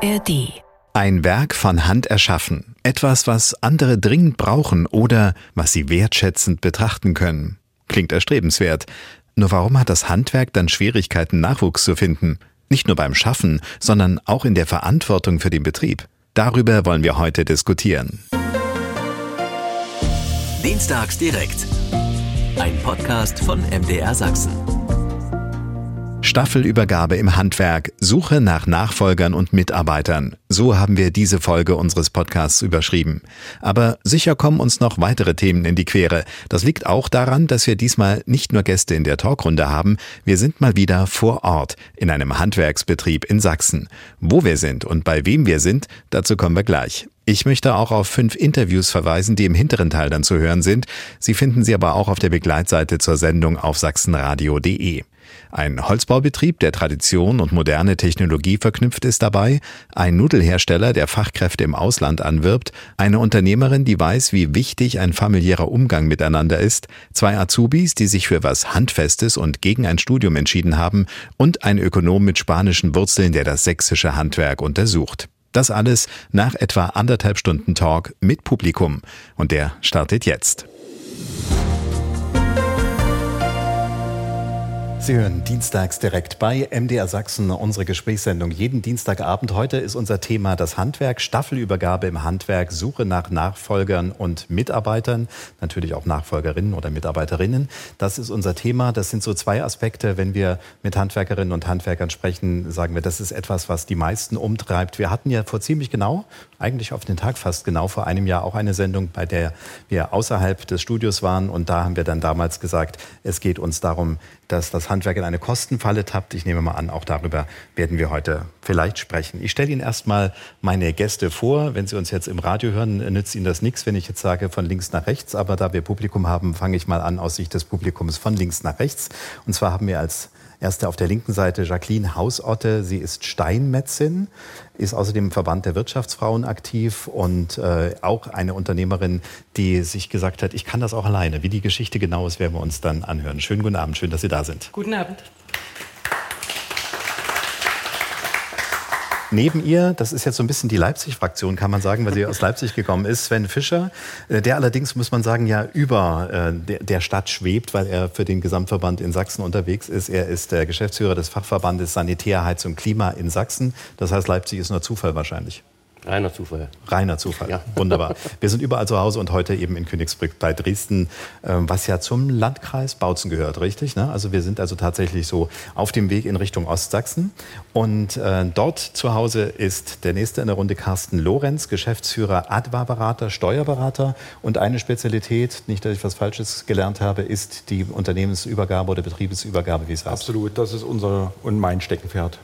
ARD. Ein Werk von Hand erschaffen. Etwas, was andere dringend brauchen oder was sie wertschätzend betrachten können. Klingt erstrebenswert. Nur warum hat das Handwerk dann Schwierigkeiten, Nachwuchs zu finden? Nicht nur beim Schaffen, sondern auch in der Verantwortung für den Betrieb. Darüber wollen wir heute diskutieren. Dienstags direkt. Ein Podcast von MDR Sachsen. Staffelübergabe im Handwerk, Suche nach Nachfolgern und Mitarbeitern. So haben wir diese Folge unseres Podcasts überschrieben. Aber sicher kommen uns noch weitere Themen in die Quere. Das liegt auch daran, dass wir diesmal nicht nur Gäste in der Talkrunde haben, wir sind mal wieder vor Ort in einem Handwerksbetrieb in Sachsen. Wo wir sind und bei wem wir sind, dazu kommen wir gleich. Ich möchte auch auf fünf Interviews verweisen, die im hinteren Teil dann zu hören sind. Sie finden sie aber auch auf der Begleitseite zur Sendung auf sachsenradio.de. Ein Holzbaubetrieb, der Tradition und moderne Technologie verknüpft ist dabei, ein Nudelhersteller, der Fachkräfte im Ausland anwirbt, eine Unternehmerin, die weiß, wie wichtig ein familiärer Umgang miteinander ist, zwei Azubis, die sich für was Handfestes und gegen ein Studium entschieden haben und ein Ökonom mit spanischen Wurzeln, der das sächsische Handwerk untersucht. Das alles nach etwa anderthalb Stunden Talk mit Publikum. Und der startet jetzt. Sie hören dienstags direkt bei MDR Sachsen unsere Gesprächssendung jeden Dienstagabend. Heute ist unser Thema das Handwerk, Staffelübergabe im Handwerk, Suche nach Nachfolgern und Mitarbeitern, natürlich auch Nachfolgerinnen oder Mitarbeiterinnen. Das ist unser Thema. Das sind so zwei Aspekte. Wenn wir mit Handwerkerinnen und Handwerkern sprechen, sagen wir, das ist etwas, was die meisten umtreibt. Wir hatten ja vor ziemlich genau, eigentlich auf den Tag fast genau vor einem Jahr auch eine Sendung, bei der wir außerhalb des Studios waren. Und da haben wir dann damals gesagt, es geht uns darum, dass das Handwerk in eine Kostenfalle tappt. Ich nehme mal an, auch darüber werden wir heute vielleicht sprechen. Ich stelle Ihnen erstmal meine Gäste vor. Wenn Sie uns jetzt im Radio hören, nützt Ihnen das nichts, wenn ich jetzt sage von links nach rechts. Aber da wir Publikum haben, fange ich mal an aus Sicht des Publikums von links nach rechts. Und zwar haben wir als Erste auf der linken Seite Jacqueline Hausotte. Sie ist Steinmetzin, ist außerdem im Verband der Wirtschaftsfrauen aktiv und äh, auch eine Unternehmerin, die sich gesagt hat, ich kann das auch alleine. Wie die Geschichte genau ist, werden wir uns dann anhören. Schönen guten Abend, schön, dass Sie da sind. Guten Abend. Neben ihr, das ist jetzt so ein bisschen die Leipzig-Fraktion, kann man sagen, weil sie aus Leipzig gekommen ist, Sven Fischer, äh, der allerdings, muss man sagen, ja über äh, der Stadt schwebt, weil er für den Gesamtverband in Sachsen unterwegs ist. Er ist der Geschäftsführer des Fachverbandes Sanitär, Heizung, Klima in Sachsen. Das heißt, Leipzig ist nur Zufall wahrscheinlich. Reiner Zufall. Reiner Zufall. Ja. Wunderbar. Wir sind überall zu Hause und heute eben in Königsbrück bei Dresden, ähm, was ja zum Landkreis Bautzen gehört, richtig? Ne? Also wir sind also tatsächlich so auf dem Weg in Richtung Ostsachsen. Und äh, dort zu Hause ist der nächste in der Runde Carsten Lorenz, Geschäftsführer Adva-Berater, Steuerberater. Und eine Spezialität, nicht, dass ich was Falsches gelernt habe, ist die Unternehmensübergabe oder Betriebesübergabe, wie es heißt. Absolut, das ist unser und mein Steckenpferd.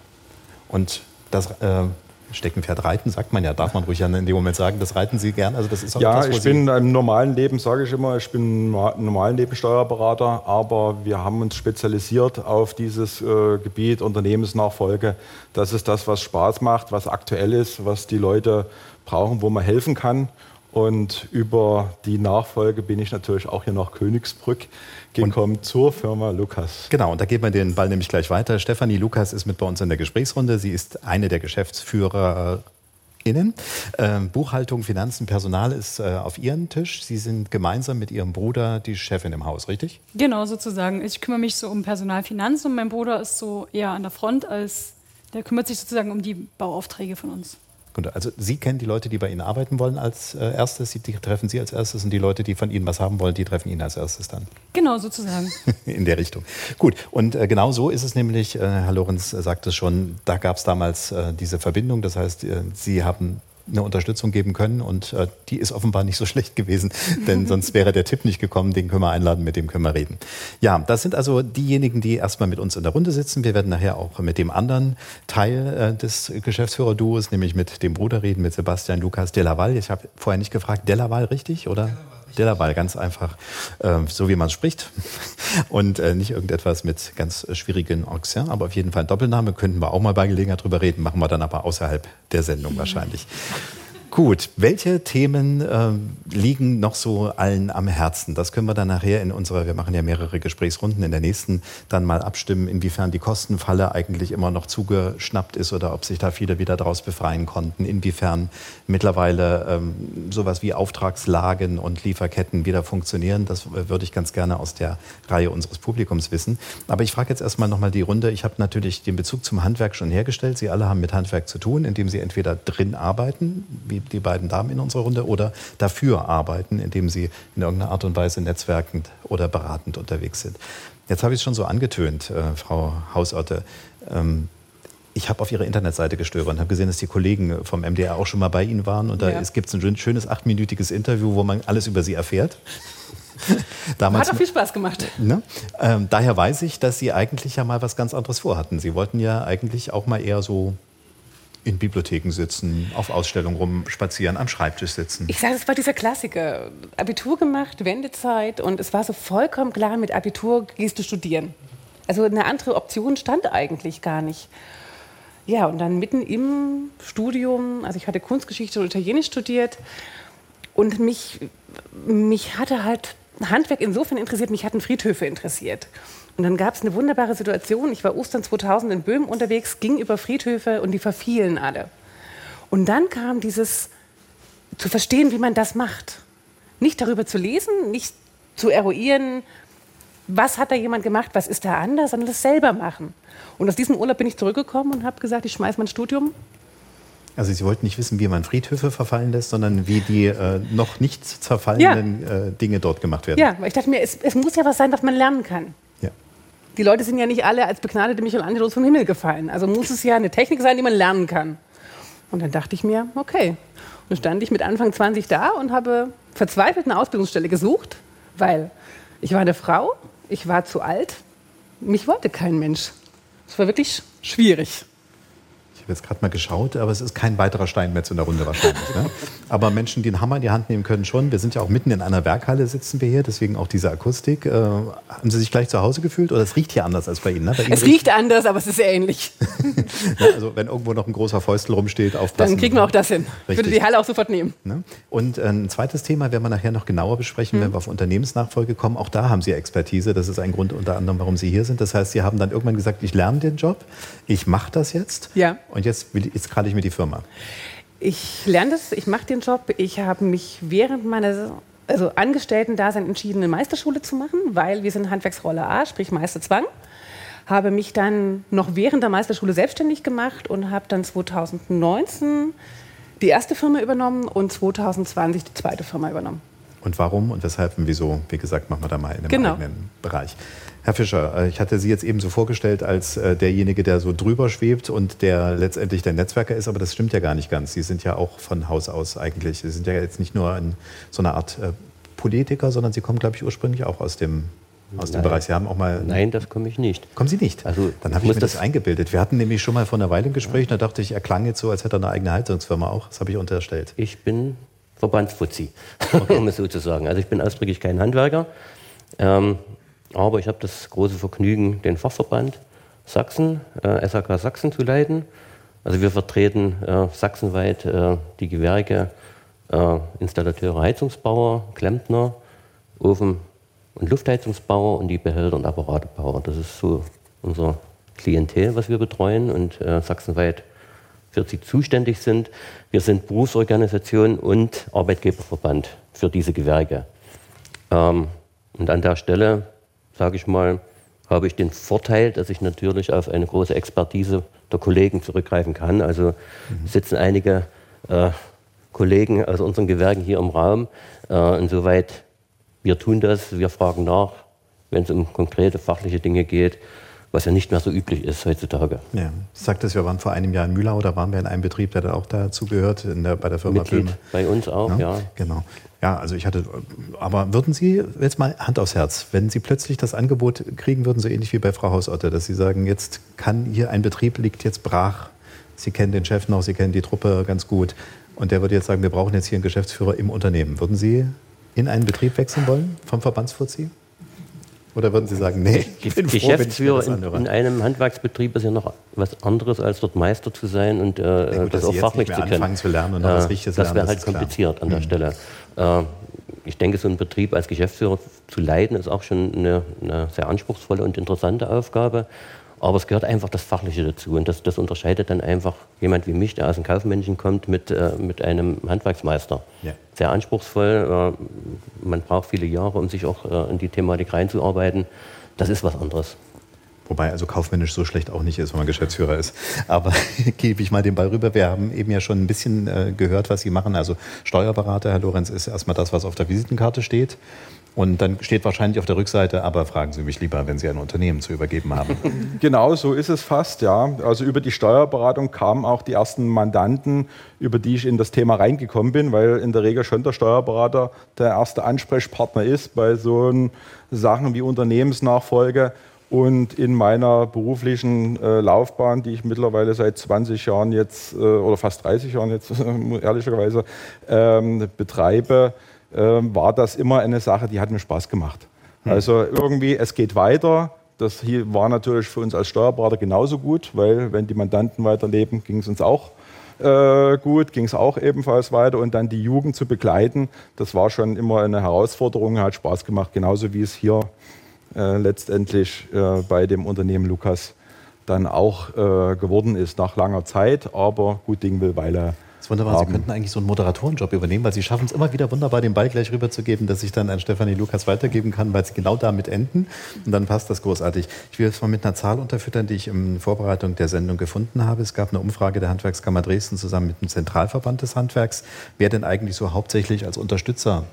Und das äh, Steckenpferd reiten, sagt man ja, darf man ruhig in dem Moment sagen, das reiten Sie gern. Also das ist auch ja, das, ich bin im normalen Leben, sage ich immer, ich bin im normalen Leben Steuerberater, aber wir haben uns spezialisiert auf dieses äh, Gebiet Unternehmensnachfolge. Das ist das, was Spaß macht, was aktuell ist, was die Leute brauchen, wo man helfen kann. Und über die Nachfolge bin ich natürlich auch hier nach Königsbrück gekommen und zur Firma Lukas. Genau, und da geht man den Ball nämlich gleich weiter. Stefanie Lukas ist mit bei uns in der Gesprächsrunde. Sie ist eine der Geschäftsführer Innen. Ähm, Buchhaltung, Finanzen, Personal ist äh, auf Ihrem Tisch. Sie sind gemeinsam mit Ihrem Bruder die Chefin im Haus, richtig? Genau, sozusagen. Ich kümmere mich so um Personal, Finanzen und mein Bruder ist so eher an der Front als, der kümmert sich sozusagen um die Bauaufträge von uns. Also Sie kennen die Leute, die bei Ihnen arbeiten wollen als äh, erstes, die treffen Sie als erstes und die Leute, die von Ihnen was haben wollen, die treffen ihn als erstes dann. Genau, sozusagen. In der Richtung. Gut, und äh, genau so ist es nämlich, äh, Herr Lorenz sagt es schon, da gab es damals äh, diese Verbindung, das heißt, äh, Sie haben eine Unterstützung geben können. Und äh, die ist offenbar nicht so schlecht gewesen, denn sonst wäre der Tipp nicht gekommen, den können wir einladen, mit dem können wir reden. Ja, das sind also diejenigen, die erstmal mit uns in der Runde sitzen. Wir werden nachher auch mit dem anderen Teil äh, des Geschäftsführer-Duos, nämlich mit dem Bruder reden, mit Sebastian Lukas Delaval. Ich habe vorher nicht gefragt, Delaval richtig, oder? Delaval. Delaval, ganz einfach, äh, so wie man spricht. Und äh, nicht irgendetwas mit ganz schwierigen Accent, aber auf jeden Fall Doppelname. Könnten wir auch mal bei Gelegenheit drüber reden, machen wir dann aber außerhalb der Sendung wahrscheinlich. Gut, welche Themen äh, liegen noch so allen am Herzen? Das können wir dann nachher in unserer, wir machen ja mehrere Gesprächsrunden, in der nächsten dann mal abstimmen, inwiefern die Kostenfalle eigentlich immer noch zugeschnappt ist oder ob sich da viele wieder daraus befreien konnten, inwiefern mittlerweile ähm, sowas wie Auftragslagen und Lieferketten wieder funktionieren. Das würde ich ganz gerne aus der Reihe unseres Publikums wissen. Aber ich frage jetzt erstmal nochmal die Runde. Ich habe natürlich den Bezug zum Handwerk schon hergestellt. Sie alle haben mit Handwerk zu tun, indem Sie entweder drin arbeiten, wie die beiden Damen in unserer Runde, oder dafür arbeiten, indem sie in irgendeiner Art und Weise netzwerkend oder beratend unterwegs sind. Jetzt habe ich es schon so angetönt, äh, Frau Hausotte. Ähm, ich habe auf Ihre Internetseite gestöbert und habe gesehen, dass die Kollegen vom MDR auch schon mal bei Ihnen waren. Und da ja. gibt es ein schönes achtminütiges Interview, wo man alles über Sie erfährt. Damals, Hat auch viel Spaß gemacht. Ne? Ähm, daher weiß ich, dass Sie eigentlich ja mal was ganz anderes vorhatten. Sie wollten ja eigentlich auch mal eher so in Bibliotheken sitzen, auf Ausstellungen rumspazieren, am Schreibtisch sitzen. Ich sage, es war dieser Klassiker. Abitur gemacht, Wendezeit und es war so vollkommen klar, mit Abitur gehst du studieren. Also eine andere Option stand eigentlich gar nicht. Ja, und dann mitten im Studium, also ich hatte Kunstgeschichte und Italienisch studiert und mich, mich hatte halt Handwerk insofern interessiert, mich hatten Friedhöfe interessiert. Und dann gab es eine wunderbare Situation. Ich war Ostern 2000 in Böhmen unterwegs, ging über Friedhöfe und die verfielen alle. Und dann kam dieses zu verstehen, wie man das macht. Nicht darüber zu lesen, nicht zu eruieren, was hat da jemand gemacht, was ist da anders, sondern das selber machen. Und aus diesem Urlaub bin ich zurückgekommen und habe gesagt, ich schmeiße mein Studium. Also Sie wollten nicht wissen, wie man Friedhöfe verfallen lässt, sondern wie die äh, noch nicht zerfallenen ja. äh, Dinge dort gemacht werden. Ja, weil ich dachte mir, es, es muss ja was sein, was man lernen kann. Die Leute sind ja nicht alle als begnadete Michelangelos vom Himmel gefallen. Also muss es ja eine Technik sein, die man lernen kann. Und dann dachte ich mir, okay. Und dann stand ich mit Anfang 20 da und habe verzweifelt eine Ausbildungsstelle gesucht, weil ich war eine Frau, ich war zu alt, mich wollte kein Mensch. Es war wirklich schwierig habe jetzt gerade mal geschaut, aber es ist kein weiterer Steinmetz in der Runde wahrscheinlich. Ne? Aber Menschen, die einen Hammer in die Hand nehmen können, schon. Wir sind ja auch mitten in einer Werkhalle, sitzen wir hier, deswegen auch diese Akustik. Äh, haben Sie sich gleich zu Hause gefühlt oder es riecht hier anders als bei Ihnen? Ne? Bei Ihnen es riecht anders, aber es ist ähnlich. ja, also wenn irgendwo noch ein großer Fäustel rumsteht, aufpassen. Dann kriegen wir auch das hin. Ich würde die Halle auch sofort nehmen. Ne? Und äh, ein zweites Thema werden wir nachher noch genauer besprechen, hm. wenn wir auf Unternehmensnachfolge kommen. Auch da haben Sie Expertise. Das ist ein Grund unter anderem, warum Sie hier sind. Das heißt, Sie haben dann irgendwann gesagt, ich lerne den Job, ich mache das jetzt. Ja. Und jetzt will, jetzt gerade ich mir die Firma? Ich lerne das, ich mache den Job. Ich habe mich während meiner also Angestellten-Dasein entschieden, eine Meisterschule zu machen, weil wir sind Handwerksrolle A, sprich Meisterzwang. Habe mich dann noch während der Meisterschule selbstständig gemacht und habe dann 2019 die erste Firma übernommen und 2020 die zweite Firma übernommen. Und warum und weshalb und wieso? Wie gesagt, machen wir da mal in einem genau. eigenen Bereich. Herr Fischer, äh, ich hatte Sie jetzt eben so vorgestellt als äh, derjenige, der so drüber schwebt und der letztendlich der Netzwerker ist, aber das stimmt ja gar nicht ganz. Sie sind ja auch von Haus aus eigentlich. Sie sind ja jetzt nicht nur ein, so eine Art äh, Politiker, sondern Sie kommen, glaube ich, ursprünglich auch aus dem aus dem Bereich. Sie haben auch mal. Nein, das komme ich nicht. Kommen Sie nicht? Also, Dann habe ich mir das, das eingebildet. Wir hatten nämlich schon mal vor einer Weile ein Gespräch, ja. da dachte ich, er klang jetzt so, als hätte er eine eigene Heizungsfirma auch. Das habe ich unterstellt. Ich bin Verbandsfuzzi, okay. um es so zu sagen. Also ich bin ausdrücklich kein Handwerker. Ähm, aber ich habe das große Vergnügen, den Fachverband Sachsen, äh, SAK Sachsen zu leiten. Also wir vertreten äh, sachsenweit äh, die Gewerke äh, Installateure, Heizungsbauer, Klempner, Ofen- und Luftheizungsbauer und die Behälter- und Apparatebauer. Das ist so unser Klientel, was wir betreuen und äh, sachsenweit für sie zuständig sind. Wir sind Berufsorganisation und Arbeitgeberverband für diese Gewerke. Ähm, und an der Stelle sage ich mal, habe ich den Vorteil, dass ich natürlich auf eine große Expertise der Kollegen zurückgreifen kann. Also mhm. sitzen einige äh, Kollegen aus unseren Gewerken hier im Raum. Äh, insoweit, wir tun das, wir fragen nach, wenn es um konkrete fachliche Dinge geht was ja nicht mehr so üblich ist heutzutage. Ja, ich sagte es, wir waren vor einem Jahr in Mühlau, da waren wir in einem Betrieb, der da auch dazu gehört, der, bei der Firma Mitglied Böhme. Bei uns auch, ja, ja. Genau. Ja, also ich hatte, aber würden Sie jetzt mal Hand aufs Herz, wenn Sie plötzlich das Angebot kriegen würden, so ähnlich wie bei Frau Hausotte, dass Sie sagen, jetzt kann hier ein Betrieb liegt jetzt brach, Sie kennen den Chef noch, Sie kennen die Truppe ganz gut und der würde jetzt sagen, wir brauchen jetzt hier einen Geschäftsführer im Unternehmen. Würden Sie in einen Betrieb wechseln wollen vom Verbandsfuzzi? Oder würden Sie sagen, nee, ich bin Geschäftsführer froh, in, in, einem Handwerksbetrieb ist ja noch was anderes, als dort Meister zu sein und äh, gut, das auch fachlich zu können. Zu lernen und äh, das wäre halt kompliziert klar. an der mhm. Stelle. Äh, ich denke, so einen Betrieb als Geschäftsführer zu leiten, ist auch schon eine, eine sehr anspruchsvolle und interessante Aufgabe. Aber es gehört einfach das Fachliche dazu. Und das, das unterscheidet dann einfach jemand wie mich, der aus dem Kaufmännchen kommt, mit, äh, mit einem Handwerksmeister. Ja. Sehr anspruchsvoll. Äh, man braucht viele Jahre, um sich auch äh, in die Thematik reinzuarbeiten. Das ist was anderes. Wobei also kaufmännisch so schlecht auch nicht ist, wenn man Geschäftsführer ist. Aber gebe ich mal den Ball rüber. Wir haben eben ja schon ein bisschen äh, gehört, was Sie machen. Also Steuerberater, Herr Lorenz, ist erstmal das, was auf der Visitenkarte steht. Und dann steht wahrscheinlich auf der Rückseite, aber fragen Sie mich lieber, wenn Sie ein Unternehmen zu übergeben haben. Genau, so ist es fast, ja. Also über die Steuerberatung kamen auch die ersten Mandanten, über die ich in das Thema reingekommen bin, weil in der Regel schon der Steuerberater der erste Ansprechpartner ist bei so Sachen wie Unternehmensnachfolge. Und in meiner beruflichen äh, Laufbahn, die ich mittlerweile seit 20 Jahren jetzt äh, oder fast 30 Jahren jetzt ehrlicherweise ähm, betreibe, war das immer eine Sache, die hat mir Spaß gemacht. Hm. Also irgendwie, es geht weiter. Das hier war natürlich für uns als Steuerberater genauso gut, weil wenn die Mandanten weiterleben, ging es uns auch äh, gut, ging es auch ebenfalls weiter. Und dann die Jugend zu begleiten, das war schon immer eine Herausforderung, hat Spaß gemacht, genauso wie es hier äh, letztendlich äh, bei dem Unternehmen Lukas dann auch äh, geworden ist, nach langer Zeit. Aber gut Ding will Weile das ist wunderbar. Haben. Sie könnten eigentlich so einen Moderatorenjob übernehmen, weil Sie schaffen es immer wieder wunderbar, den Ball gleich rüberzugeben, dass ich dann an Stefanie Lukas weitergeben kann, weil Sie genau damit enden. Und dann passt das großartig. Ich will es mal mit einer Zahl unterfüttern, die ich in Vorbereitung der Sendung gefunden habe. Es gab eine Umfrage der Handwerkskammer Dresden zusammen mit dem Zentralverband des Handwerks, wer denn eigentlich so hauptsächlich als Unterstützer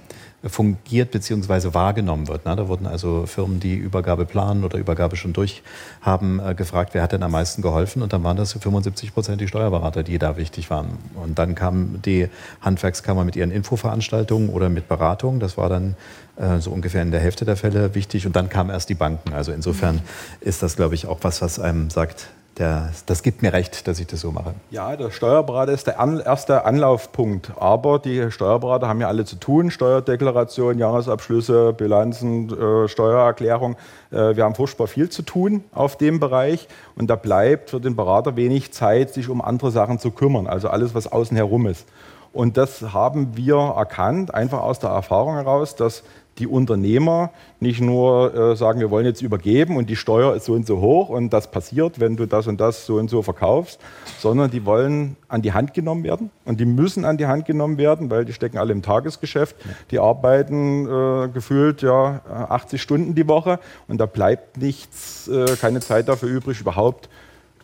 fungiert bzw. wahrgenommen wird. Da wurden also Firmen, die Übergabe planen oder Übergabe schon durch haben, äh, gefragt, wer hat denn am meisten geholfen? Und dann waren das 75 Prozent die Steuerberater, die da wichtig waren. Und dann kam die Handwerkskammer mit ihren Infoveranstaltungen oder mit Beratungen. Das war dann äh, so ungefähr in der Hälfte der Fälle wichtig. Und dann kamen erst die Banken. Also insofern ist das, glaube ich, auch was, was einem sagt, der, das gibt mir recht, dass ich das so mache. Ja, der Steuerberater ist der an, erste Anlaufpunkt. Aber die Steuerberater haben ja alle zu tun: Steuerdeklaration, Jahresabschlüsse, Bilanzen, äh, Steuererklärung. Äh, wir haben furchtbar viel zu tun auf dem Bereich. Und da bleibt für den Berater wenig Zeit, sich um andere Sachen zu kümmern. Also alles, was außen herum ist. Und das haben wir erkannt, einfach aus der Erfahrung heraus, dass die Unternehmer nicht nur äh, sagen, wir wollen jetzt übergeben und die Steuer ist so und so hoch und das passiert, wenn du das und das so und so verkaufst, sondern die wollen an die Hand genommen werden und die müssen an die Hand genommen werden, weil die stecken alle im Tagesgeschäft, die arbeiten äh, gefühlt ja 80 Stunden die Woche und da bleibt nichts, äh, keine Zeit dafür übrig, überhaupt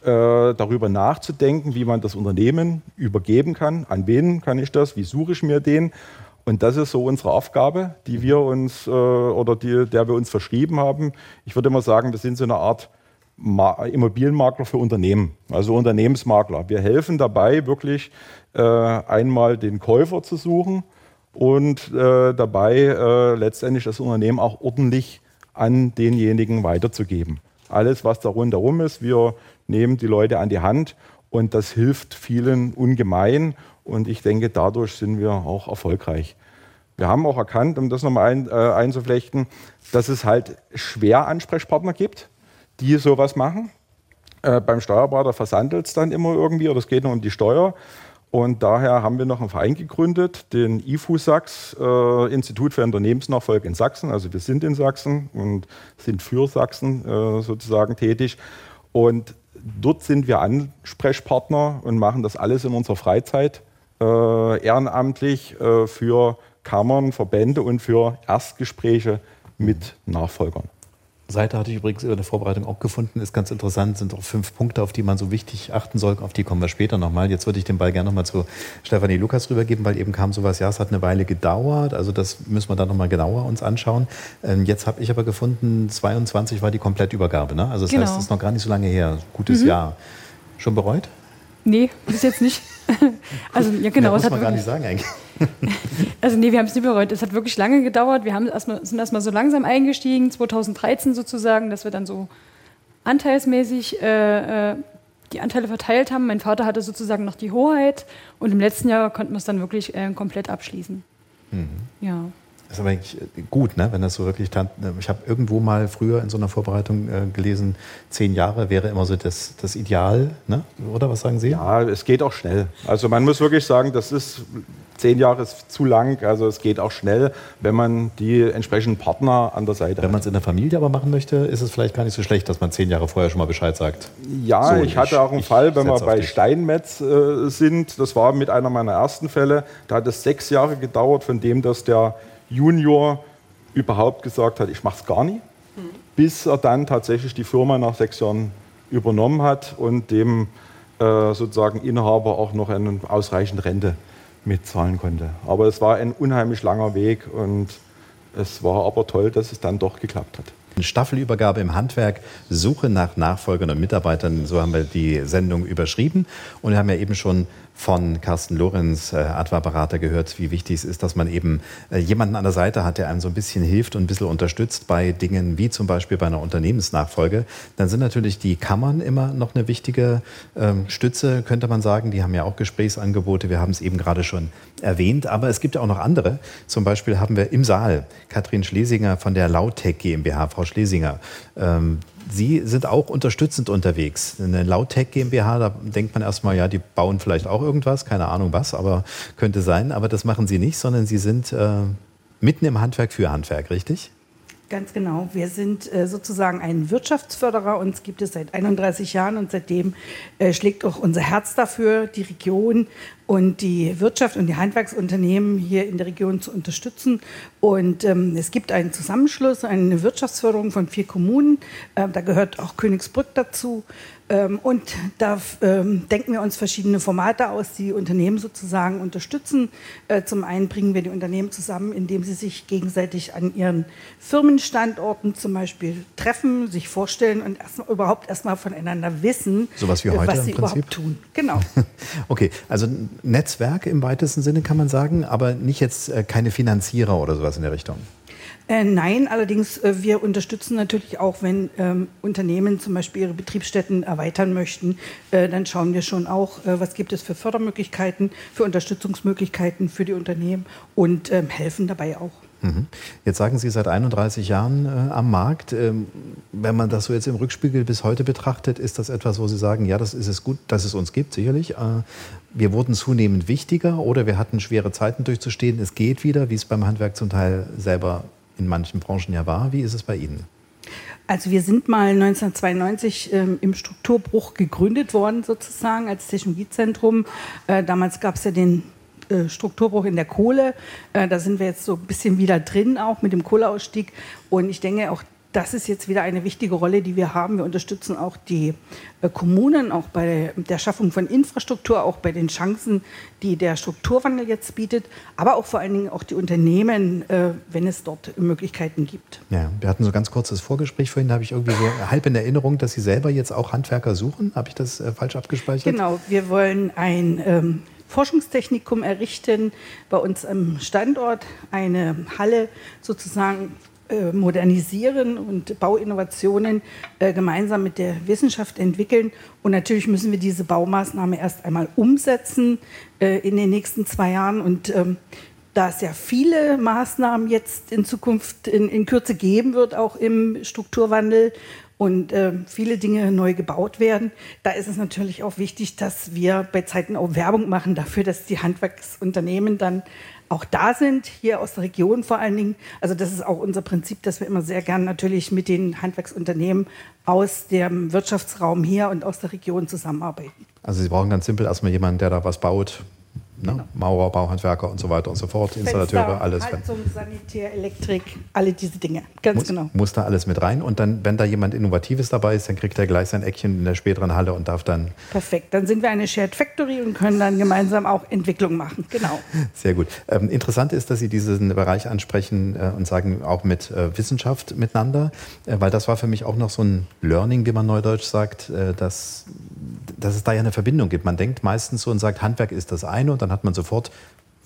äh, darüber nachzudenken, wie man das Unternehmen übergeben kann, an wen kann ich das, wie suche ich mir den und das ist so unsere Aufgabe, die wir uns äh, oder die, der wir uns verschrieben haben. Ich würde immer sagen, wir sind so eine Art Ma Immobilienmakler für Unternehmen, also Unternehmensmakler. Wir helfen dabei, wirklich äh, einmal den Käufer zu suchen und äh, dabei äh, letztendlich das Unternehmen auch ordentlich an denjenigen weiterzugeben. Alles, was da rundherum ist, wir nehmen die Leute an die Hand und das hilft vielen ungemein. Und ich denke, dadurch sind wir auch erfolgreich. Wir haben auch erkannt, um das nochmal ein, äh, einzuflechten, dass es halt schwer Ansprechpartner gibt, die sowas machen. Äh, beim Steuerberater versandelt es dann immer irgendwie oder es geht nur um die Steuer. Und daher haben wir noch einen Verein gegründet, den IFU-Sachs, äh, Institut für Unternehmensnachfolge in Sachsen. Also wir sind in Sachsen und sind für Sachsen äh, sozusagen tätig. Und dort sind wir Ansprechpartner und machen das alles in unserer Freizeit äh, ehrenamtlich äh, für Kammern, Verbände und für Erstgespräche mit Nachfolgern. Seite hatte ich übrigens in der Vorbereitung auch gefunden, ist ganz interessant, sind auch fünf Punkte, auf die man so wichtig achten soll, auf die kommen wir später nochmal. Jetzt würde ich den Ball gerne nochmal zu Stefanie Lukas rübergeben, weil eben kam sowas, ja, es hat eine Weile gedauert, also das müssen wir dann nochmal genauer uns anschauen. Ähm, jetzt habe ich aber gefunden, 22 war die Komplettübergabe, ne? also das genau. heißt, es ist noch gar nicht so lange her, gutes mhm. Jahr. Schon bereut? Nee, bis jetzt nicht. also ja genau, Mehr muss man gar nicht sagen eigentlich. also nee, wir haben es nicht bereut. Es hat wirklich lange gedauert. Wir haben erst mal, sind erstmal so langsam eingestiegen, 2013 sozusagen, dass wir dann so anteilsmäßig äh, äh, die Anteile verteilt haben. Mein Vater hatte sozusagen noch die Hoheit und im letzten Jahr konnten wir es dann wirklich äh, komplett abschließen. Mhm. Ja. Das ist aber eigentlich gut, ne? wenn das so wirklich. Ich habe irgendwo mal früher in so einer Vorbereitung äh, gelesen, zehn Jahre wäre immer so das, das Ideal, ne? oder was sagen Sie? Ja, es geht auch schnell. Also man muss wirklich sagen, das ist zehn Jahre ist zu lang. Also es geht auch schnell, wenn man die entsprechenden Partner an der Seite Wenn man es in der Familie aber machen möchte, ist es vielleicht gar nicht so schlecht, dass man zehn Jahre vorher schon mal Bescheid sagt. Ja, so, ich hatte ich, auch einen Fall, wenn wir bei Steinmetz äh, sind. Das war mit einer meiner ersten Fälle. Da hat es sechs Jahre gedauert, von dem, dass der Junior überhaupt gesagt hat, ich mache es gar nie, mhm. bis er dann tatsächlich die Firma nach sechs Jahren übernommen hat und dem äh, sozusagen Inhaber auch noch eine ausreichende Rente mitzahlen konnte. Aber es war ein unheimlich langer Weg und es war aber toll, dass es dann doch geklappt hat. Staffelübergabe im Handwerk, Suche nach Nachfolgern und Mitarbeitern, so haben wir die Sendung überschrieben. Und wir haben ja eben schon von Carsten Lorenz, äh, Adva-Berater, gehört, wie wichtig es ist, dass man eben äh, jemanden an der Seite hat, der einem so ein bisschen hilft und ein bisschen unterstützt bei Dingen wie zum Beispiel bei einer Unternehmensnachfolge. Dann sind natürlich die Kammern immer noch eine wichtige ähm, Stütze, könnte man sagen. Die haben ja auch Gesprächsangebote. Wir haben es eben gerade schon erwähnt. Aber es gibt ja auch noch andere. Zum Beispiel haben wir im Saal Katrin Schlesinger von der Lautech GmbH. Frau Schlesinger, ähm, Sie sind auch unterstützend unterwegs. Eine Lauttech GmbH, da denkt man erstmal, ja, die bauen vielleicht auch irgendwas, keine Ahnung was, aber könnte sein. Aber das machen Sie nicht, sondern Sie sind äh, mitten im Handwerk für Handwerk, richtig? Ganz genau. Wir sind äh, sozusagen ein Wirtschaftsförderer. Uns gibt es seit 31 Jahren und seitdem äh, schlägt auch unser Herz dafür, die Region und die Wirtschaft und die Handwerksunternehmen hier in der Region zu unterstützen. Und ähm, es gibt einen Zusammenschluss, eine Wirtschaftsförderung von vier Kommunen. Äh, da gehört auch Königsbrück dazu. Ähm, und da ähm, denken wir uns verschiedene Formate aus, die Unternehmen sozusagen unterstützen. Äh, zum einen bringen wir die Unternehmen zusammen, indem sie sich gegenseitig an ihren Firmenstandorten zum Beispiel treffen, sich vorstellen und erst, überhaupt erstmal voneinander wissen, Sowas wie heute was sie im Prinzip? überhaupt tun. Genau. okay, also Netzwerk im weitesten Sinne kann man sagen, aber nicht jetzt äh, keine Finanzierer oder sowas in der Richtung. Äh, nein, allerdings äh, wir unterstützen natürlich auch, wenn ähm, Unternehmen zum Beispiel ihre Betriebsstätten erweitern möchten, äh, dann schauen wir schon auch, äh, was gibt es für Fördermöglichkeiten, für Unterstützungsmöglichkeiten für die Unternehmen und ähm, helfen dabei auch. Mhm. Jetzt sagen Sie seit 31 Jahren am Markt. Ähm, wenn man das so jetzt im Rückspiegel bis heute betrachtet, ist das etwas, wo Sie sagen, ja, das ist es gut, dass es uns gibt, sicherlich. Wir wurden zunehmend wichtiger oder wir hatten schwere Zeiten durchzustehen. Es geht wieder, wie es beim Handwerk zum Teil selber in manchen Branchen ja war. Wie ist es bei Ihnen? Also wir sind mal 1992 ähm, im Strukturbruch gegründet worden, sozusagen als Technologiezentrum. Äh, damals gab es ja den äh, Strukturbruch in der Kohle. Äh, da sind wir jetzt so ein bisschen wieder drin, auch mit dem Kohleausstieg. Und ich denke, auch das ist jetzt wieder eine wichtige Rolle, die wir haben. Wir unterstützen auch die äh, Kommunen, auch bei der Schaffung von Infrastruktur, auch bei den Chancen, die der Strukturwandel jetzt bietet, aber auch vor allen Dingen auch die Unternehmen, äh, wenn es dort Möglichkeiten gibt. Ja, wir hatten so ganz kurzes Vorgespräch vorhin, da habe ich irgendwie so halb in Erinnerung, dass Sie selber jetzt auch Handwerker suchen. Habe ich das äh, falsch abgespeichert? Genau, wir wollen ein ähm, Forschungstechnikum errichten, bei uns am Standort eine Halle sozusagen modernisieren und Bauinnovationen äh, gemeinsam mit der Wissenschaft entwickeln. Und natürlich müssen wir diese Baumaßnahme erst einmal umsetzen äh, in den nächsten zwei Jahren. Und ähm, da es ja viele Maßnahmen jetzt in Zukunft in, in Kürze geben wird, auch im Strukturwandel und äh, viele Dinge neu gebaut werden. Da ist es natürlich auch wichtig, dass wir bei Zeiten auch Werbung machen dafür, dass die Handwerksunternehmen dann auch da sind, hier aus der Region vor allen Dingen. Also das ist auch unser Prinzip, dass wir immer sehr gern natürlich mit den Handwerksunternehmen aus dem Wirtschaftsraum hier und aus der Region zusammenarbeiten. Also Sie brauchen ganz simpel erstmal jemanden, der da was baut, Ne? Genau. Maurer, Bauhandwerker und so weiter und so fort, Installateure, Fenster, alles. Heizung, Sanitär, Elektrik, alle diese Dinge, ganz muss, genau. Muss da alles mit rein und dann, wenn da jemand Innovatives dabei ist, dann kriegt er gleich sein Eckchen in der späteren Halle und darf dann... Perfekt, dann sind wir eine Shared Factory und können dann gemeinsam auch Entwicklung machen, genau. Sehr gut. Ähm, interessant ist, dass Sie diesen Bereich ansprechen äh, und sagen, auch mit äh, Wissenschaft miteinander, äh, weil das war für mich auch noch so ein Learning, wie man neudeutsch sagt, äh, dass, dass es da ja eine Verbindung gibt. Man denkt meistens so und sagt, Handwerk ist das eine und dann hat man sofort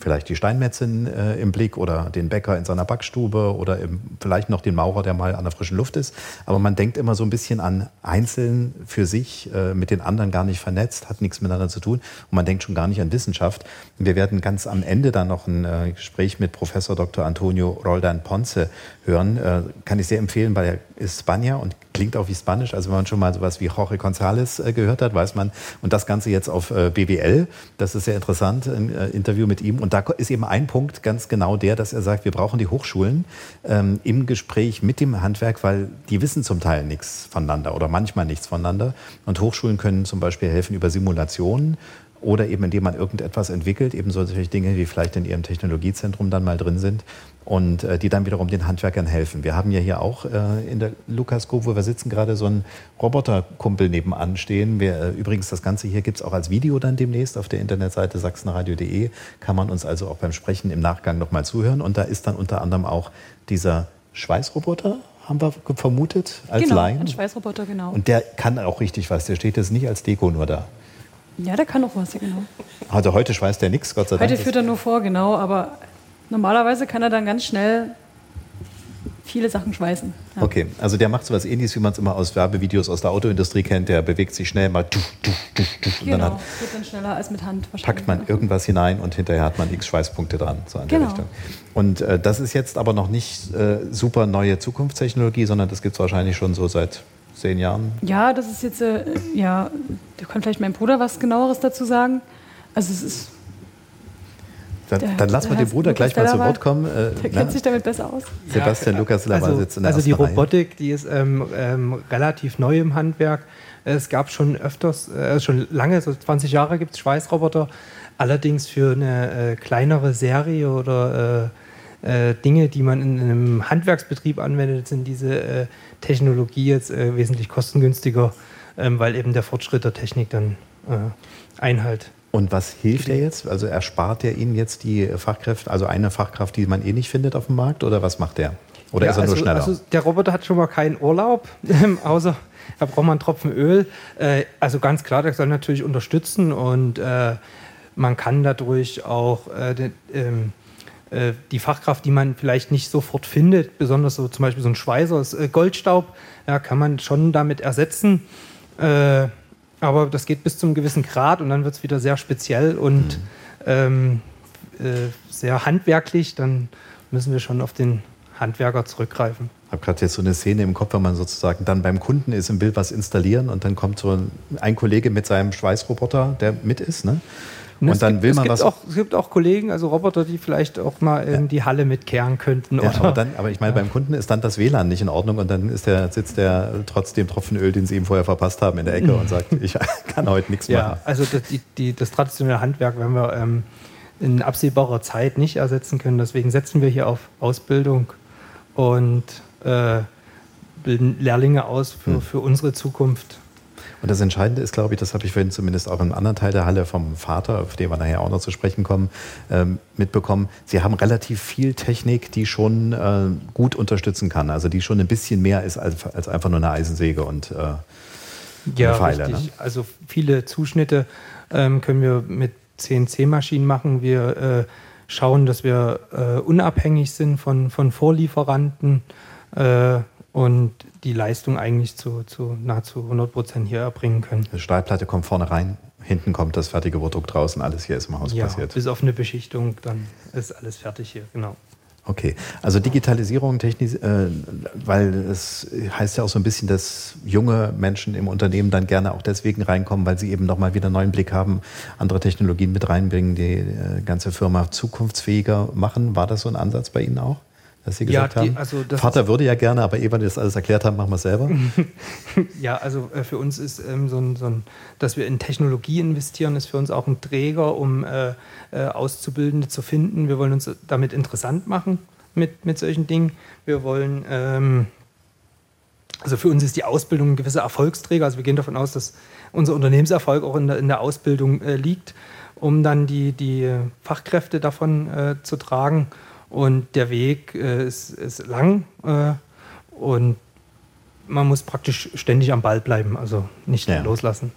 vielleicht die Steinmetzin äh, im Blick oder den Bäcker in seiner Backstube oder im, vielleicht noch den Maurer, der mal an der frischen Luft ist. Aber man denkt immer so ein bisschen an einzeln für sich, äh, mit den anderen gar nicht vernetzt, hat nichts miteinander zu tun und man denkt schon gar nicht an Wissenschaft. Wir werden ganz am Ende dann noch ein äh, Gespräch mit Professor Dr. Antonio Roldan Ponce hören. Äh, kann ich sehr empfehlen, weil er ist Spanier und klingt auch wie Spanisch. Also wenn man schon mal sowas wie Jorge González äh, gehört hat, weiß man. Und das Ganze jetzt auf BWL, das ist sehr interessant, ein Interview mit ihm. Und da ist eben ein Punkt ganz genau der, dass er sagt, wir brauchen die Hochschulen ähm, im Gespräch mit dem Handwerk, weil die wissen zum Teil nichts voneinander oder manchmal nichts voneinander. Und Hochschulen können zum Beispiel helfen über Simulationen oder eben indem man irgendetwas entwickelt, eben solche Dinge, die vielleicht in Ihrem Technologiezentrum dann mal drin sind und äh, die dann wiederum den Handwerkern helfen. Wir haben ja hier auch äh, in der Lukas Group, wo wir sitzen, gerade so einen Roboterkumpel nebenan stehen. Wir, äh, übrigens, das Ganze hier gibt es auch als Video dann demnächst auf der Internetseite sachsenradio.de. Kann man uns also auch beim Sprechen im Nachgang nochmal zuhören. Und da ist dann unter anderem auch dieser Schweißroboter, haben wir vermutet, als genau, Laien. ein Schweißroboter, genau. Und der kann auch richtig was. Der steht jetzt nicht als Deko nur da. Ja, der kann auch was, genau. Also heute schweißt der nichts, Gott sei Dank. Heute führt er nur vor, genau, aber normalerweise kann er dann ganz schnell viele Sachen schweißen. Ja. Okay, also der macht so was ähnliches, wie man es immer aus Werbevideos aus der Autoindustrie kennt. Der bewegt sich schnell mal tuff, tuff, tuff, tuff, und Genau, dann hat, geht dann schneller als mit Hand wahrscheinlich. packt man ja. irgendwas hinein und hinterher hat man x Schweißpunkte dran, so an der Genau. Richtung. Und äh, das ist jetzt aber noch nicht äh, super neue Zukunftstechnologie, sondern das gibt es wahrscheinlich schon so seit zehn Jahren. Ja, das ist jetzt, äh, ja, da kann vielleicht mein Bruder was genaueres dazu sagen. Also es ist, Dann, Der- dann lassen wir den Bruder Lukas gleich mal zu Wort kommen. Äh, der na, kennt sich damit besser aus. Sebastian Lukas Lava also, sitzt in der also die ersten Reihe. Robotik, die ist ähm, ähm, relativ neu im Handwerk. Es gab schon öfters, äh, schon lange, so 20 Jahre gibt es Schweißroboter. Allerdings für eine äh, kleinere Serie oder äh, äh, Dinge, die man in einem Handwerksbetrieb anwendet, sind diese äh, Technologie jetzt äh, wesentlich kostengünstiger, ähm, weil eben der Fortschritt der Technik dann äh, Einhalt Und was hilft er jetzt? Also erspart er Ihnen jetzt die Fachkräfte, also eine Fachkraft, die man eh nicht findet auf dem Markt, oder was macht der? Oder Ja, ist er nur also, schneller? Also der Roboter hat schon mal keinen Urlaub, außer da braucht man einen Tropfen Öl. Äh, also ganz klar, der soll natürlich unterstützen und äh, man kann dadurch auch äh, de, ähm, äh, die Fachkraft, die man vielleicht nicht sofort findet, besonders so zum Beispiel so ein Schweißer, das, äh, Goldstaub, ja, kann man schon damit ersetzen. Äh, aber das geht bis zum gewissen Grad und dann wird es wieder sehr speziell und ähm, äh, sehr handwerklich. Dann müssen wir schon auf den Handwerker zurückgreifen. Ich habe gerade jetzt so eine Szene im Kopf, wenn man sozusagen dann beim Kunden ist und will was installieren und dann kommt so ein, ein Kollege mit seinem Schweißroboter, der mit ist, ne? Und, es dann gibt, will es man gibt was. Auch, es gibt auch Kollegen, also Roboter, die vielleicht auch mal in die Halle mitkehren könnten. ja, aber, dann, aber ich meine, beim Kunden ist dann das WLAN nicht in Ordnung und dann ist der, sitzt der trotz dem Tropfen Öl, den sie ihm vorher verpasst haben, in der Ecke und sagt, ich kann heute nichts ja, machen. also das, die, die, das traditionelle Handwerk werden wir ähm, in absehbarer Zeit nicht ersetzen können. Deswegen setzen wir hier auf Ausbildung und äh, bilden Lehrlinge aus für, Hm. für unsere Zukunft. Und das Entscheidende ist, glaube ich, das habe ich vorhin zumindest auch im anderen Teil der Halle vom Vater, auf den wir nachher auch noch zu sprechen kommen, ähm, mitbekommen. Sie haben relativ viel Technik, die schon äh, gut unterstützen kann. Also die schon ein bisschen mehr ist als, einfach nur eine Eisensäge und äh, Ja, Pfeile, richtig. ne? Also viele Zuschnitte ähm, können wir mit CNC-Maschinen machen. Wir äh, schauen, dass wir äh, unabhängig sind von, von Vorlieferanten äh, und die Leistung eigentlich zu, zu nahezu 100 Prozent hier erbringen können. die Stahlplatte kommt vorne rein, hinten kommt das fertige Produkt draußen, alles hier ist im Haus Ja, passiert. bis auf eine Beschichtung, dann ist alles fertig hier, genau. Okay, also Digitalisierung, Technis, äh, weil es heißt ja auch so ein bisschen, dass junge Menschen im Unternehmen dann gerne auch deswegen reinkommen, weil sie eben nochmal wieder einen neuen Blick haben, andere Technologien mit reinbringen, die äh, ganze Firma zukunftsfähiger machen. War das so ein Ansatz bei Ihnen auch? Dass Sie Ja, gesagt die- haben, also das Vater würde ja gerne, aber ehe wir das alles erklärt haben, machen wir es selber. Ja, also äh, für uns ist ähm, so, ein, so ein, dass wir in Technologie investieren, ist für uns auch ein Träger, um äh, äh, Auszubildende zu finden. Wir wollen uns damit interessant machen mit, mit solchen Dingen. Wir wollen, ähm, also für uns ist die Ausbildung ein gewisser Erfolgsträger. Also wir gehen davon aus, dass unser Unternehmenserfolg auch in der, in der Ausbildung äh, liegt, um dann die, die Fachkräfte davon äh, zu tragen. Und der Weg äh, ist, ist lang äh, und man muss praktisch ständig am Ball bleiben, also nicht Ja. loslassen.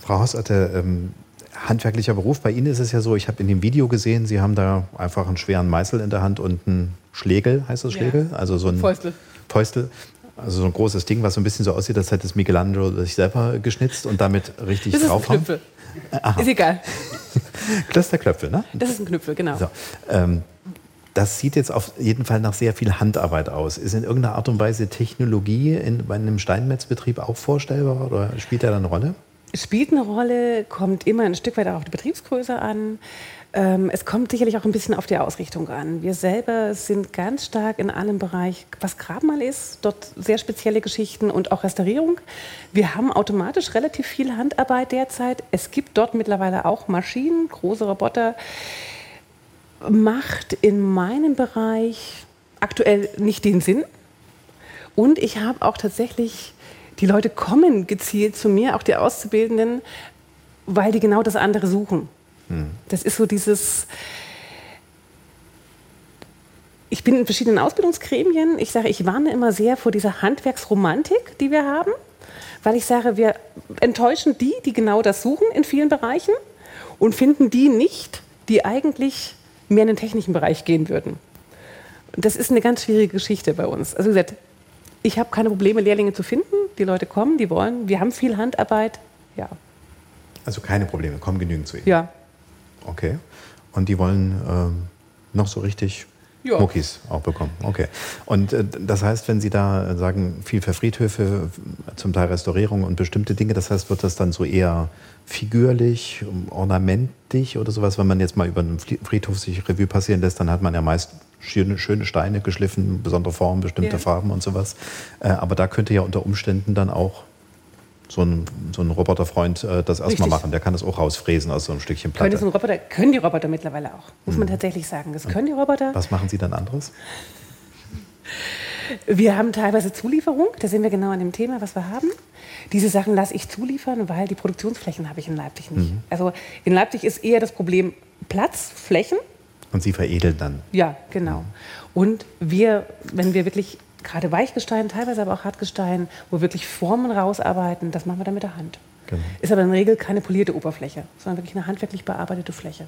Frau Hossatte, ähm, handwerklicher Beruf. Bei Ihnen ist es ja so, ich habe in dem Video gesehen, Sie haben da einfach einen schweren Meißel in der Hand und einen Schlegel, heißt das Schlegel? Ja. Also so ein Fäustel. Fäustel. Also so ein großes Ding, was so ein bisschen so aussieht, als hätte es Michelangelo sich selber geschnitzt und damit richtig Das ist ein draufhauen. Knüpfel. Ist egal. Das ist der Knöpfel, ne? Das ist ein Knüpfel, genau. So, ähm, das sieht jetzt auf jeden Fall nach sehr viel Handarbeit aus. Ist in irgendeiner Art und Weise Technologie in, bei einem Steinmetzbetrieb auch vorstellbar oder spielt er da eine Rolle? Spielt eine Rolle, kommt immer ein Stück weit auch auf die Betriebsgröße an. Ähm, es kommt sicherlich auch ein bisschen auf die Ausrichtung an. Wir selber sind ganz stark in einem Bereich, was Grabmal ist, dort sehr spezielle Geschichten und auch Restaurierung. Wir haben automatisch relativ viel Handarbeit derzeit. Es gibt dort mittlerweile auch Maschinen, große Roboter. Macht in meinem Bereich aktuell nicht den Sinn. Und ich habe auch tatsächlich, die Leute kommen gezielt zu mir, auch die Auszubildenden, weil die genau das andere suchen. Das ist so dieses, ich bin in verschiedenen Ausbildungsgremien. Ich sage, ich warne immer sehr vor dieser Handwerksromantik, die wir haben, weil ich sage, wir enttäuschen die, die genau das suchen in vielen Bereichen und finden die nicht, die eigentlich mehr in den technischen Bereich gehen würden. Und das ist eine ganz schwierige Geschichte bei uns. Also wie gesagt, ich habe keine Probleme, Lehrlinge zu finden. Die Leute kommen, die wollen. Wir haben viel Handarbeit. Ja. Also keine Probleme, kommen genügend zu Ihnen. Ja. Okay. Und die wollen ähm, noch so richtig Ja. Muckis auch bekommen. Okay. Und äh, das heißt, wenn Sie da sagen, viel für Friedhöfe, zum Teil Restaurierung und bestimmte Dinge, das heißt, wird das dann so eher figürlich, ornamentig oder sowas? Wenn man jetzt mal über einen Friedhof sich Revue passieren lässt, dann hat man ja meist schöne, schöne Steine geschliffen, besondere Formen, bestimmte Ja. Farben und sowas. Äh, aber da könnte ja unter Umständen dann auch so ein, so ein Roboterfreund äh, das erstmal machen. Der kann das auch rausfräsen aus so einem Stückchen Können, Platte. ein Roboter, können die Roboter mittlerweile auch, muss man tatsächlich sagen. Das können die Roboter. Was machen Sie dann anderes? Wir haben teilweise Zulieferung, da sind wir genau an dem Thema, was wir haben. Diese Sachen lasse ich zuliefern, weil die Produktionsflächen habe ich in Leipzig nicht. Also in Leipzig ist eher das Problem Platz, Flächen. Und Sie veredeln dann. Ja, genau. Und wir, wenn wir wirklich gerade Weichgestein, teilweise aber auch Hartgestein, wo wir wirklich Formen rausarbeiten, das machen wir dann mit der Hand. Genau. Ist aber in der Regel keine polierte Oberfläche, sondern wirklich eine handwerklich bearbeitete Fläche.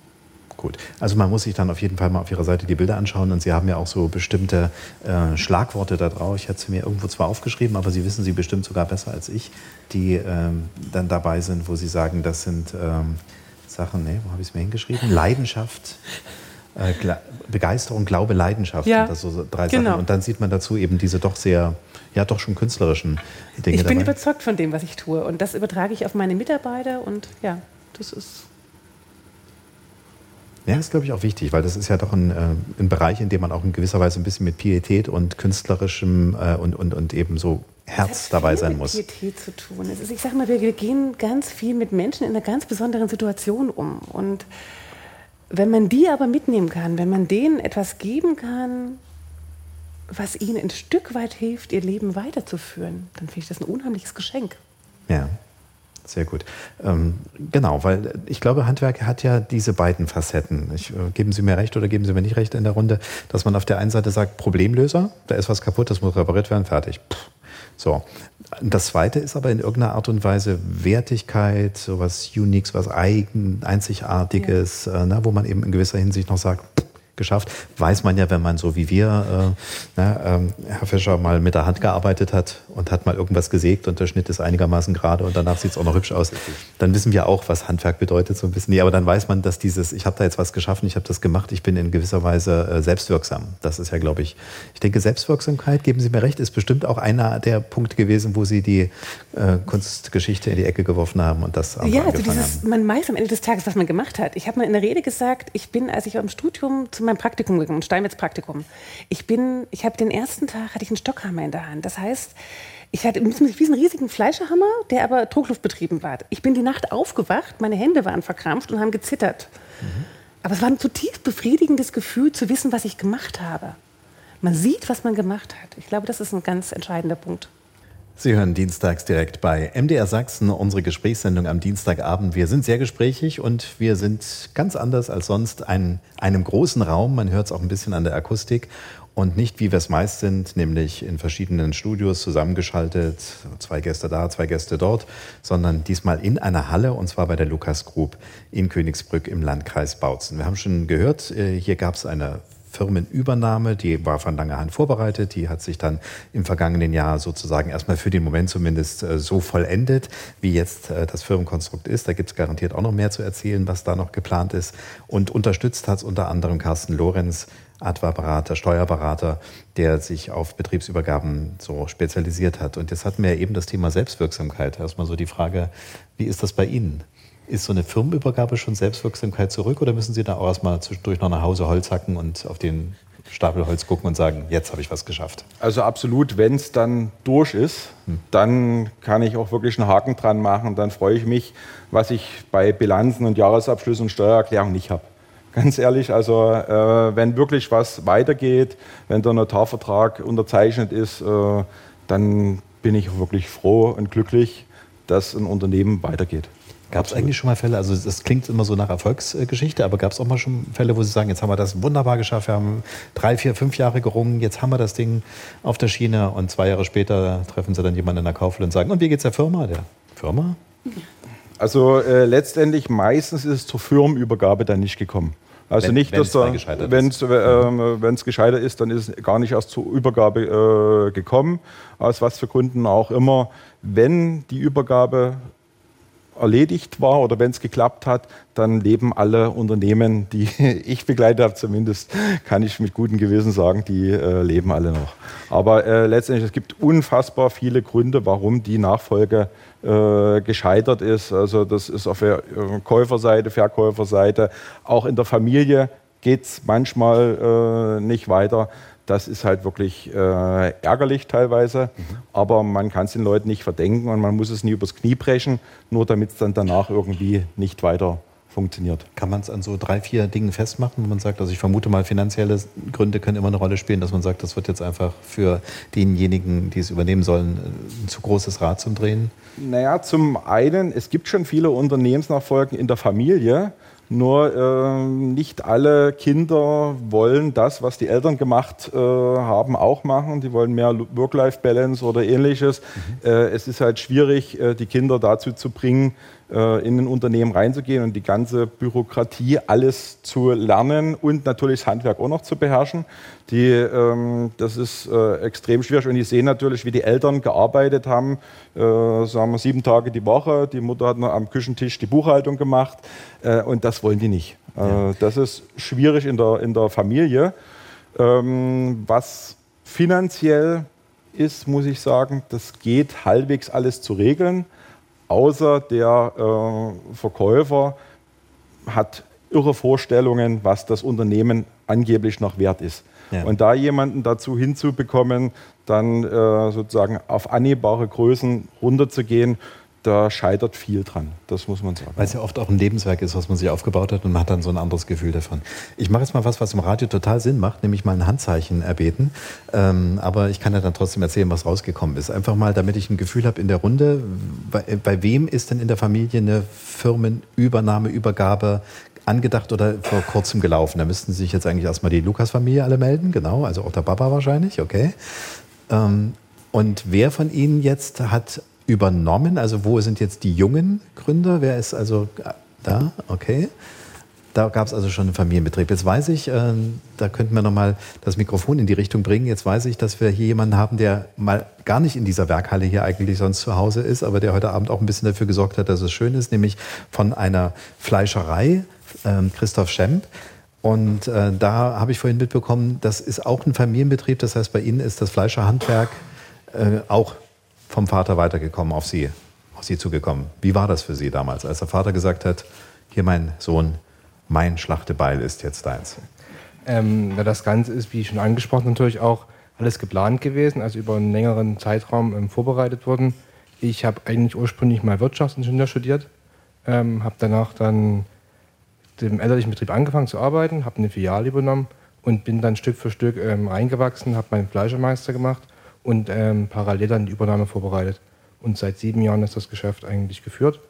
Gut. Also man muss sich dann auf jeden Fall mal auf Ihrer Seite die Bilder anschauen und Sie haben ja auch so bestimmte äh, Schlagworte da drauf. Ich hatte sie mir irgendwo zwar aufgeschrieben, aber Sie wissen sie bestimmt sogar besser als ich, die ähm, dann dabei sind, wo Sie sagen, das sind ähm, Sachen, nee, wo habe ich es mir hingeschrieben? Leidenschaft. Äh, Begeisterung, Glaube, Leidenschaft Ja, das so drei genau. Sachen. Und dann sieht man dazu eben diese doch sehr, ja doch schon künstlerischen Dinge Ich bin dabei. überzeugt von dem, was ich tue. Und das übertrage ich auf meine Mitarbeiter. Und ja, das ist Ja, das ist, glaube ich, auch wichtig, weil das ist ja doch ein, äh, ein Bereich, in dem man auch in gewisser Weise ein bisschen mit Pietät und künstlerischem äh, und, und, und eben so Herz hat dabei viel sein mit muss. Pietät zu tun. Ist, ich sage mal, wir, wir gehen ganz viel mit Menschen in einer ganz besonderen Situation um. Und wenn man die aber mitnehmen kann, wenn man denen etwas geben kann, was ihnen ein Stück weit hilft, ihr Leben weiterzuführen, dann finde ich das ein unheimliches Geschenk. Ja, sehr gut. Ähm, genau, weil ich glaube, Handwerk hat ja diese beiden Facetten. Ich, äh, geben Sie mir recht oder geben Sie mir nicht recht in der Runde, dass man auf der einen Seite sagt, Problemlöser, da ist was kaputt, das muss repariert werden, fertig. Pff. So. Das zweite ist aber in irgendeiner Art und Weise Wertigkeit, sowas Uniques, was eigen, Einzigartiges, äh, ne, wo man eben in gewisser Hinsicht noch sagt, pff, geschafft. Weiß man ja, wenn man so wie wir, äh, ne, ähm, Herr Fischer, mal mit der Hand gearbeitet hat und hat mal irgendwas gesägt und der Schnitt ist einigermaßen gerade und danach sieht es auch noch hübsch aus, dann wissen wir auch, was Handwerk bedeutet so ein bisschen. Nee, aber dann weiß man, dass dieses, ich habe da jetzt was geschaffen, ich habe das gemacht, ich bin in gewisser Weise äh, selbstwirksam. Das ist ja, glaube ich, ich denke, Selbstwirksamkeit, geben Sie mir recht, ist bestimmt auch einer der Punkte gewesen, wo Sie die äh, Kunstgeschichte in die Ecke geworfen haben und das andere Ja, also dieses, haben. man weiß am Ende des Tages, was man gemacht hat. Ich habe mal in der Rede gesagt, ich bin, als ich im Studium zu meinem Praktikum gegangen, Steinmetz-Praktikum, ich bin, ich habe den ersten Tag, hatte ich einen Stockhammer in der Hand. Das heißt, ich hatte einen riesigen Fleischerhammer, der aber Druckluftbetrieben war. Ich bin die Nacht aufgewacht, meine Hände waren verkrampft und haben gezittert. Aber es war ein zutiefst befriedigendes Gefühl, zu wissen, was ich gemacht habe. Man sieht, was man gemacht hat. Ich glaube, das ist ein ganz entscheidender Punkt. Sie hören dienstags direkt bei MDR Sachsen unsere Gesprächssendung am Dienstagabend. Wir sind sehr gesprächig und wir sind ganz anders als sonst in einem großen Raum. Man hört es auch ein bisschen an der Akustik und nicht wie wir es meist sind, nämlich in verschiedenen Studios zusammengeschaltet, zwei Gäste da, zwei Gäste dort, sondern diesmal in einer Halle und zwar bei der Lukas Group in Königsbrück im Landkreis Bautzen. Wir haben schon gehört, äh, hier gab es eine Firmenübernahme, die war von langer Hand vorbereitet, die hat sich dann im vergangenen Jahr sozusagen erstmal für den Moment zumindest äh, so vollendet, wie jetzt äh, das Firmenkonstrukt ist. Da gibt es garantiert auch noch mehr zu erzählen, was da noch geplant ist. Und unterstützt hat es unter anderem Carsten Lorenz, Adva-Berater, Steuerberater, der sich auf Betriebsübergaben so spezialisiert hat. Und jetzt hatten wir ja eben das Thema Selbstwirksamkeit. Erstmal so die Frage, wie ist das bei Ihnen? Ist so eine Firmenübergabe schon Selbstwirksamkeit zurück oder müssen Sie da auch erstmal zwischendurch noch nach Hause Holz hacken und auf den Stapel Holz gucken und sagen, jetzt habe ich was geschafft? Also absolut, wenn es dann durch ist, hm. dann kann ich auch wirklich einen Haken dran machen. Dann freue ich mich, was ich bei Bilanzen und Jahresabschlüssen und Steuererklärung nicht habe. Ganz ehrlich, also äh, wenn wirklich was weitergeht, wenn der Notarvertrag unterzeichnet ist, äh, dann bin ich wirklich froh und glücklich, dass ein Unternehmen weitergeht. Gab es eigentlich schon mal Fälle, also das klingt immer so nach Erfolgsgeschichte, aber gab es auch mal schon Fälle, wo Sie sagen, jetzt haben wir das wunderbar geschafft, wir haben drei, vier, fünf Jahre gerungen, jetzt haben wir das Ding auf der Schiene und zwei Jahre später treffen Sie dann jemanden in der Kaufel und sagen, und wie geht's der Firma? Der Firma? Also äh, letztendlich meistens ist es zur Firmenübergabe dann nicht gekommen. Also wenn, nicht, dass da, wenn es äh, gescheitert ist, dann ist es gar nicht erst zur Übergabe äh, gekommen, aus was für Gründen auch immer. Wenn die Übergabe erledigt war oder wenn es geklappt hat, dann leben alle Unternehmen, die ich begleitet habe, zumindest kann ich mit gutem Gewissen sagen, die äh, leben alle noch. Aber äh, letztendlich, es gibt unfassbar viele Gründe, warum die Nachfolge äh, gescheitert ist. Also das ist auf der äh, Käuferseite, Verkäuferseite, auch in der Familie geht es manchmal äh, nicht weiter. Das ist halt wirklich äh, ärgerlich teilweise, mhm. aber man kann es den Leuten nicht verdenken und man muss es nie übers Knie brechen, nur damit es dann danach irgendwie nicht weiter funktioniert. Kann man es an so drei, vier Dingen festmachen, wo man sagt, also ich vermute mal, finanzielle Gründe können immer eine Rolle spielen, dass man sagt, das wird jetzt einfach für denjenigen, die es übernehmen sollen, ein zu großes Rad zum Drehen? Naja, zum einen, es gibt schon viele Unternehmensnachfolgen in der Familie, nur äh, nicht alle Kinder wollen das, was die Eltern gemacht äh, haben, auch machen. Die wollen mehr Work-Life-Balance oder ähnliches. Mhm. Äh, es ist halt schwierig, äh, die Kinder dazu zu bringen, in ein Unternehmen reinzugehen und die ganze Bürokratie alles zu lernen und natürlich das Handwerk auch noch zu beherrschen. Die, ähm, das ist äh, extrem schwierig und ich sehe natürlich, wie die Eltern gearbeitet haben, äh, sagen wir sieben Tage die Woche. Die Mutter hat noch am Küchentisch die Buchhaltung gemacht äh, und das wollen die nicht. Äh, ja. Das ist schwierig in der, in der Familie. Ähm, was finanziell ist, muss ich sagen, das geht halbwegs alles zu regeln außer der äh, Verkäufer hat irre Vorstellungen, was das Unternehmen angeblich noch wert ist. Ja. Und da jemanden dazu hinzubekommen, dann äh, sozusagen auf annehmbare Größen runterzugehen, da scheitert viel dran, das muss man sagen. Weil es ja oft auch ein Lebenswerk ist, was man sich aufgebaut hat und man hat dann so ein anderes Gefühl davon. Ich mache jetzt mal was, was im Radio total Sinn macht, nämlich mal ein Handzeichen erbeten. Ähm, aber ich kann ja dann trotzdem erzählen, was rausgekommen ist. Einfach mal, damit ich ein Gefühl habe in der Runde, bei, bei wem ist denn in der Familie eine Firmenübernahme, Übergabe angedacht oder vor kurzem gelaufen? Da müssten sich jetzt eigentlich erstmal die Lukas-Familie alle melden, genau, also auch der Papa wahrscheinlich, okay. Ähm, und wer von Ihnen jetzt hat übernommen? Also wo sind jetzt die jungen Gründer? Wer ist also da? Okay. Da gab es also schon einen Familienbetrieb. Jetzt weiß ich, äh, da könnten wir nochmal das Mikrofon in die Richtung bringen. Jetzt weiß ich, dass wir hier jemanden haben, der mal gar nicht in dieser Werkhalle hier eigentlich sonst zu Hause ist, aber der heute Abend auch ein bisschen dafür gesorgt hat, dass es schön ist, nämlich von einer Fleischerei, äh, Christoph Schemp. Und äh, da habe ich vorhin mitbekommen, das ist auch ein Familienbetrieb. Das heißt, bei Ihnen ist das Fleischerhandwerk äh, auch vom Vater weitergekommen auf Sie, auf Sie zugekommen. Wie war das für Sie damals, als der Vater gesagt hat, hier mein Sohn, mein Schlachtebeil ist jetzt deins? Ähm, das Ganze ist, wie schon angesprochen, natürlich auch alles geplant gewesen, also über einen längeren Zeitraum ähm, vorbereitet worden. Ich habe eigentlich ursprünglich mal Wirtschaftsingenieur studiert, ähm, habe danach dann im elterlichen Betrieb angefangen zu arbeiten, habe eine Filiale übernommen und bin dann Stück für Stück ähm, reingewachsen, habe meinen Fleischermeister gemacht und ähm, parallel dann die Übernahme vorbereitet. Und seit sieben Jahren ist das Geschäft eigentlich geführt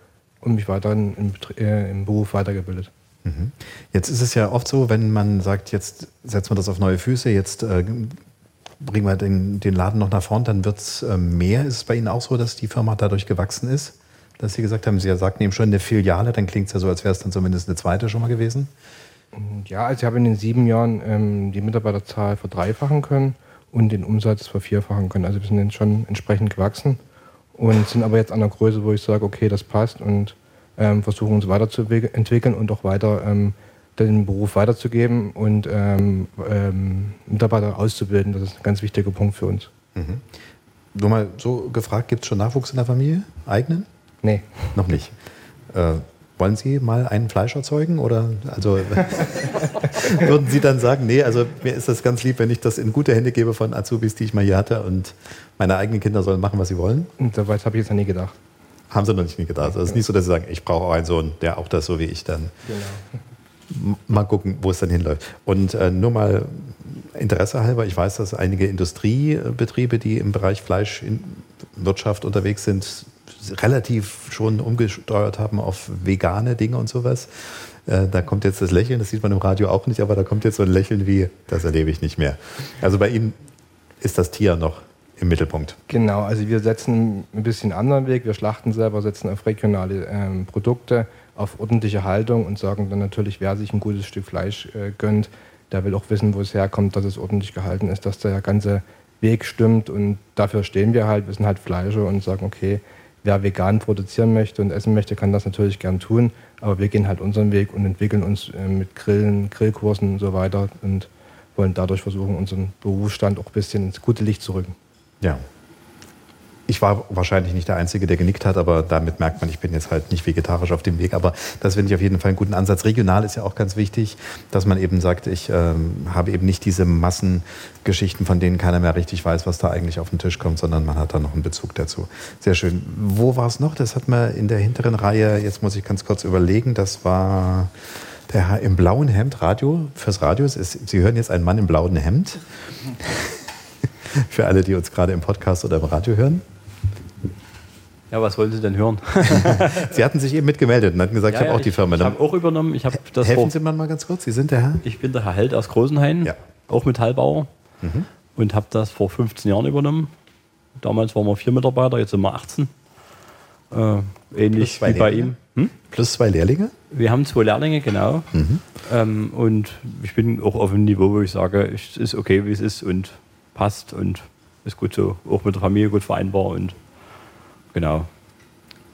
und mich weiterhin im, äh, im Beruf weitergebildet. Mhm. Jetzt ist es ja oft so, wenn man sagt, jetzt setzen wir das auf neue Füße, jetzt äh, bringen wir den, den, Laden noch nach vorn, dann wird es äh, mehr. Ist es bei Ihnen auch so, dass die Firma dadurch gewachsen ist? Dass Sie gesagt haben, Sie sagten eben schon eine Filiale, dann klingt es ja so, als wäre es dann zumindest eine zweite schon mal gewesen? Ja, also ich habe in den sieben Jahren ähm, die Mitarbeiterzahl verdreifachen können und den Umsatz vervierfachen können. Also wir sind jetzt schon entsprechend gewachsen und sind aber jetzt an der Größe, wo ich sage, okay, das passt und ähm, versuchen uns weiterzuentwickeln und auch weiter ähm, den Beruf weiterzugeben und ähm, ähm, Mitarbeiter auszubilden. Das ist ein ganz wichtiger Punkt für uns. Mhm. Nur mal so gefragt, gibt es schon Nachwuchs in der Familie? Eigenen? Nee. Noch nicht. Äh, wollen Sie mal einen Fleisch erzeugen? Oder also würden Sie dann sagen, nee, also mir ist das ganz lieb, wenn ich das in gute Hände gebe von Azubis, die ich mal hier hatte und meine eigenen Kinder sollen machen, was sie wollen? Und soweit habe ich jetzt noch nie gedacht. Haben Sie noch nicht nie gedacht. Also es ist nicht so, dass Sie sagen, ich brauche auch einen Sohn, der auch das so wie ich dann. Genau. Mal gucken, wo es dann hinläuft. Und äh, nur mal Interesse halber, ich weiß, dass einige Industriebetriebe, die im Bereich Fleischwirtschaft unterwegs sind, relativ schon umgesteuert haben auf vegane Dinge und sowas. Äh, da kommt jetzt das Lächeln, das sieht man im Radio auch nicht, aber da kommt jetzt so ein Lächeln wie, das erlebe ich nicht mehr. Also bei Ihnen ist das Tier noch im Mittelpunkt. Genau, also wir setzen ein bisschen anderen Weg. Wir schlachten selber, setzen auf regionale ähm, Produkte, auf ordentliche Haltung und sagen dann natürlich, wer sich ein gutes Stück Fleisch äh, gönnt, der will auch wissen, wo es herkommt, dass es ordentlich gehalten ist, dass der ganze Weg stimmt und dafür stehen wir halt. Wir sind halt Fleischer und sagen, okay, wer vegan produzieren möchte und essen möchte, kann das natürlich gern tun. Aber wir gehen halt unseren Weg und entwickeln uns äh, mit Grillen, Grillkursen und so weiter und wollen dadurch versuchen, unseren Berufsstand auch ein bisschen ins gute Licht zu rücken. Ja, ich war wahrscheinlich nicht der Einzige, der genickt hat, aber damit merkt man, ich bin jetzt halt nicht vegetarisch auf dem Weg. Aber das finde ich auf jeden Fall einen guten Ansatz. Regional ist ja auch ganz wichtig, dass man eben sagt, ich ähm, habe eben nicht diese Massengeschichten, von denen keiner mehr richtig weiß, was da eigentlich auf den Tisch kommt, sondern man hat da noch einen Bezug dazu. Sehr schön. Wo war es noch? Das hat man in der hinteren Reihe, jetzt muss ich ganz kurz überlegen, das war der Herr im blauen Hemd, Radio, fürs Radio. Sie hören jetzt einen Mann im blauen Hemd. Für alle, die uns gerade im Podcast oder im Radio hören. Ja, was wollen Sie denn hören? Sie hatten sich eben mitgemeldet und hatten gesagt, ja, ich habe auch die Firma. Ich habe auch übernommen. Ich das Helfen Sie mir mal ganz kurz, Sie sind der Herr? Ich bin der Herr Held aus Großenhain, ja. auch Metallbauer mhm. und habe das vor 15 Jahren übernommen. Damals waren wir vier Mitarbeiter, jetzt sind wir 18. Äh, ähnlich wie bei ihm. Hm? Plus zwei Lehrlinge? Wir haben zwei Lehrlinge, genau. Mhm. Ähm, und ich bin auch auf einem Niveau, wo ich sage, es ist okay, wie es ist und passt und ist gut so, auch mit der Familie gut vereinbar und Genau.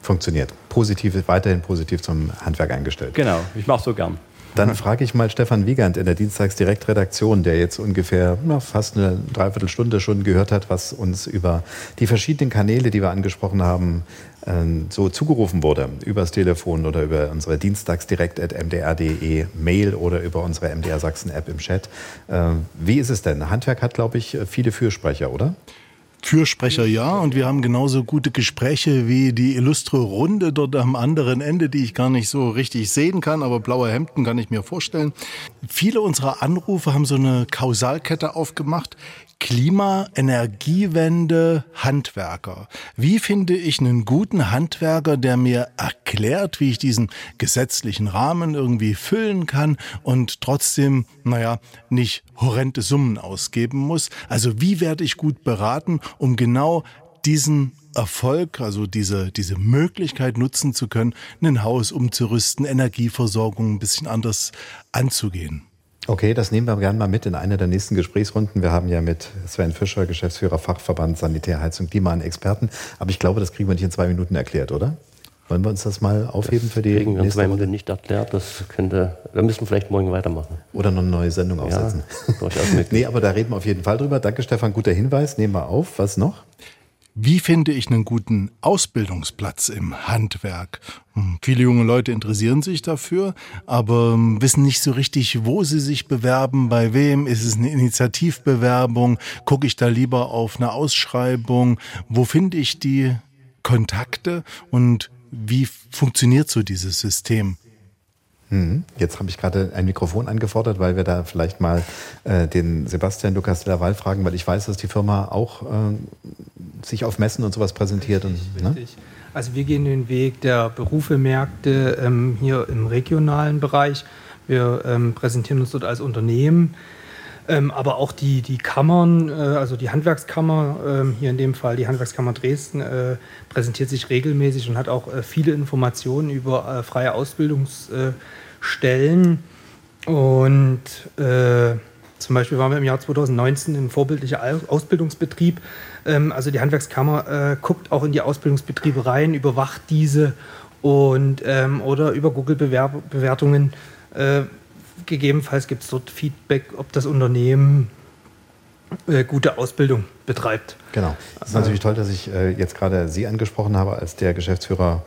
Funktioniert. Positiv, weiterhin positiv zum Handwerk eingestellt. Genau, ich mache so gern. Dann frage ich mal Stefan Wiegand in der Dienstagsdirektredaktion, der jetzt ungefähr na, fast eine Dreiviertelstunde schon gehört hat, was uns über die verschiedenen Kanäle, die wir angesprochen haben, äh, so zugerufen wurde. Übers Telefon oder über unsere Dienstagsdirekt.mdr.de Mail oder über unsere MDR Sachsen App im Chat. Äh, wie ist es denn? Handwerk hat, glaube ich, viele Fürsprecher, oder? Fürsprecher ja und wir haben genauso gute Gespräche wie die illustre Runde dort am anderen Ende, die ich gar nicht so richtig sehen kann, aber blaue Hemden kann ich mir vorstellen. Viele unserer Anrufe haben so eine Kausalkette aufgemacht. Klima, Energiewende, Handwerker. Wie finde ich einen guten Handwerker, der mir erklärt, wie ich diesen gesetzlichen Rahmen irgendwie füllen kann und trotzdem, naja, nicht horrende Summen ausgeben muss? Also wie werde ich gut beraten, um genau diesen Erfolg, also diese, diese Möglichkeit nutzen zu können, ein Haus umzurüsten, Energieversorgung ein bisschen anders anzugehen? Okay, das nehmen wir gerne mal mit in eine der nächsten Gesprächsrunden. Wir haben ja mit Sven Fischer, Geschäftsführer Fachverband Sanitär, Heizung, Klima, einen Experten. Aber ich glaube, das kriegen wir nicht in zwei Minuten erklärt, oder? Wollen wir uns das mal aufheben das für die kriegen wir in zwei Minuten nicht erklärt. Das könnte, wir müssen vielleicht morgen weitermachen. Oder noch eine neue Sendung aufsetzen. Ja, durchaus möglich. nee, aber da reden wir auf jeden Fall drüber. Danke, Stefan. Guter Hinweis. Nehmen wir auf. Was noch? Wie finde ich einen guten Ausbildungsplatz im Handwerk? Hm, viele junge Leute interessieren sich dafür, aber hm, wissen nicht so richtig, wo sie sich bewerben, bei wem. Ist es eine Initiativbewerbung? Gucke ich da lieber auf eine Ausschreibung? Wo finde ich die Kontakte und wie funktioniert so dieses System? Hm. Jetzt habe ich gerade ein Mikrofon angefordert, weil wir da vielleicht mal äh, den Sebastian Lukas de la Val fragen, weil ich weiß, dass die Firma auch äh, sich auf Messen und sowas präsentiert. Richtig, und, ne? richtig. Also wir gehen den Weg der Berufe, Märkte ähm, hier im regionalen Bereich. Wir ähm, präsentieren uns dort als Unternehmen, ähm, aber auch die, die Kammern, äh, also die Handwerkskammer, ähm, hier in dem Fall die Handwerkskammer Dresden, äh, präsentiert sich regelmäßig und hat auch äh, viele Informationen über äh, freie Ausbildungsstellen. und äh, zum Beispiel waren wir im Jahr 2019 ein vorbildlicher Ausbildungsbetrieb. Ähm, also die Handwerkskammer äh, guckt auch in die Ausbildungsbetriebe rein, überwacht diese und ähm, oder über Google-Bewertungen. Gegebenenfalls gibt es dort Feedback, ob das Unternehmen äh, gute Ausbildung betreibt. Genau. Es ist natürlich toll, dass ich äh, jetzt gerade Sie angesprochen habe als der Geschäftsführer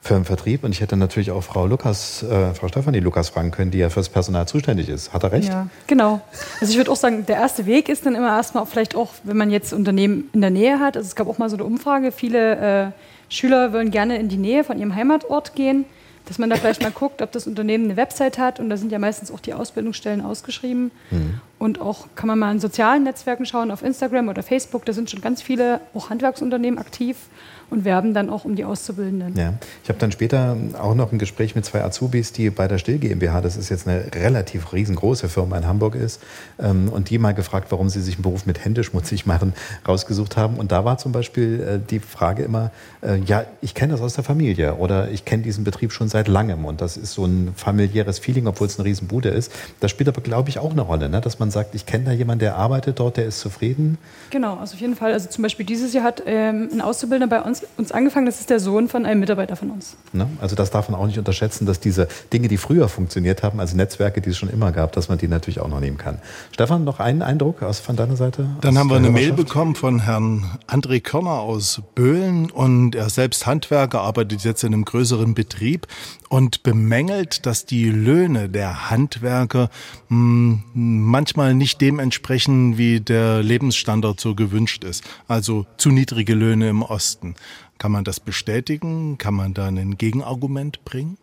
für den Vertrieb. Und ich hätte natürlich auch Frau Lukas, äh, Frau Stefanie Lukas fragen können, die ja fürs Personal zuständig ist. Hat er recht? Ja, genau. Also ich würde auch sagen, der erste Weg ist dann immer erstmal vielleicht auch, wenn man jetzt Unternehmen in der Nähe hat. Also es gab auch mal so eine Umfrage, viele äh, Schüler wollen gerne in die Nähe von ihrem Heimatort gehen, dass man da vielleicht mal guckt, ob das Unternehmen eine Website hat. Und da sind ja meistens auch die Ausbildungsstellen ausgeschrieben. Mhm. Und auch kann man mal in sozialen Netzwerken schauen, auf Instagram oder Facebook. Da sind schon ganz viele auch Handwerksunternehmen aktiv und werben dann auch um die Auszubildenden. Ja. Ich habe dann später auch noch ein Gespräch mit zwei Azubis, die bei der Still GmbH, das ist jetzt eine relativ riesengroße Firma in Hamburg ist, ähm, und die mal gefragt, warum sie sich einen Beruf mit Hände schmutzig machen, rausgesucht haben. Und da war zum Beispiel äh, die Frage immer, äh, ja, ich kenne das aus der Familie oder ich kenne diesen Betrieb schon seit langem und das ist so ein familiäres Feeling, obwohl es eine Riesenbude ist. Das spielt aber, glaube ich, auch eine Rolle, ne? dass man sagt, ich kenne da jemanden, der arbeitet dort, der ist zufrieden. Genau, also auf jeden Fall. Also zum Beispiel dieses Jahr hat ähm, ein Auszubildender bei uns, uns angefangen, das ist der Sohn von einem Mitarbeiter von uns. Ne? Also das darf man auch nicht unterschätzen, dass diese Dinge, die früher funktioniert haben, also Netzwerke, die es schon immer gab, dass man die natürlich auch noch nehmen kann. Stefan, noch einen Eindruck aus, von deiner Seite? Dann haben wir eine Mail bekommen von Herrn André Körner aus Böhlen und er selbst Handwerker, arbeitet jetzt in einem größeren Betrieb und bemängelt, dass die Löhne der Handwerker mh, manchmal nicht dem entsprechen, wie der Lebensstandard so gewünscht ist. Also zu niedrige Löhne im Osten. Kann man das bestätigen? Kann man da ein Gegenargument bringen?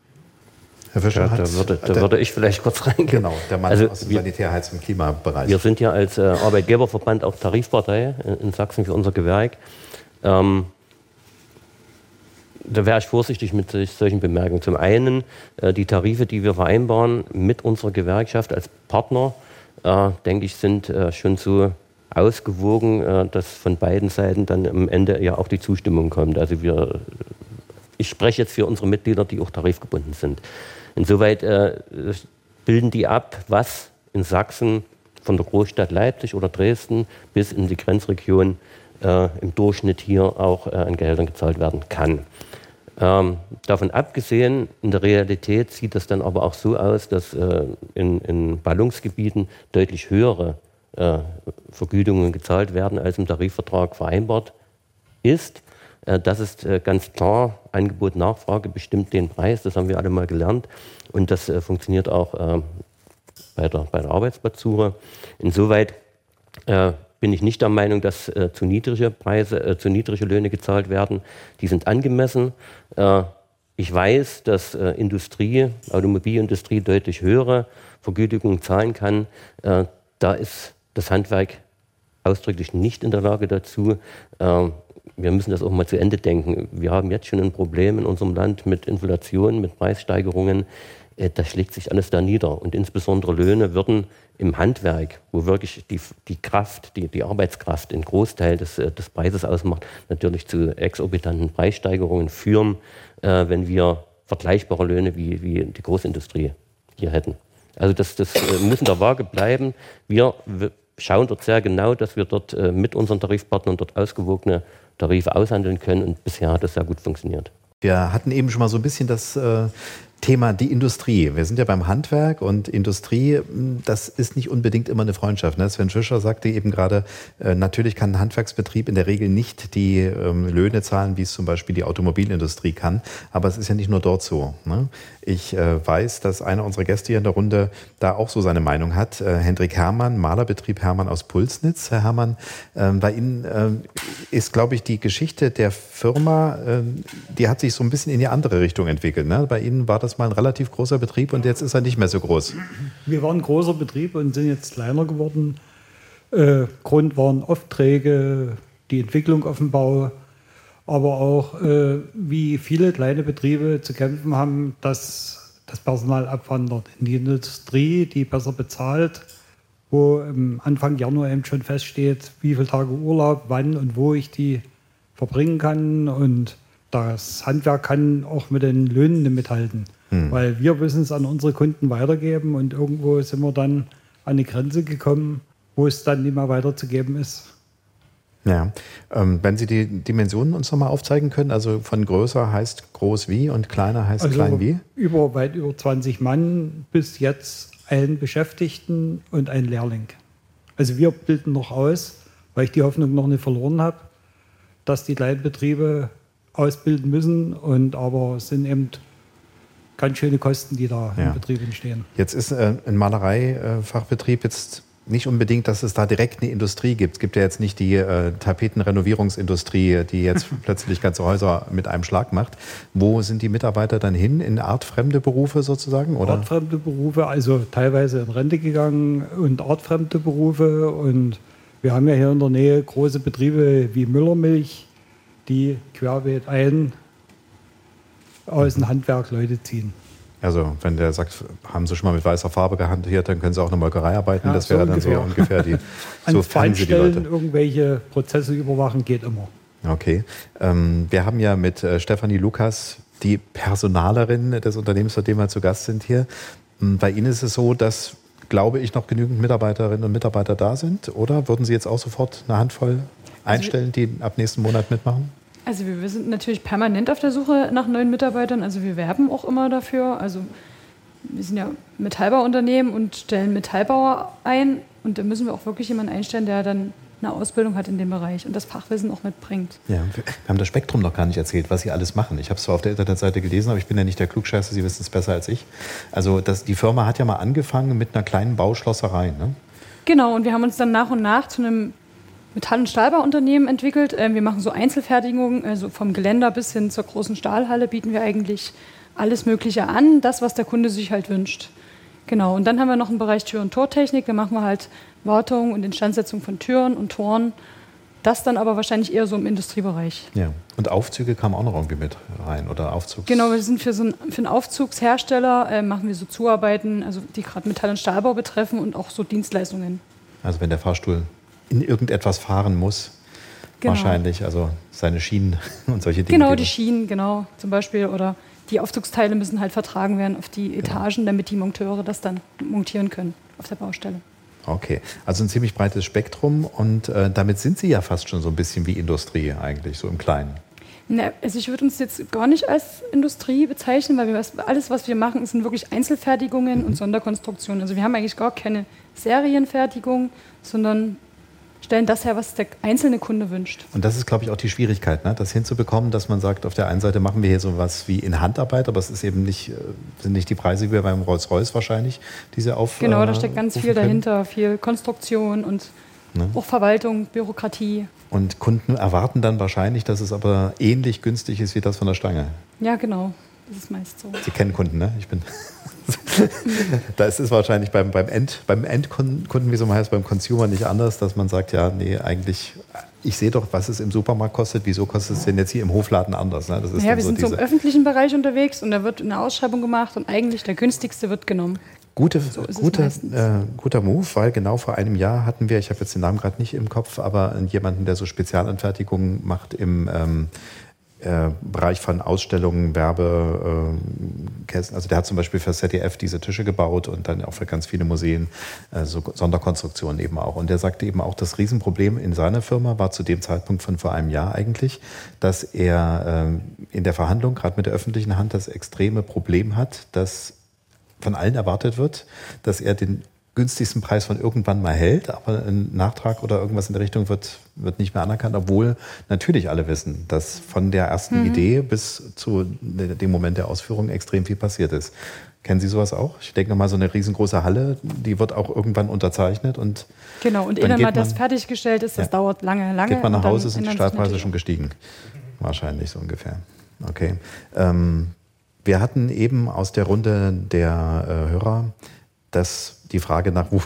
Herr Fischer, ja, da, würde, da würde ich vielleicht kurz reingehen. Genau, der Mann also aus dem Sanitär, Heiz- und Klimabereich. Wir sind ja als äh, Arbeitgeberverband auch Tarifpartei in, in Sachsen für unser Gewerk. Ähm, da wäre ich vorsichtig mit solchen Bemerkungen. Zum einen äh, die Tarife, die wir vereinbaren mit unserer Gewerkschaft als Partner, äh, denke ich, sind äh, schon so ausgewogen, äh, dass von beiden Seiten dann am Ende ja auch die Zustimmung kommt. Also wir, ich spreche jetzt für unsere Mitglieder, die auch tarifgebunden sind. Insoweit äh, bilden die ab, was in Sachsen von der Großstadt Leipzig oder Dresden bis in die Grenzregion äh, im Durchschnitt hier auch an Geldern gezahlt werden kann. Ähm, davon abgesehen, in der Realität sieht das dann aber auch so aus, dass äh, in, in Ballungsgebieten deutlich höhere äh, Vergütungen gezahlt werden, als im Tarifvertrag vereinbart ist. Äh, das ist äh, ganz klar, Angebot, Nachfrage bestimmt den Preis, das haben wir alle mal gelernt und das äh, funktioniert auch äh, bei, der, bei der Arbeitsplatzsuche. Insoweit bin ich nicht der Meinung, dass äh, zu niedrige Preise, äh, zu niedrige Löhne gezahlt werden. Die sind angemessen. Äh, ich weiß, dass äh, Industrie, Automobilindustrie deutlich höhere Vergütungen zahlen kann. Äh, da ist das Handwerk ausdrücklich nicht in der Lage dazu. Äh, wir müssen das auch mal zu Ende denken. Wir haben jetzt schon ein Problem in unserem Land mit Inflation, mit Preissteigerungen. Da schlägt sich alles da nieder. Und insbesondere Löhne würden im Handwerk, wo wirklich die, die Kraft, die, die Arbeitskraft einen Großteil des, äh, des Preises ausmacht, natürlich zu exorbitanten Preissteigerungen führen, äh, wenn wir vergleichbare Löhne wie, wie die Großindustrie hier hätten. Also das, das äh, muss in der Waage bleiben. Wir schauen dort sehr genau, dass wir dort äh, mit unseren Tarifpartnern dort ausgewogene Tarife aushandeln können und bisher hat das sehr gut funktioniert. Wir hatten eben schon mal so ein bisschen das äh, Thema die Industrie. Wir sind ja beim Handwerk und Industrie, hm, das ist nicht unbedingt immer eine Freundschaft. Ne? Sven Fischer sagte eben gerade, äh, natürlich kann ein Handwerksbetrieb in der Regel nicht die ähm, Löhne zahlen, wie es zum Beispiel die Automobilindustrie kann. Aber es ist ja nicht nur dort so. Ne? Ich äh, weiß, dass einer unserer Gäste hier in der Runde da auch so seine Meinung hat. Äh, Hendrik Hermann, Malerbetrieb Hermann aus Pulsnitz. Herr Hermann, äh, bei Ihnen äh, ist, glaube ich, die Geschichte der Firma, ähm, die hat sich so ein bisschen in die andere Richtung entwickelt. Ne? Bei Ihnen war das mal ein relativ großer Betrieb und jetzt ist er nicht mehr so groß. Wir waren ein großer Betrieb und sind jetzt kleiner geworden. Äh, Grund waren Aufträge, die Entwicklung auf dem Bau, aber auch äh, wie viele kleine Betriebe zu kämpfen haben, dass das Personal abwandert in die Industrie, die besser bezahlt, wo Anfang Januar eben schon feststeht, wie viele Tage Urlaub, wann und wo ich die verbringen kann. Und das Handwerk kann auch mit den Löhnen nicht mithalten, hm. weil wir müssen es an unsere Kunden weitergeben und irgendwo sind wir dann an die Grenze gekommen, wo es dann nicht mehr weiterzugeben ist. Ja, ähm, wenn Sie die Dimensionen uns nochmal aufzeigen können, also von größer heißt groß wie und kleiner heißt also klein wie? Über, weit über 20 Mann bis jetzt einen Beschäftigten und einen Lehrling. Also wir bilden noch aus, weil ich die Hoffnung noch nicht verloren habe, dass die kleinen Betriebe ausbilden müssen und aber es sind eben ganz schöne Kosten, die da ja. im Betrieb entstehen. Jetzt ist äh, ein Malereifachbetrieb jetzt nicht unbedingt, dass es da direkt eine Industrie gibt. Es gibt ja jetzt nicht die äh, Tapetenrenovierungsindustrie, die jetzt plötzlich ganze Häuser mit einem Schlag macht. Wo sind die Mitarbeiter dann hin? In artfremde Berufe sozusagen? Oder? Artfremde Berufe, also teilweise in Rente gegangen und artfremde Berufe. Und wir haben ja hier in der Nähe große Betriebe wie Müllermilch, die querbeet ein aus dem Handwerk Leute ziehen. Also wenn der sagt, haben Sie schon mal mit weißer Farbe gehandelt, dann können Sie auch eine Molkerei arbeiten. Ja, das wäre so dann ungefähr. so ungefähr die. An so fangen Sie die Leute. irgendwelche Prozesse überwachen geht immer. Okay. Ähm, wir haben ja mit äh, Stefanie Lukas die Personalerin des Unternehmens, bei dem wir zu Gast sind hier. Ähm, bei Ihnen ist es so, dass, glaube ich, noch genügend Mitarbeiterinnen und Mitarbeiter da sind, oder? Würden Sie jetzt auch sofort eine Handvoll also einstellen, die ab nächsten Monat mitmachen? Also wir, sind natürlich permanent auf der Suche nach neuen Mitarbeitern. Also wir werben auch immer dafür. Also wir sind ja Metallbauunternehmen und stellen Metallbauer ein. Und da müssen wir auch wirklich jemanden einstellen, der dann eine Ausbildung hat in dem Bereich und das Fachwissen auch mitbringt. Ja, wir haben das Spektrum noch gar nicht erzählt, was Sie alles machen. Ich habe es zwar auf der Internetseite gelesen, aber ich bin ja nicht der Klugscheißer, Sie wissen es besser als ich. Also das, die Firma hat ja mal angefangen mit einer kleinen Bauschlosserei. Ne? Genau, und wir haben uns dann nach und nach zu einem Metall- und Stahlbauunternehmen entwickelt. Ähm, wir machen so Einzelfertigungen, also vom Geländer bis hin zur großen Stahlhalle bieten wir eigentlich alles Mögliche an, das, was der Kunde sich halt wünscht. Genau, und dann haben wir noch einen Bereich Tür- und Tortechnik. Da machen wir halt Wartung und Instandsetzung von Türen und Toren. Das dann aber wahrscheinlich eher so im Industriebereich. Ja, und Aufzüge kamen auch noch irgendwie mit rein oder Aufzugs? Genau, wir sind für, so einen, für einen Aufzugshersteller, äh, machen wir so Zuarbeiten, also die gerade Metall- und Stahlbau betreffen und auch so Dienstleistungen. Also wenn der Fahrstuhl in irgendetwas fahren muss. Genau. Wahrscheinlich, also seine Schienen und solche Dinge. Genau, die Schienen, genau, zum Beispiel. Oder die Aufzugsteile müssen halt vertragen werden auf die genau. Etagen, genau. damit die Monteure das dann montieren können auf der Baustelle. Okay, also ein ziemlich breites Spektrum und äh, damit sind Sie ja fast schon so ein bisschen wie Industrie eigentlich, so im Kleinen. Na, also ich würde uns jetzt gar nicht als Industrie bezeichnen, weil was, alles, was wir machen, sind wirklich Einzelfertigungen mhm. und Sonderkonstruktionen. Also wir haben eigentlich gar keine Serienfertigung, sondern stellen das her, was der einzelne Kunde wünscht. Und das ist, glaube ich, auch die Schwierigkeit, ne? das hinzubekommen, dass man sagt, auf der einen Seite machen wir hier so was wie in Handarbeit, aber es ist eben nicht, äh, sind nicht die Preise wie beim Rolls-Royce wahrscheinlich, diese auf. Genau, da steckt ganz viel dahinter, viel Konstruktion und ne? auch Verwaltung, Bürokratie. Und Kunden erwarten dann wahrscheinlich, dass es aber ähnlich günstig ist wie das von der Stange. Ja, genau. Das ist meist so. Sie kennen Kunden, ne? Ich bin. da ist es wahrscheinlich beim, beim, End, beim Endkunden, wie so mal heißt, beim Consumer nicht anders, dass man sagt, ja, nee, eigentlich, ich sehe doch, was es im Supermarkt kostet, wieso kostet es denn jetzt hier im Hofladen anders? Ne? Das ist ja, wir so sind so im öffentlichen Bereich unterwegs und da wird eine Ausschreibung gemacht und eigentlich der günstigste wird genommen. Gute, so guter, äh, guter Move, weil genau vor einem Jahr hatten wir, ich habe jetzt den Namen gerade nicht im Kopf, aber jemanden, der so Spezialanfertigungen macht im ähm, äh, Bereich von Ausstellungen, Werbekästen. Äh, also der hat zum Beispiel für ZDF diese Tische gebaut und dann auch für ganz viele Museen äh, so Sonderkonstruktionen eben auch. Und der sagte eben auch, das Riesenproblem in seiner Firma war zu dem Zeitpunkt von vor einem Jahr eigentlich, dass er äh, in der Verhandlung gerade mit der öffentlichen Hand das extreme Problem hat, dass von allen erwartet wird, dass er den günstigsten Preis von irgendwann mal hält, aber ein Nachtrag oder irgendwas in der Richtung wird, wird nicht mehr anerkannt, obwohl natürlich alle wissen, dass von der ersten mhm. Idee bis zu dem Moment der Ausführung extrem viel passiert ist. Kennen Sie sowas auch? Ich denke mal, so eine riesengroße Halle, die wird auch irgendwann unterzeichnet und genau und dann mal das fertiggestellt ist, das ja, dauert lange, lange. Geht man nach Hause, sind die Stahlpreise schon gestiegen, wahrscheinlich so ungefähr. Okay. Ähm, Wir hatten eben aus der Runde der äh, Hörer das, die Frage nach, wo,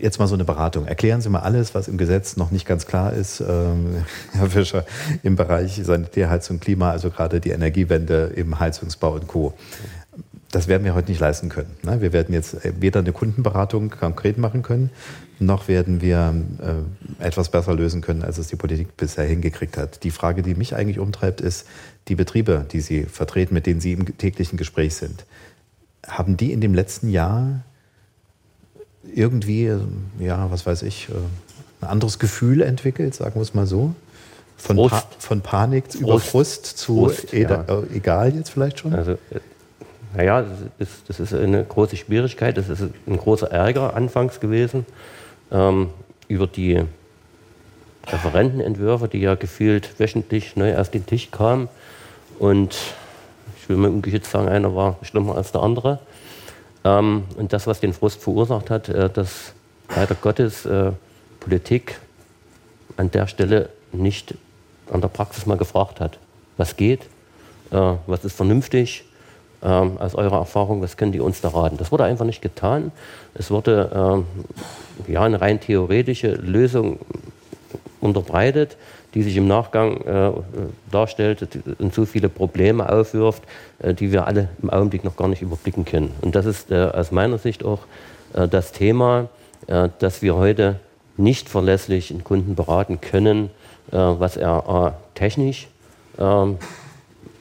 jetzt mal so eine Beratung. Erklären Sie mal alles, was im Gesetz noch nicht ganz klar ist, ähm, Herr Fischer, im Bereich Sanitärheizung, Klima, also gerade die Energiewende im Heizungsbau und Co. Das werden wir heute nicht leisten können. Ne? Wir werden jetzt weder eine Kundenberatung konkret machen können, noch werden wir äh, etwas besser lösen können, als es die Politik bisher hingekriegt hat. Die Frage, die mich eigentlich umtreibt, ist, die Betriebe, die Sie vertreten, mit denen Sie im täglichen Gespräch sind, haben die in dem letzten Jahr irgendwie, ja, was weiß ich, äh, ein anderes Gefühl entwickelt, sagen wir es mal so? Von, pa von Panik Frust. über Frust zu Frust, ja. Äh, egal jetzt vielleicht schon? Also, äh, naja, das ist, das ist eine große Schwierigkeit, das ist ein großer Ärger anfangs gewesen ähm, über die Referentenentwürfe, die ja gefühlt wöchentlich neu auf den Tisch kamen. Und ich will mal ungeschützt sagen, einer war schlimmer als der andere. Ähm, und das, was den Frust verursacht hat, äh, dass leider Gottes äh, Politik an der Stelle nicht an der Praxis mal gefragt hat, was geht, äh, was ist vernünftig, ähm, aus eurer Erfahrung, was können die uns da raten? Das wurde einfach nicht getan. Es wurde ähm, ja, eine rein theoretische Lösung unterbreitet, die sich im Nachgang äh, darstellt und so viele Probleme aufwirft, äh, die wir alle im Augenblick noch gar nicht überblicken können. Und das ist äh, aus meiner Sicht auch äh, das Thema, äh, dass wir heute nicht verlässlich einen Kunden beraten können, äh, was er technisch ähm,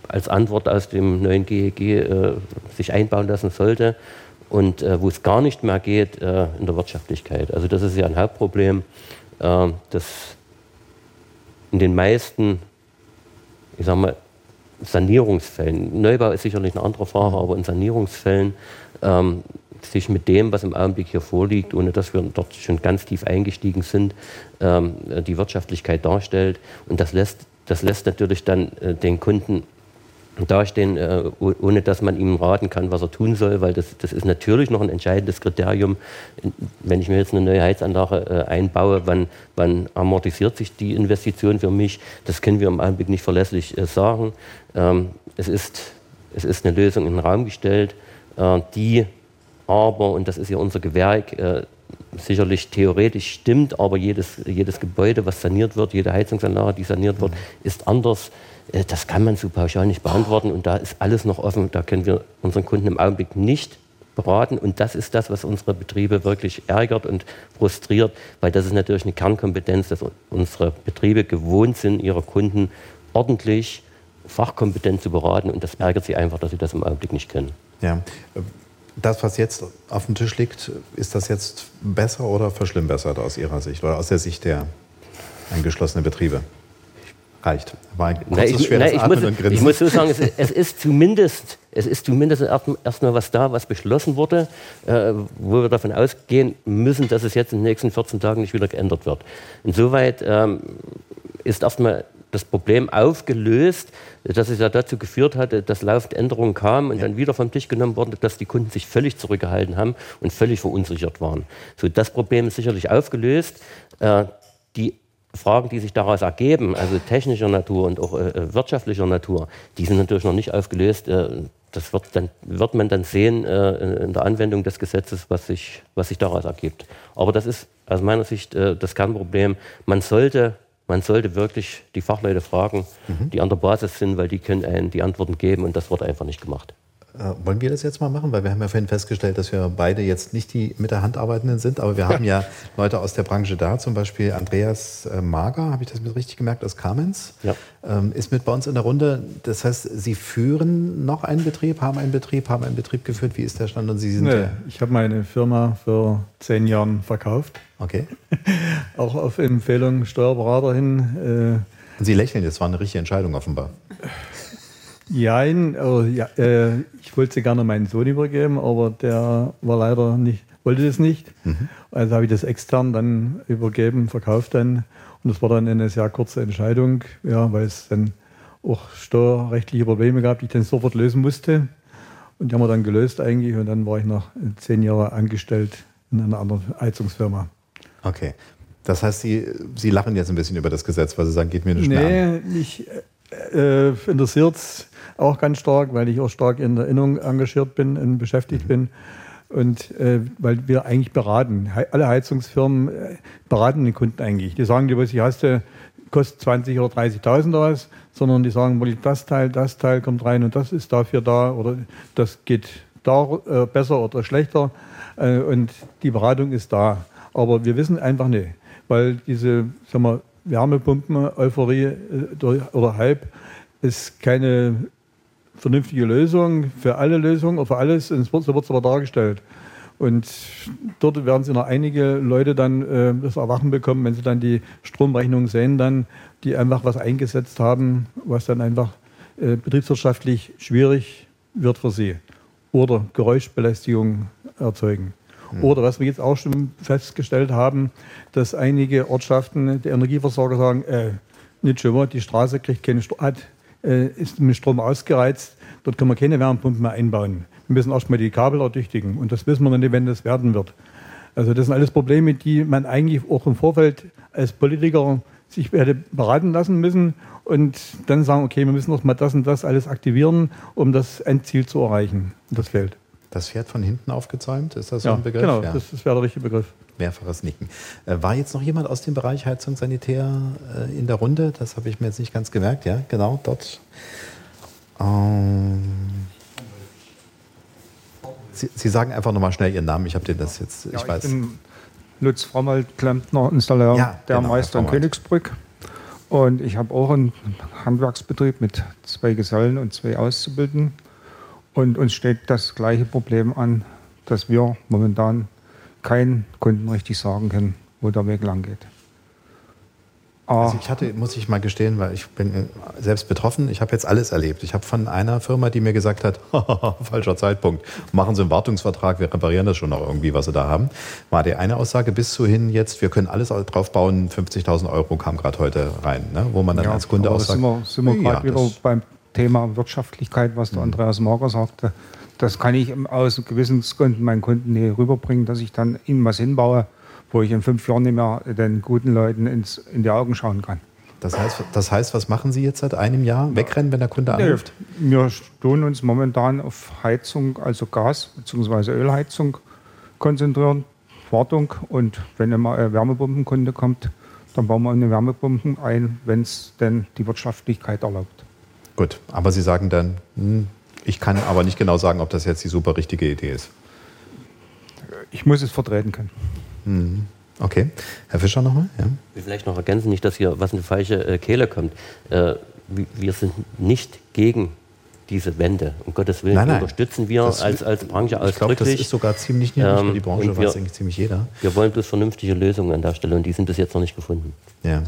als Antwort aus dem neuen GEG sich einbauen lassen sollte und wo es gar nicht mehr geht in der Wirtschaftlichkeit. Also das ist ja ein Hauptproblem, das in den meisten, ich sag mal, Sanierungsfällen, Neubau ist sicherlich eine andere Frage, aber in Sanierungsfällen ähm, sich mit dem, was im Augenblick hier vorliegt, ohne dass wir dort schon ganz tief eingestiegen sind, ähm, die Wirtschaftlichkeit darstellt. Und das lässt, das lässt natürlich dann äh, den Kunden dastehen, äh, ohne dass man ihm raten kann, was er tun soll, weil das, das ist natürlich noch ein entscheidendes Kriterium. Wenn ich mir jetzt eine neue Heizanlage äh, einbaue, wann, wann amortisiert sich die Investition für mich? Das können wir im Augenblick nicht verlässlich äh, sagen. Ähm, es, ist, es ist eine Lösung in den Raum gestellt, die aber, und das ist ja unser Gewerk, sicherlich theoretisch stimmt, aber jedes, jedes Gebäude, was saniert wird, jede Heizungsanlage, die saniert wird, ist anders das kann man so pauschal nicht beantworten und da ist alles noch offen. Da können wir unseren Kunden im Augenblick nicht beraten und das ist das, was unsere Betriebe wirklich ärgert und frustriert, weil das ist natürlich eine Kernkompetenz, dass unsere Betriebe gewohnt sind, ihre Kunden ordentlich, fachkompetent zu beraten und das ärgert sie einfach, dass sie das im Augenblick nicht können. Ja. Das, was jetzt auf dem Tisch liegt, ist das jetzt besser oder verschlimmbessert aus Ihrer Sicht oder aus der Sicht der angeschlossenen Betriebe? Reicht. War ein kurzes, na, ich, schweres na, ich, muss, und ich muss so sagen, es, es, ist zumindest, es ist zumindest erstmal was da, was beschlossen wurde, äh, wo wir davon ausgehen müssen, dass es jetzt in den nächsten 14 Tagen nicht wieder geändert wird. Insoweit ähm, ist erstmal das Problem aufgelöst, dass es ja dazu geführt hatte, dass laufend Änderungen kamen und ja. dann wieder vom Tisch genommen wurden, dass die Kunden sich völlig zurückgehalten haben und völlig verunsichert waren. So, das Problem ist sicherlich aufgelöst. Äh, die Fragen, die sich daraus ergeben, also technischer Natur und auch äh, wirtschaftlicher Natur, die sind natürlich noch nicht aufgelöst. Äh, das wird, dann, wird man dann sehen äh, in der Anwendung des Gesetzes, was sich, was sich daraus ergibt. Aber das ist aus meiner Sicht äh, das Kernproblem. Man sollte, man sollte wirklich die Fachleute fragen, mhm. die an der Basis sind, weil die können einen die Antworten geben und das wird einfach nicht gemacht. Äh, wollen wir das jetzt mal machen? Weil wir haben ja vorhin festgestellt, dass wir beide jetzt nicht die mit der Hand arbeitenden sind, aber wir haben ja Leute aus der Branche da, zum Beispiel Andreas äh, Mager, habe ich das mit richtig gemerkt, aus Kamenz, ja. ähm, ist mit bei uns in der Runde. Das heißt, Sie führen noch einen Betrieb, haben einen Betrieb, haben einen Betrieb geführt. Wie ist der Stand? Und Sie sind nee, ich habe meine Firma für zehn Jahren verkauft. Okay. Auch auf Empfehlung Steuerberater hin. Äh, Und Sie lächeln, das war eine richtige Entscheidung offenbar. Jein, oh, ja, äh, ich wollte sie gerne meinen Sohn übergeben, aber der war leider nicht, wollte das nicht. Mhm. Also habe ich das extern dann übergeben, verkauft dann. Und das war dann eine sehr kurze Entscheidung, ja, weil es dann auch steuerrechtliche Probleme gab, die ich dann sofort lösen musste. Und die haben wir dann gelöst eigentlich. Und dann war ich noch zehn Jahre angestellt in einer anderen Heizungsfirma. Okay. Das heißt, Sie, Sie lachen jetzt ein bisschen über das Gesetz, weil Sie sagen, geht mir nicht nee, mehr an. Nee, ich, äh, interessiert es auch ganz stark, weil ich auch stark in der Innung engagiert bin und beschäftigt mhm. bin. Und äh, weil wir eigentlich beraten. Alle Heizungsfirmen äh, beraten den Kunden eigentlich. Die sagen dir, was ich hast, kostet 20 oder 30.000 oder was, sondern die sagen, das Teil, das Teil kommt rein und das ist dafür da oder das geht da äh, besser oder schlechter. Äh, und die Beratung ist da. Aber wir wissen einfach nicht, weil diese sag mal, Wärmepumpen-Euphorie äh, oder Hype ist keine vernünftige Lösung für alle Lösungen oder für alles. So wird es aber dargestellt. Und dort werden sie noch einige Leute dann äh, das Erwachen bekommen, wenn sie dann die Stromrechnung sehen, dann, die einfach was eingesetzt haben, was dann einfach äh, betriebswirtschaftlich schwierig wird für sie. Oder Geräuschbelästigung erzeugen. Mhm. Oder was wir jetzt auch schon festgestellt haben, dass einige Ortschaften, der Energieversorger sagen, äh, nicht schon mal, die Straße kriegt keinen Strom, hat, äh, ist mit Strom ausgereizt, dort können wir keine Wärmepumpen mehr einbauen. Wir müssen erstmal die Kabel ertüchtigen und das wissen wir noch nicht, wenn das werden wird. Also das sind alles Probleme, die man eigentlich auch im Vorfeld als Politiker sich hätte beraten lassen müssen und dann sagen, okay, wir müssen erstmal das und das alles aktivieren, um das Endziel zu erreichen. Und das fehlt. Das Pferd von hinten aufgezäumt, ist das so ja, ein Begriff? Genau, ja. das, das wäre der richtige Begriff. Mehrfaches Nicken. Äh, war jetzt noch jemand aus dem Bereich Heizung Sanitär äh, in der Runde? Das habe ich mir jetzt nicht ganz gemerkt. Ja, genau, dort. Ähm Sie, Sie, sagen einfach nochmal schnell Ihren Namen. Ich habe den das jetzt, ich ja, weiß. Ich bin Lutz Frommelt, Klempner, Installeur ja, der genau, Meister in Königsbrück. Und ich habe auch einen Handwerksbetrieb mit zwei Gesellen und zwei Auszubildenden. Und uns steht das gleiche Problem an, dass wir momentan keinen Kunden richtig sagen können, wo der Weg lang geht. Also ich hatte, muss ich mal gestehen, weil ich bin selbst betroffen, ich habe jetzt alles erlebt. Ich habe von einer Firma, die mir gesagt hat, falscher Zeitpunkt, machen Sie einen Wartungsvertrag, wir reparieren das schon noch irgendwie, was Sie da haben. War die eine Aussage bis zu hin jetzt, wir können alles drauf bauen, 50.000 Euro kam gerade heute rein, ne? wo man dann ja, als Kunde auch sagt, sind wir, sind wir ja, gerade wieder beim Thema Wirtschaftlichkeit, was der mhm. Andreas Marker sagte. Das kann ich aus gewissen Gründen meinen Kunden nie rüberbringen, dass ich dann ihnen was hinbaue, wo ich in fünf Jahren nicht mehr den guten Leuten ins, in die Augen schauen kann. Das heißt, das heißt, was machen Sie jetzt seit einem Jahr? Wegrennen, wenn der Kunde anruft? Nee, wir tun uns momentan auf Heizung, also Gas- bzw. Ölheizung konzentrieren, Wartung. Und wenn immer ein Wärmepumpenkunde kommt, dann bauen wir eine Wärmepumpen ein, wenn es denn die Wirtschaftlichkeit erlaubt. Gut, aber Sie sagen dann, hm, ich kann aber nicht genau sagen, ob das jetzt die super richtige Idee ist. Ich muss es vertreten können. Mhm. Okay. Herr Fischer nochmal? Ja. Vielleicht noch ergänzen, nicht, dass hier was in die falsche äh, Kehle kommt. Äh, wir sind nicht gegen diese Wende. Um Gottes Willen nein, nein. unterstützen wir das, als, als Branche ausdrücklich. Ich glaube, das ist sogar ziemlich nicht ähm, nur die Branche, wir, weiß eigentlich ziemlich jeder. Wir wollen bloß vernünftige Lösungen an der Stelle und die sind bis jetzt noch nicht gefunden. Ja.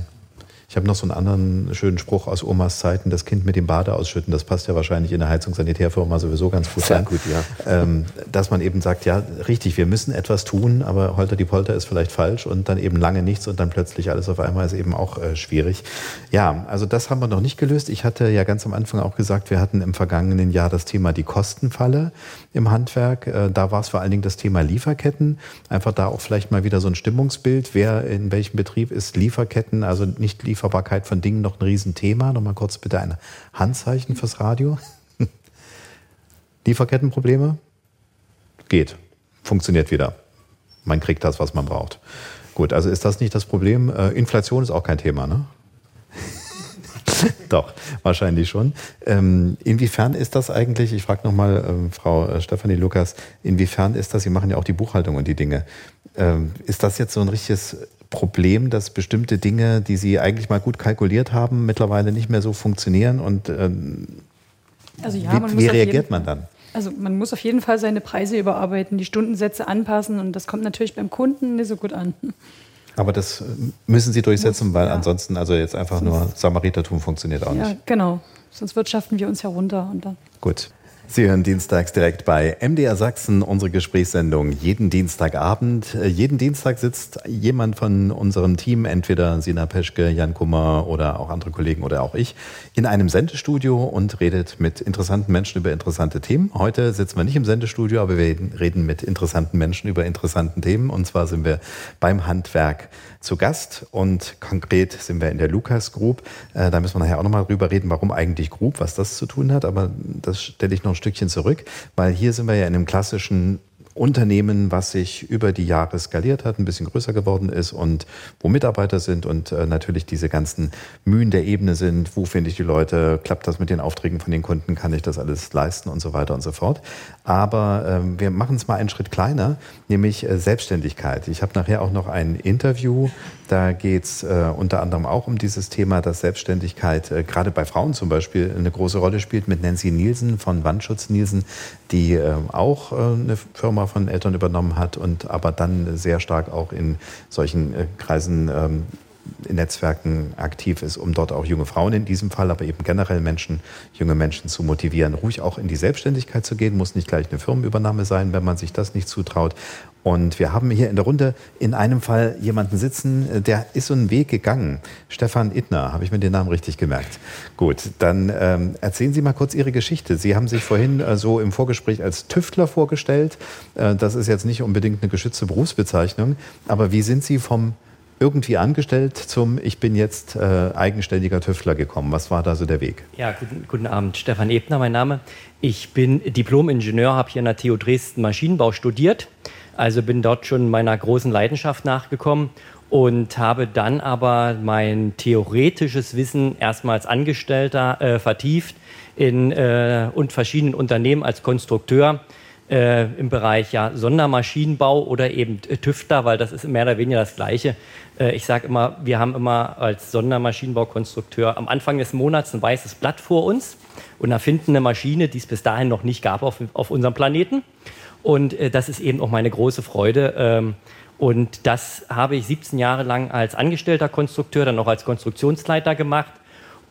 Ich habe noch so einen anderen schönen Spruch aus Omas Zeiten, das Kind mit dem Bade ausschütten. Das passt ja wahrscheinlich in der Heizungssanitärfirma sowieso ganz gut Sehr rein. gut, ja. Ähm, dass man eben sagt, ja, richtig, wir müssen etwas tun, aber Holter die Polter ist vielleicht falsch und dann eben lange nichts und dann plötzlich alles auf einmal ist eben auch äh, schwierig. Ja, also das haben wir noch nicht gelöst. Ich hatte ja ganz am Anfang auch gesagt, wir hatten im vergangenen Jahr das Thema die Kostenfalle im Handwerk. Äh, da war es vor allen Dingen das Thema Lieferketten. Einfach da auch vielleicht mal wieder so ein Stimmungsbild. Wer in welchem Betrieb ist Lieferketten, also nicht Lieferketten, Lieferbarkeit von Dingen noch ein Riesenthema. Nochmal kurz bitte ein Handzeichen fürs Radio. Lieferkettenprobleme? Geht. Funktioniert wieder. Man kriegt das, was man braucht. Gut, also ist das nicht das Problem? Äh, Inflation ist auch kein Thema, ne? Doch, wahrscheinlich schon. Ähm, inwiefern ist das eigentlich, ich frage nochmal ähm, Frau äh, Stefanie Lukas, inwiefern ist das, Sie machen ja auch die Buchhaltung und die Dinge, ähm, ist das jetzt so ein richtiges Problem, dass bestimmte Dinge, die Sie eigentlich mal gut kalkuliert haben, mittlerweile nicht mehr so funktionieren? Und ähm, also ja, wie, wie reagiert man dann? Also man muss auf jeden Fall seine Preise überarbeiten, die Stundensätze anpassen und das kommt natürlich beim Kunden nicht so gut an. Aber das müssen Sie durchsetzen, weil ja. ansonsten also jetzt einfach Sonst, nur Samaritertum funktioniert auch nicht. Ja, genau. Sonst wirtschaften wir uns herunter. Und dann. Gut. Sie hören dienstags direkt bei MDR Sachsen unsere Gesprächssendung jeden Dienstagabend. Äh, jeden Dienstag sitzt jemand von unserem Team, entweder Sina Peschke, Jan Kummer oder auch andere Kollegen oder auch ich, in einem Sendestudio und redet mit interessanten Menschen über interessante Themen. Heute sitzen wir nicht im Sendestudio, aber wir reden mit interessanten Menschen über interessanten Themen. Und zwar sind wir beim Handwerk zu Gast und konkret sind wir in der Lukas Group. Äh, da müssen wir nachher auch nochmal drüber reden, warum eigentlich Group, was das zu tun hat. Aber das stelle ich noch Stückchen zurück, weil hier sind wir ja in einem klassischen Unternehmen, was sich über die Jahre skaliert hat, ein bisschen größer geworden ist und wo Mitarbeiter sind und äh, natürlich diese ganzen Mühen der Ebene sind. Wo finde ich die Leute? Klappt das mit den Aufträgen von den Kunden? Kann ich das alles leisten und so weiter und so fort? Aber ähm, wir machen es mal einen Schritt kleiner, nämlich äh, Selbstständigkeit. Ich habe nachher auch noch ein Interview. Da geht es äh, unter anderem auch um dieses Thema, dass Selbstständigkeit äh, gerade bei Frauen zum Beispiel eine große Rolle spielt mit Nancy Nielsen von Wandschutz Nielsen, die äh, auch eine Firma von Eltern übernommen hat und aber dann sehr stark auch in solchen äh, Kreisen ähm, Netzwerken aktiv ist, um dort auch junge Frauen in diesem Fall, aber eben generell Menschen, junge Menschen zu motivieren, ruhig auch in die Selbstständigkeit zu gehen, muss nicht gleich eine Firmenübernahme sein, wenn man sich das nicht zutraut. Und wir haben hier in der Runde in einem Fall jemanden sitzen, der ist so einen Weg gegangen. Stefan Ittner, habe ich mir den Namen richtig gemerkt. Gut, dann ähm, erzählen Sie mal kurz Ihre Geschichte. Sie haben sich vorhin äh, so im Vorgespräch als Tüftler vorgestellt. Äh, das ist jetzt nicht unbedingt eine geschützte Berufsbezeichnung, aber wie sind Sie vom irgendwie angestellt zum Ich bin jetzt äh, eigenständiger Tüftler gekommen. Was war da so der Weg? Ja, guten, guten Abend. Stefan Ebner, mein Name. Ich bin Diplom-Ingenieur, habe hier an der TU Dresden Maschinenbau studiert. Also bin dort schon meiner großen Leidenschaft nachgekommen und habe dann aber mein theoretisches Wissen erstmal als Angestellter äh, vertieft in äh, und verschiedenen Unternehmen als Konstrukteur äh, im Bereich ja, Sondermaschinenbau oder eben Tüftler, weil das ist mehr oder weniger das Gleiche. Äh, ich sage immer, wir haben immer als Sondermaschinenbaukonstrukteur am Anfang des Monats ein weißes Blatt vor uns und erfinden eine Maschine, die es bis dahin noch nicht gab auf, auf unserem Planeten. Und äh, das ist eben auch meine große Freude. Ähm, und das habe ich 17 Jahre lang als angestellter Konstrukteur, dann auch als Konstruktionsleiter gemacht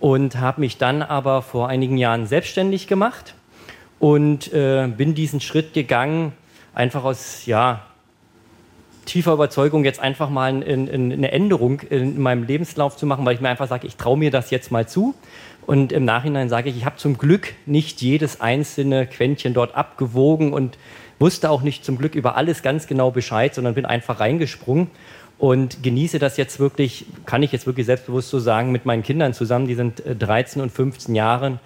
und habe mich dann aber vor einigen Jahren selbstständig gemacht und äh, bin diesen Schritt gegangen, einfach aus ja, tiefer Überzeugung, jetzt einfach mal in, in, eine Änderung in meinem Lebenslauf zu machen, weil ich mir einfach sage, ich traue mir das jetzt mal zu. Und im Nachhinein sage ich, ich habe zum Glück nicht jedes einzelne Quäntchen dort abgewogen und wusste auch nicht zum Glück über alles ganz genau Bescheid, sondern bin einfach reingesprungen und genieße das jetzt wirklich, kann ich jetzt wirklich selbstbewusst so sagen, mit meinen Kindern zusammen, die sind 13 äh, und 15 Jahren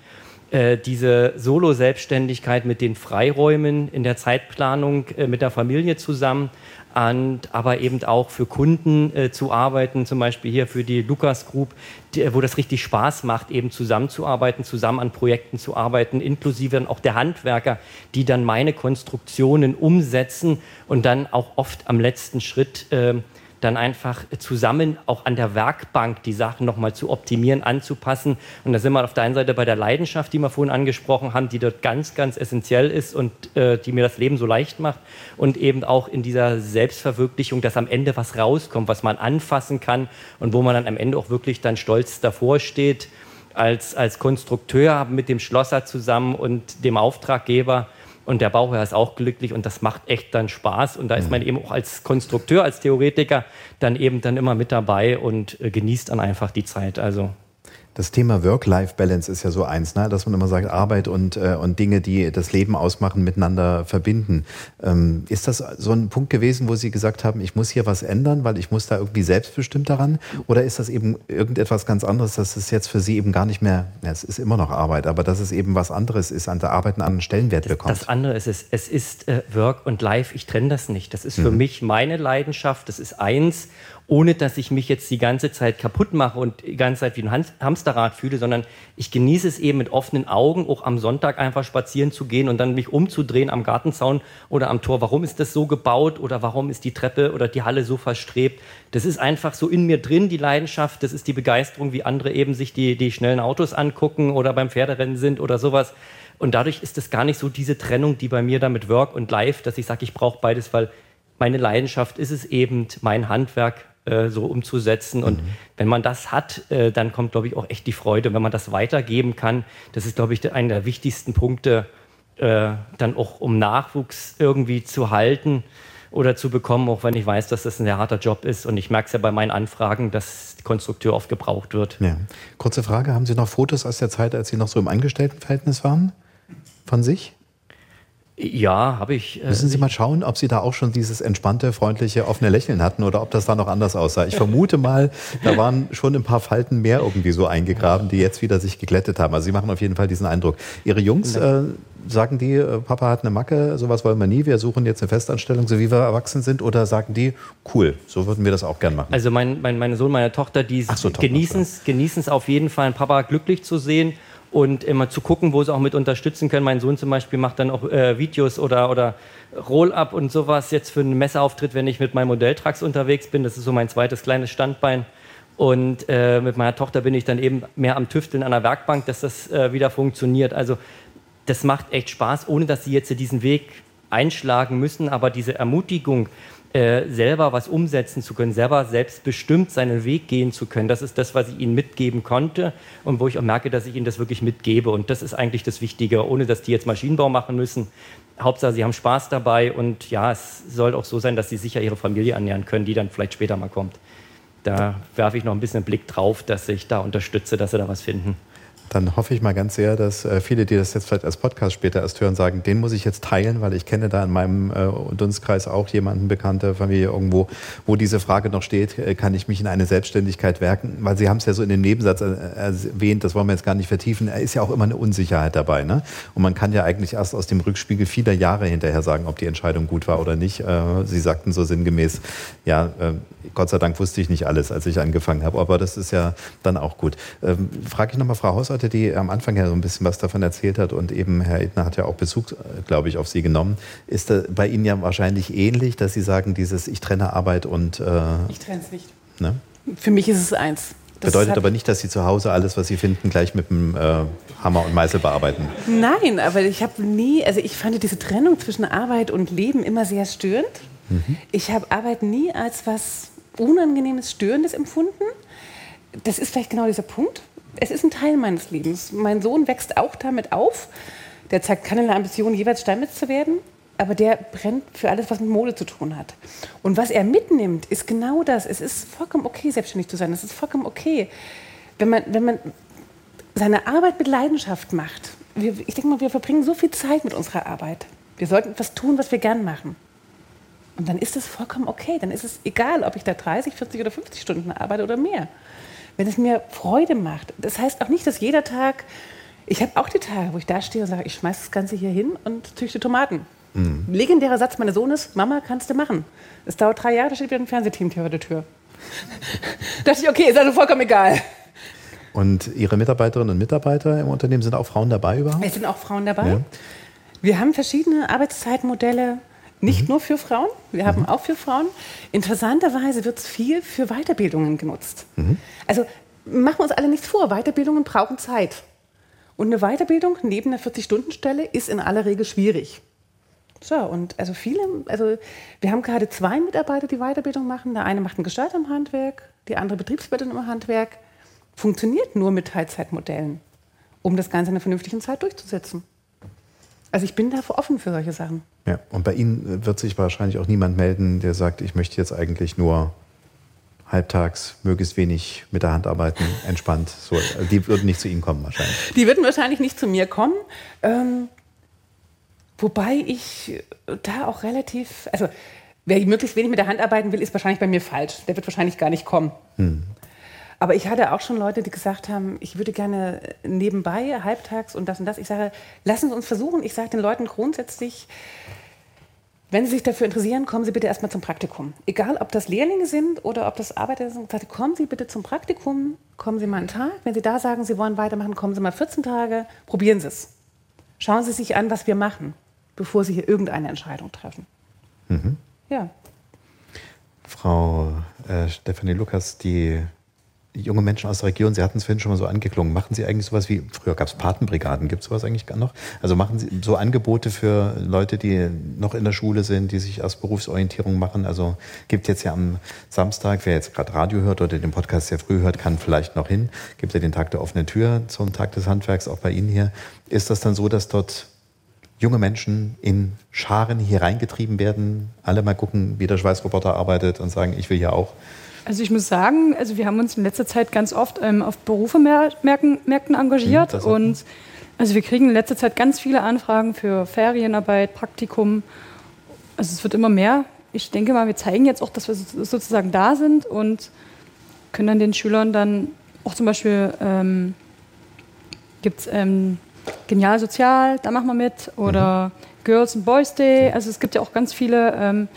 äh, diese Solo-Selbstständigkeit mit den Freiräumen in der Zeitplanung äh, mit der Familie zusammen, und aber eben auch für Kunden äh, zu arbeiten, zum Beispiel hier für die Lukas Group, die, wo das richtig Spaß macht, eben zusammenzuarbeiten, zusammen an Projekten zu arbeiten, inklusive dann auch der Handwerker, die dann meine Konstruktionen umsetzen und dann auch oft am letzten Schritt äh, dann einfach zusammen auch an der Werkbank die Sachen nochmal zu optimieren, anzupassen. Und da sind wir auf der einen Seite bei der Leidenschaft, die wir vorhin angesprochen haben, die dort ganz, ganz essentiell ist und äh, die mir das Leben so leicht macht. Und eben auch in dieser Selbstverwirklichung, dass am Ende was rauskommt, was man anfassen kann und wo man dann am Ende auch wirklich dann stolz davor steht als, als Konstrukteur mit dem Schlosser zusammen und dem Auftraggeber und der Bauherr ist auch glücklich und das macht echt dann Spaß. Und da ist mhm. man eben auch als Konstrukteur, als Theoretiker dann eben dann immer mit dabei und äh, genießt dann einfach die Zeit. Also das Thema Work-Life-Balance ist ja so eins, ne? dass man immer sagt, Arbeit und, äh, und Dinge, die das Leben ausmachen, miteinander verbinden. Ähm, ist das so ein Punkt gewesen, wo Sie gesagt haben, ich muss hier was ändern, weil ich muss da irgendwie selbstbestimmt daran? Oder ist das eben irgendetwas ganz anderes, dass es jetzt für Sie eben gar nicht mehr, ja, es ist immer noch Arbeit, aber dass es eben was anderes ist, an der Arbeit einen anderen Stellenwert das, bekommt? Das andere ist es, es ist äh, Work und Life, ich trenne das nicht. Das ist für mhm. mich meine Leidenschaft, das ist eins ohne dass ich mich jetzt die ganze Zeit kaputt mache und die ganze Zeit wie ein Hamsterrad fühle, sondern ich genieße es eben mit offenen Augen, auch am Sonntag einfach spazieren zu gehen und dann mich umzudrehen am Gartenzaun oder am Tor. Warum ist das so gebaut oder warum ist die Treppe oder die Halle so verstrebt? Das ist einfach so in mir drin, die Leidenschaft. Das ist die Begeisterung, wie andere eben sich die, die schnellen Autos angucken oder beim Pferderennen sind oder sowas. Und dadurch ist es gar nicht so diese Trennung, die bei mir da mit Work und Life, dass ich sage, ich brauche beides, weil meine Leidenschaft ist es eben, mein Handwerk äh, so umzusetzen. Und mhm. wenn man das hat, äh, dann kommt, glaube ich, auch echt die Freude. wenn man das weitergeben kann, das ist, glaube ich, einer der wichtigsten Punkte, äh, dann auch um Nachwuchs irgendwie zu halten oder zu bekommen, auch wenn ich weiß, dass das ein sehr harter Job ist. Und ich merke es ja bei meinen Anfragen, dass Konstrukteur oft gebraucht wird. Ja. Kurze Frage, haben Sie noch Fotos aus der Zeit, als Sie noch so im Angestelltenverhältnis waren von sich? Ja, habe ich. Äh, Müssen Sie mal schauen, ob Sie da auch schon dieses entspannte, freundliche, offene Lächeln hatten oder ob das da noch anders aussah. Ich vermute mal, da waren schon ein paar Falten mehr irgendwie so eingegraben, die jetzt wieder sich geglättet haben. Also Sie machen auf jeden Fall diesen Eindruck. Ihre Jungs, äh, sagen die, äh, Papa hat eine Macke, sowas wollen wir nie, wir suchen jetzt eine Festanstellung, so wie wir erwachsen sind? Oder sagen die, cool, so würden wir das auch gern machen? Also mein, mein, mein Sohn, meine Tochter, die so, genießen es auf jeden Fall, einen Papa glücklich zu sehen und immer zu gucken, wo sie auch mit unterstützen können. Mein Sohn zum Beispiel macht dann auch äh, Videos oder, oder Roll-up und sowas jetzt für einen Messeauftritt, wenn ich mit meinem Modelltrucks unterwegs bin. Das ist so mein zweites kleines Standbein. Und äh, mit meiner Tochter bin ich dann eben mehr am Tüfteln an der Werkbank, dass das äh, wieder funktioniert. Also das macht echt Spaß, ohne dass sie jetzt diesen Weg einschlagen müssen. Aber diese Ermutigung, äh, selber was umsetzen zu können, selber selbstbestimmt seinen Weg gehen zu können. Das ist das, was ich ihnen mitgeben konnte und wo ich auch merke, dass ich ihnen das wirklich mitgebe. Und das ist eigentlich das Wichtige, ohne dass die jetzt Maschinenbau machen müssen. Hauptsache, sie haben Spaß dabei und ja, es soll auch so sein, dass sie sicher ihre Familie ernähren können, die dann vielleicht später mal kommt. Da werfe ich noch ein bisschen einen Blick drauf, dass ich da unterstütze, dass sie da was finden dann hoffe ich mal ganz sehr, dass äh, viele, die das jetzt vielleicht als Podcast später erst hören, sagen, den muss ich jetzt teilen, weil ich kenne da in meinem äh, Dunstkreis auch jemanden, bekannte Familie irgendwo, wo diese Frage noch steht, äh, kann ich mich in eine Selbstständigkeit werken? Weil Sie haben es ja so in dem Nebensatz erwähnt, das wollen wir jetzt gar nicht vertiefen, er ist ja auch immer eine Unsicherheit dabei. Ne? Und man kann ja eigentlich erst aus dem Rückspiegel vieler Jahre hinterher sagen, ob die Entscheidung gut war oder nicht. Sie sagten so sinngemäß, ja, Gott sei Dank wusste ich nicht alles, als ich angefangen habe, aber das ist ja dann auch gut. Ähm, frage ich nochmal Frau Hausart, Leute, die am Anfang ja so ein bisschen was davon erzählt hat und eben Herr Edner hat ja auch Bezug, äh, glaube ich, auf Sie genommen. Ist da bei Ihnen ja wahrscheinlich ähnlich, dass Sie sagen, dieses Ich trenne Arbeit und... Äh, ich trenne es nicht. Ne? Für mich ist es eins. Das Bedeutet aber nicht, dass Sie zu Hause alles, was Sie finden, gleich mit dem äh, Hammer und Meißel bearbeiten. Nein, aber ich habe nie, also ich fand diese Trennung zwischen Arbeit und Leben immer sehr störend. Mhm. Ich habe Arbeit nie als was Unangenehmes, Störendes empfunden. Das ist vielleicht genau dieser Punkt es ist ein Teil meines Lebens. Mein Sohn wächst auch damit auf. Der zeigt keine Ambition, jeweils Steinmetz zu werden, aber der brennt für alles, was mit Mode zu tun hat. Und was er mitnimmt, ist genau das. Es ist vollkommen okay, selbstständig zu sein. Es ist vollkommen okay, wenn man, wenn man seine Arbeit mit Leidenschaft macht. Wir, ich denke mal, wir verbringen so viel Zeit mit unserer Arbeit. Wir sollten etwas tun, was wir gern machen. Und dann ist es vollkommen okay. Dann ist es egal, ob ich da 30, 40 oder 50 Stunden arbeite oder mehr wenn es mir Freude macht. Das heißt auch nicht, dass jeder Tag, ich habe auch die Tage, wo ich da stehe und sage, ich schmeiße das Ganze hier hin und züchte Tomaten. Mhm. Legendärer Satz meines Sohnes, Mama, kannst du machen. Es dauert drei Jahre, da steht wieder ein Fernsehteam vor der Tür. da dachte ich, okay, ist also vollkommen egal. Und Ihre Mitarbeiterinnen und Mitarbeiter im Unternehmen sind auch Frauen dabei überhaupt? Es sind auch Frauen dabei. Ja. Wir haben verschiedene Arbeitszeitmodelle. Nicht mhm. nur für Frauen, wir haben mhm. auch für Frauen. Interessanterweise wird es viel für Weiterbildungen genutzt. Mhm. Also machen wir uns alle nichts vor, Weiterbildungen brauchen Zeit. Und eine Weiterbildung neben einer 40-Stunden-Stelle ist in aller Regel schwierig. So, und also viele, also wir haben gerade zwei Mitarbeiter, die Weiterbildung machen. Der eine macht einen Gestalter im Handwerk, die andere Betriebswirtin im Handwerk. Funktioniert nur mit Teilzeitmodellen, um das Ganze in einer vernünftigen Zeit durchzusetzen. Also ich bin da offen für solche Sachen. Ja, und bei Ihnen wird sich wahrscheinlich auch niemand melden, der sagt, ich möchte jetzt eigentlich nur halbtags möglichst wenig mit der Hand arbeiten, entspannt. So, die würden nicht zu Ihnen kommen wahrscheinlich. Die würden wahrscheinlich nicht zu mir kommen. Ähm, wobei ich da auch relativ, also wer möglichst wenig mit der Hand arbeiten will, ist wahrscheinlich bei mir falsch. Der wird wahrscheinlich gar nicht kommen. Hm. Aber ich hatte auch schon Leute, die gesagt haben, ich würde gerne nebenbei, halbtags und das und das. Ich sage, lassen Sie uns versuchen. Ich sage den Leuten grundsätzlich, wenn Sie sich dafür interessieren, kommen Sie bitte erstmal zum Praktikum. Egal, ob das Lehrlinge sind oder ob das Arbeiter sind, sage, kommen Sie bitte zum Praktikum, kommen Sie mal einen Tag. Wenn Sie da sagen, Sie wollen weitermachen, kommen Sie mal 14 Tage, probieren Sie es. Schauen Sie sich an, was wir machen, bevor Sie hier irgendeine Entscheidung treffen. Mhm. Ja. Frau äh, Stefanie Lukas, die junge Menschen aus der Region, Sie hatten es vorhin schon mal so angeklungen, machen Sie eigentlich sowas wie, früher gab es Patenbrigaden, gibt es sowas eigentlich gar noch? Also machen Sie so Angebote für Leute, die noch in der Schule sind, die sich erst Berufsorientierung machen? Also gibt jetzt ja am Samstag, wer jetzt gerade Radio hört oder den Podcast sehr früh hört, kann vielleicht noch hin, gibt ja den Tag der offenen Tür zum Tag des Handwerks auch bei Ihnen hier. Ist das dann so, dass dort junge Menschen in Scharen hier reingetrieben werden, alle mal gucken, wie der Schweißroboter arbeitet und sagen, ich will hier auch. Also ich muss sagen, also wir haben uns in letzter Zeit ganz oft ähm, auf Berufemärkten engagiert mhm, und also wir kriegen in letzter Zeit ganz viele Anfragen für Ferienarbeit, Praktikum. Also es wird immer mehr. Ich denke mal, wir zeigen jetzt auch, dass wir sozusagen da sind und können dann den Schülern dann auch zum Beispiel ähm, gibt es ähm, Genial Sozial, da machen wir mit oder mhm. Girls and Boys Day. Also es gibt ja auch ganz viele ähm,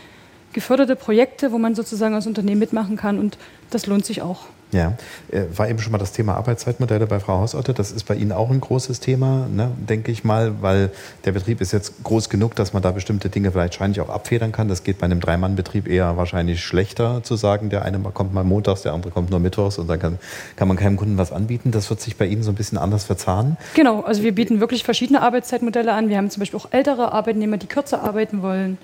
geförderte Projekte, wo man sozusagen als Unternehmen mitmachen kann und das lohnt sich auch. Ja, äh, war eben schon mal das Thema Arbeitszeitmodelle bei Frau Hausotte. Das ist bei Ihnen auch ein großes Thema, ne, denke ich mal, weil der Betrieb ist jetzt groß genug, dass man da bestimmte Dinge vielleicht wahrscheinlich auch abfedern kann. Das geht bei einem Drei-Mann-Betrieb eher wahrscheinlich schlechter zu sagen. Der eine kommt mal montags, der andere kommt nur mittwochs und dann kann, kann man keinem Kunden was anbieten. Das wird sich bei Ihnen so ein bisschen anders verzahnen. Genau, also wir bieten wirklich verschiedene Arbeitszeitmodelle an. Wir haben zum Beispiel auch ältere Arbeitnehmer, die kürzer arbeiten wollen.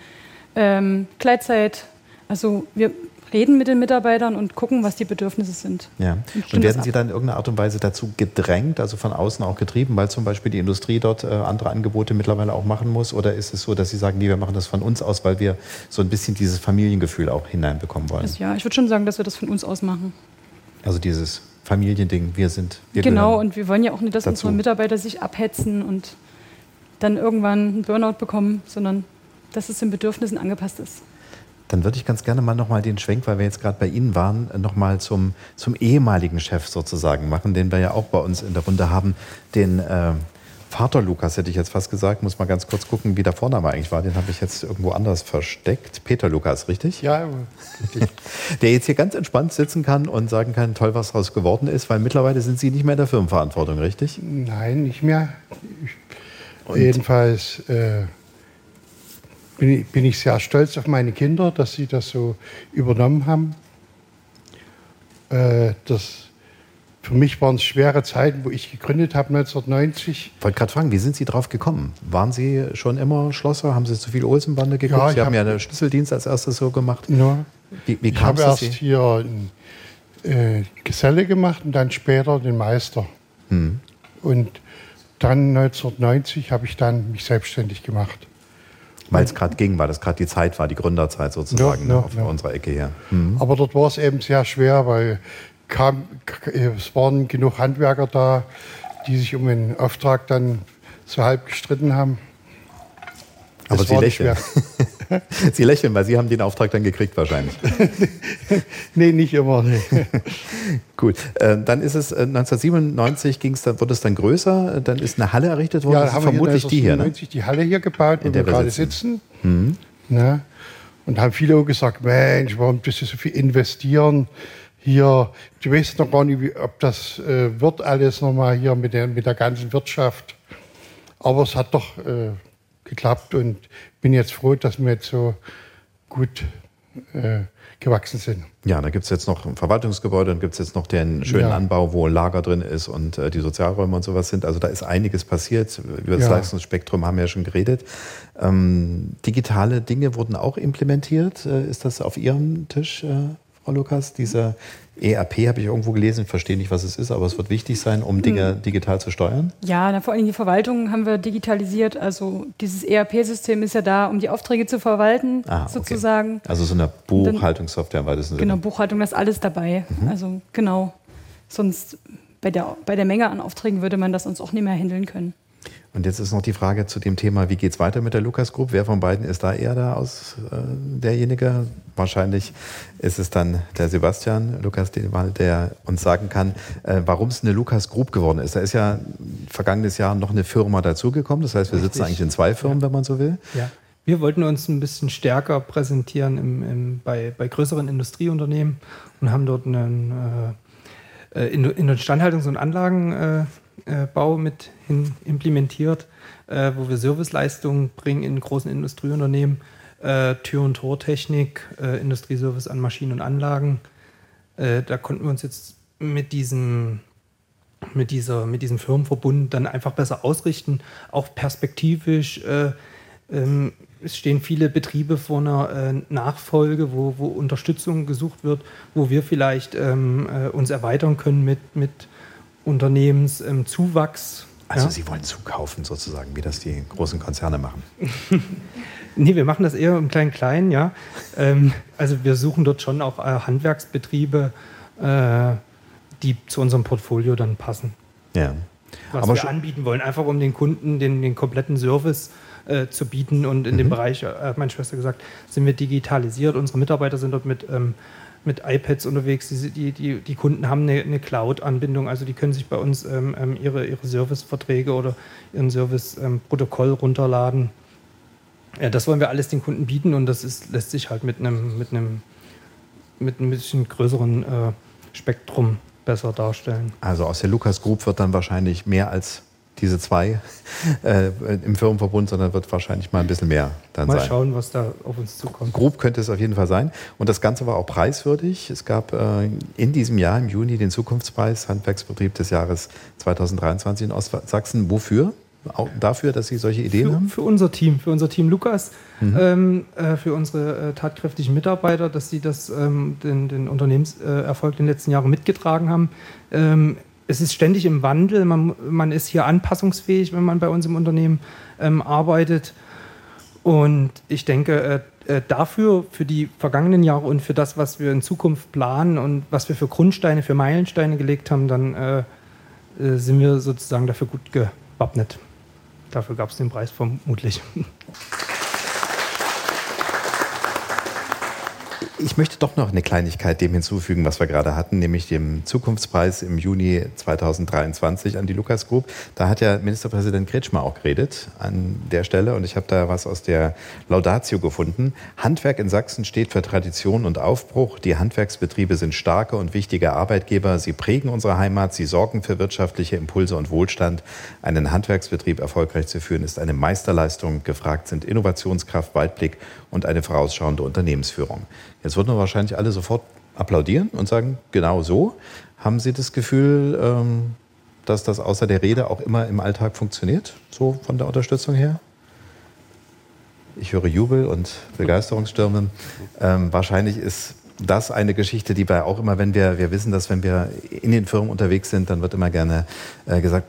Ähm, Gleitzeit, also wir reden mit den Mitarbeitern und gucken, was die Bedürfnisse sind. Ja. Und, und werden Sie dann in irgendeiner Art und Weise dazu gedrängt, also von außen auch getrieben, weil zum Beispiel die Industrie dort äh, andere Angebote mittlerweile auch machen muss? Oder ist es so, dass Sie sagen, nee, wir machen das von uns aus, weil wir so ein bisschen dieses Familiengefühl auch hineinbekommen wollen? Das, ja, ich würde schon sagen, dass wir das von uns aus machen. Also dieses Familiending, wir sind. Wir genau, und wir wollen ja auch nicht, dass dazu. unsere Mitarbeiter sich abhetzen und dann irgendwann einen Burnout bekommen, sondern dass es den Bedürfnissen angepasst ist. Dann würde ich ganz gerne mal nochmal den Schwenk, weil wir jetzt gerade bei Ihnen waren, nochmal zum, zum ehemaligen Chef sozusagen machen, den wir ja auch bei uns in der Runde haben, den äh, Vater Lukas, hätte ich jetzt fast gesagt. Muss mal ganz kurz gucken, wie der Vorname eigentlich war. Den habe ich jetzt irgendwo anders versteckt. Peter Lukas, richtig? Ja, richtig. der jetzt hier ganz entspannt sitzen kann und sagen kann, toll, was daraus geworden ist, weil mittlerweile sind Sie nicht mehr in der Firmenverantwortung, richtig? Nein, nicht mehr. Ich, jedenfalls äh, bin ich, bin ich sehr stolz auf meine Kinder, dass sie das so übernommen haben. Äh, das, für mich waren es schwere Zeiten, wo ich gegründet habe 1990. Ich wollte gerade fragen, wie sind Sie drauf gekommen? Waren Sie schon immer Schlosser? Haben Sie zu viel Olsenbande geguckt? Ja, Sie haben ja den Schlüsseldienst als erstes so gemacht. Ja. Wie, wie ich habe erst hier einen äh, Geselle gemacht und dann später den Meister. Hm. Und dann 1990 habe ich dann mich selbstständig gemacht. Weil es gerade ging, weil das gerade die Zeit war, die Gründerzeit sozusagen ja, ne, auf unserer Ecke hier. Mhm. Aber dort war es eben sehr schwer, weil kam, es waren genug Handwerker da, die sich um den Auftrag dann so halb gestritten haben. Aber Sie lächeln. Sie lächeln, weil Sie haben den Auftrag dann gekriegt wahrscheinlich. nee, nicht immer. Nee. Gut, äh, dann ist es äh, 1997 ging's dann, wurde es dann größer, dann ist eine Halle errichtet worden. Ja, das haben vermutlich wir die hier. 1997 die Halle hier gebaut, wo wir gerade sitzen. Mhm. Ne? Und haben viele auch gesagt, Mensch, warum müsst ihr so viel investieren? Hier, du weißt noch gar nicht, ob das äh, wird alles nochmal hier mit der, mit der ganzen Wirtschaft. Aber es hat doch äh, geklappt und bin jetzt froh, dass wir jetzt so gut äh, gewachsen sind. Ja, da gibt es jetzt noch ein Verwaltungsgebäude, dann gibt es jetzt noch den schönen ja. Anbau, wo Lager drin ist und äh, die Sozialräume und sowas sind. Also da ist einiges passiert. Über das ja. Leistungsspektrum haben wir ja schon geredet. Ähm, digitale Dinge wurden auch implementiert. Äh, ist das auf Ihrem Tisch, äh, Frau Lukas? Diese ERP habe ich irgendwo gelesen, ich verstehe nicht, was es ist, aber es wird wichtig sein, um Dinge hm. digital zu steuern. Ja, na, vor allem die Verwaltung haben wir digitalisiert. Also dieses ERP-System ist ja da, um die Aufträge zu verwalten, ah, sozusagen. Okay. Also so eine Buchhaltungssoftware im weitesten Sinne. Genau, Buchhaltung, das ist alles dabei. Mhm. Also genau. Sonst bei der, bei der Menge an Aufträgen würde man das uns auch nicht mehr handeln können. Und jetzt ist noch die Frage zu dem Thema, wie geht es weiter mit der Lukas Group? Wer von beiden ist da eher da aus äh, derjenige? Wahrscheinlich ist es dann der Sebastian Lukas der uns sagen kann, äh, warum es eine Lukas Group geworden ist. Da ist ja vergangenes Jahr noch eine Firma dazugekommen. Das heißt, wir Richtig. sitzen eigentlich in zwei Firmen, ja. wenn man so will. Ja. Wir wollten uns ein bisschen stärker präsentieren im, im, bei, bei größeren Industrieunternehmen und haben dort einen äh, äh in, in Instandhaltungs- und Anlagen äh, Bau mit hin implementiert, äh, wo wir Serviceleistungen bringen in großen Industrieunternehmen, äh, Tür- und Tortechnik, äh, Industrieservice an Maschinen und Anlagen. Äh, da konnten wir uns jetzt mit diesem mit, dieser, mit diesem Firmenverbund dann einfach besser ausrichten, auch perspektivisch. Äh, ähm, es stehen viele Betriebe vor einer Nachfolge, wo, wo Unterstützung gesucht wird, wo wir vielleicht ähm, uns erweitern können mit, mit Unternehmenszuwachs. Also ja. Sie wollen zukaufen sozusagen, wie das die großen Konzerne machen. nee, wir machen das eher im Klein-Klein, ja. Ähm, also wir suchen dort schon auch äh, Handwerksbetriebe, äh, die zu unserem Portfolio dann passen. Ja. Was Aber wir anbieten wollen, einfach um den Kunden den, den kompletten Service äh, zu bieten. Und in mhm. dem Bereich, äh, hat meine Schwester gesagt, sind wir digitalisiert. Unsere Mitarbeiter sind dort mit ähm, mit iPads unterwegs. Die, die, die Kunden haben eine, eine Cloud-Anbindung, also die können sich bei uns ähm, ähm ihre, ihre Service-Verträge oder ihren Service-Protokoll ähm, runterladen. Ja, das wollen wir alles den Kunden bieten und das ist, lässt sich halt mit einem, mit einem, mit einem bisschen größeren äh, Spektrum besser darstellen. Also aus der Lukas Group wird dann wahrscheinlich mehr als diese zwei äh, im Firmenverbund, sondern wird wahrscheinlich mal ein bisschen mehr dann mal sein. Mal schauen, was da auf uns zukommt. Grob könnte es auf jeden Fall sein. Und das Ganze war auch preiswürdig. Es gab äh, in diesem Jahr, im Juni, den Zukunftspreis Handwerksbetrieb des Jahres 2023 in Ostsachsen. Wofür? Auch dafür, dass Sie solche Ideen für, haben? Für unser Team, für unser Team Lukas, mhm. ähm, äh, für unsere äh, tatkräftigen Mitarbeiter, dass sie das, ähm, den, den Unternehmenserfolg in den letzten Jahren mitgetragen haben. Ähm, es ist ständig im Wandel. Man, man ist hier anpassungsfähig, wenn man bei uns im Unternehmen ähm, arbeitet. Und ich denke, äh, äh, dafür, für die vergangenen Jahre und für das, was wir in Zukunft planen und was wir für Grundsteine, für Meilensteine gelegt haben, dann äh, äh sind wir sozusagen dafür gut gewappnet. Dafür gab es den Preis vermutlich. Ich möchte doch noch eine Kleinigkeit dem hinzufügen, was wir gerade hatten, nämlich dem Zukunftspreis im Juni 2023 an die Lukas Group. Da hat ja Ministerpräsident Kretschmer auch geredet an der Stelle und ich habe da was aus der Laudatio gefunden. Handwerk in Sachsen steht für Tradition und Aufbruch. Die Handwerksbetriebe sind starke und wichtige Arbeitgeber. Sie prägen unsere Heimat. Sie sorgen für wirtschaftliche Impulse und Wohlstand. Einen Handwerksbetrieb erfolgreich zu führen ist eine Meisterleistung. Gefragt sind Innovationskraft, Weitblick und eine vorausschauende Unternehmensführung. Jetzt würden wir wahrscheinlich alle sofort applaudieren und sagen, genau so. Haben Sie das Gefühl, ähm, dass das außer der Rede auch immer im Alltag funktioniert, so von der Unterstützung her? Ich höre Jubel und Begeisterungsstürme. Ähm, wahrscheinlich ist das eine Geschichte, die bei auch immer, wenn wir, wir wissen, dass wenn wir in den Firmen unterwegs sind, dann wird immer gerne äh, gesagt,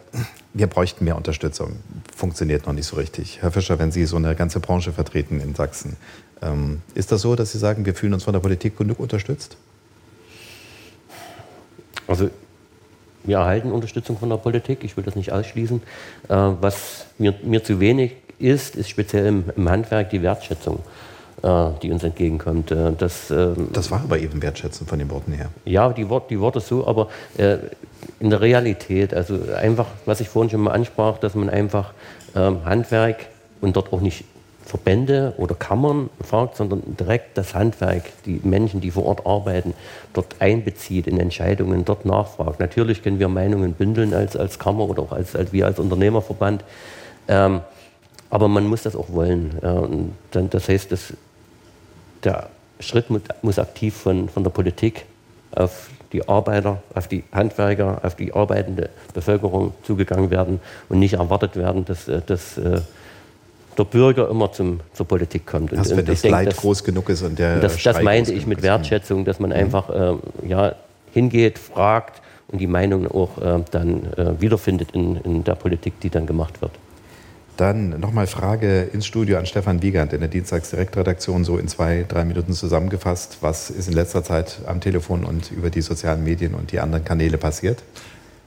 wir bräuchten mehr Unterstützung. Funktioniert noch nicht so richtig. Herr Fischer, wenn Sie so eine ganze Branche vertreten in Sachsen, ähm, ist das so, dass Sie sagen, wir fühlen uns von der Politik genug unterstützt? Also wir erhalten Unterstützung von der Politik, ich will das nicht ausschließen. Äh, was mir, mir zu wenig ist, ist speziell im, im Handwerk die Wertschätzung die uns entgegenkommt. Äh, das, ähm, das war aber eben wertschätzend von den Worten her. Ja, die, Wort, die Worte so, aber äh, in der Realität, also einfach, was ich vorhin schon mal ansprach, dass man einfach ähm, Handwerk und dort auch nicht Verbände oder Kammern fragt, sondern direkt das Handwerk, die Menschen, die vor Ort arbeiten, dort einbezieht in Entscheidungen, dort nachfragt. Natürlich können wir Meinungen bündeln als, als Kammer oder auch als, als wir als Unternehmerverband, ähm, aber man muss das auch wollen. Ja, und dann, das heißt, das, der Schritt muss, muss aktiv von, von der Politik auf die Arbeiter, auf die Handwerker, auf die arbeitende Bevölkerung zugegangen werden und nicht erwartet werden, dass, äh, dass äh, der Bürger immer zum, zur Politik kommt. Und, also wenn das denke, Leid dass, groß genug ist und der Das, das meinte ich mit Wertschätzung, dass man mhm. einfach äh, ja, hingeht, fragt und die Meinung auch äh, dann äh, wiederfindet in, in der Politik, die dann gemacht wird. Dann nochmal Frage ins Studio an Stefan Wiegand in der Dienstagsdirektredaktion, so in zwei, drei Minuten zusammengefasst. Was ist in letzter Zeit am Telefon und über die sozialen Medien und die anderen Kanäle passiert?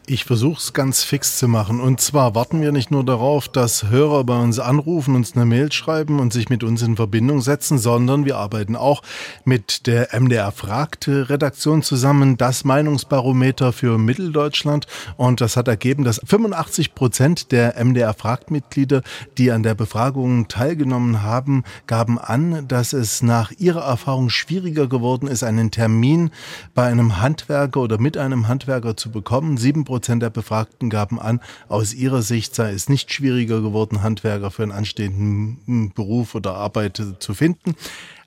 Ich versuche es ganz fix zu machen. Und zwar warten wir nicht nur darauf, dass Hörer bei uns anrufen, uns eine Mail schreiben und sich mit uns in Verbindung setzen, sondern wir arbeiten auch mit der MDR Fragte Redaktion zusammen, das Meinungsbarometer für Mitteldeutschland. Und das hat ergeben, dass 85 Prozent der MDR Fragt-Mitglieder, die an der Befragung teilgenommen haben, gaben an, dass es nach ihrer Erfahrung schwieriger geworden ist, einen Termin bei einem Handwerker oder mit einem Handwerker zu bekommen. Sieben der Befragten gaben an, aus ihrer Sicht sei es nicht schwieriger geworden, Handwerker für einen anstehenden Beruf oder Arbeit zu finden.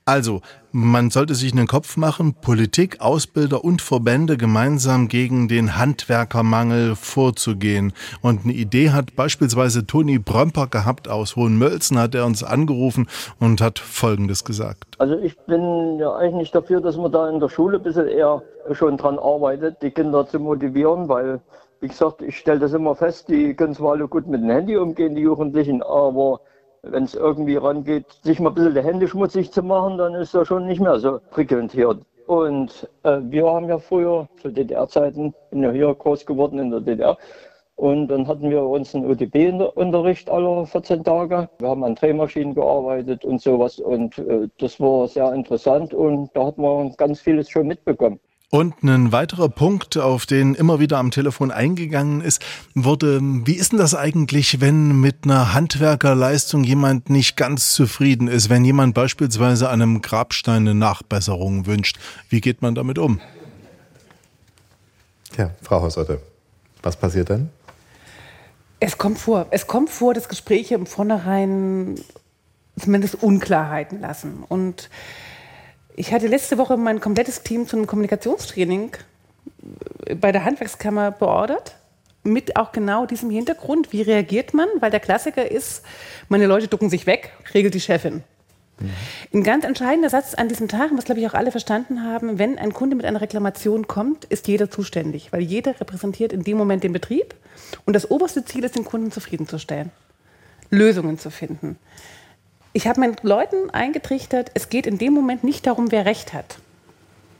Also, man sollte sich einen Kopf machen, Politik, Ausbilder und Verbände gemeinsam gegen den Handwerkermangel vorzugehen. Und eine Idee hat beispielsweise Toni Brömper gehabt aus Hohenmölzen, hat er uns angerufen und hat Folgendes gesagt. Also ich bin ja eigentlich dafür, dass man da in der Schule ein bisschen eher schon dran arbeitet, die Kinder zu motivieren, weil wie gesagt, ich stelle das immer fest, die können zwar alle gut mit dem Handy umgehen, die Jugendlichen, aber wenn es irgendwie rangeht, sich mal ein bisschen die Hände schmutzig zu machen, dann ist das schon nicht mehr so prickelnd hier. Und äh, wir haben ja früher, zu DDR-Zeiten, bin ja hier groß geworden in der DDR, und dann hatten wir uns einen ODB-Unterricht alle 14 Tage. Wir haben an Drehmaschinen gearbeitet und sowas. Und äh, das war sehr interessant und da hat man ganz vieles schon mitbekommen. Und ein weiterer Punkt, auf den immer wieder am Telefon eingegangen ist, wurde, wie ist denn das eigentlich, wenn mit einer Handwerkerleistung jemand nicht ganz zufrieden ist, wenn jemand beispielsweise einem Grabstein eine Nachbesserung wünscht? Wie geht man damit um? Ja, Frau Hausotte, was passiert dann? Es kommt vor. Es kommt vor, dass Gespräche im Vornherein zumindest Unklarheiten lassen. Und ich hatte letzte Woche mein komplettes Team zu einem Kommunikationstraining bei der Handwerkskammer beordert. Mit auch genau diesem Hintergrund. Wie reagiert man? Weil der Klassiker ist, meine Leute ducken sich weg, regelt die Chefin. Mhm. Ein ganz entscheidender Satz an diesem Tag, was glaube ich auch alle verstanden haben, wenn ein Kunde mit einer Reklamation kommt, ist jeder zuständig, weil jeder repräsentiert in dem Moment den Betrieb und das oberste Ziel ist, den Kunden zufriedenzustellen, Lösungen zu finden. Ich habe meinen Leuten eingetrichtert, es geht in dem Moment nicht darum, wer Recht hat.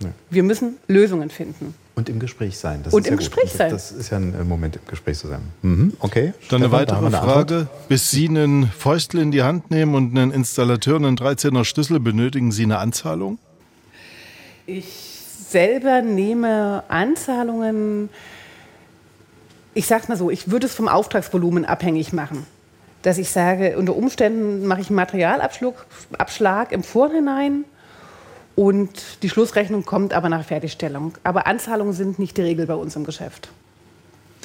Ja. Wir müssen Lösungen finden. Und im Gespräch sein. Das und im ja Gespräch sein. Das ist ja ein Moment, im Gespräch zu sein. Mhm. Okay. Dann eine weitere eine Frage. Bis Sie einen Fäustel in die Hand nehmen und einen Installateur einen 13er Schlüssel, benötigen Sie eine Anzahlung? Ich selber nehme Anzahlungen, ich sage mal so, ich würde es vom Auftragsvolumen abhängig machen. Dass ich sage, unter Umständen mache ich einen Materialabschlag im Vorhinein und die Schlussrechnung kommt aber nach Fertigstellung. Aber Anzahlungen sind nicht die Regel bei uns im Geschäft.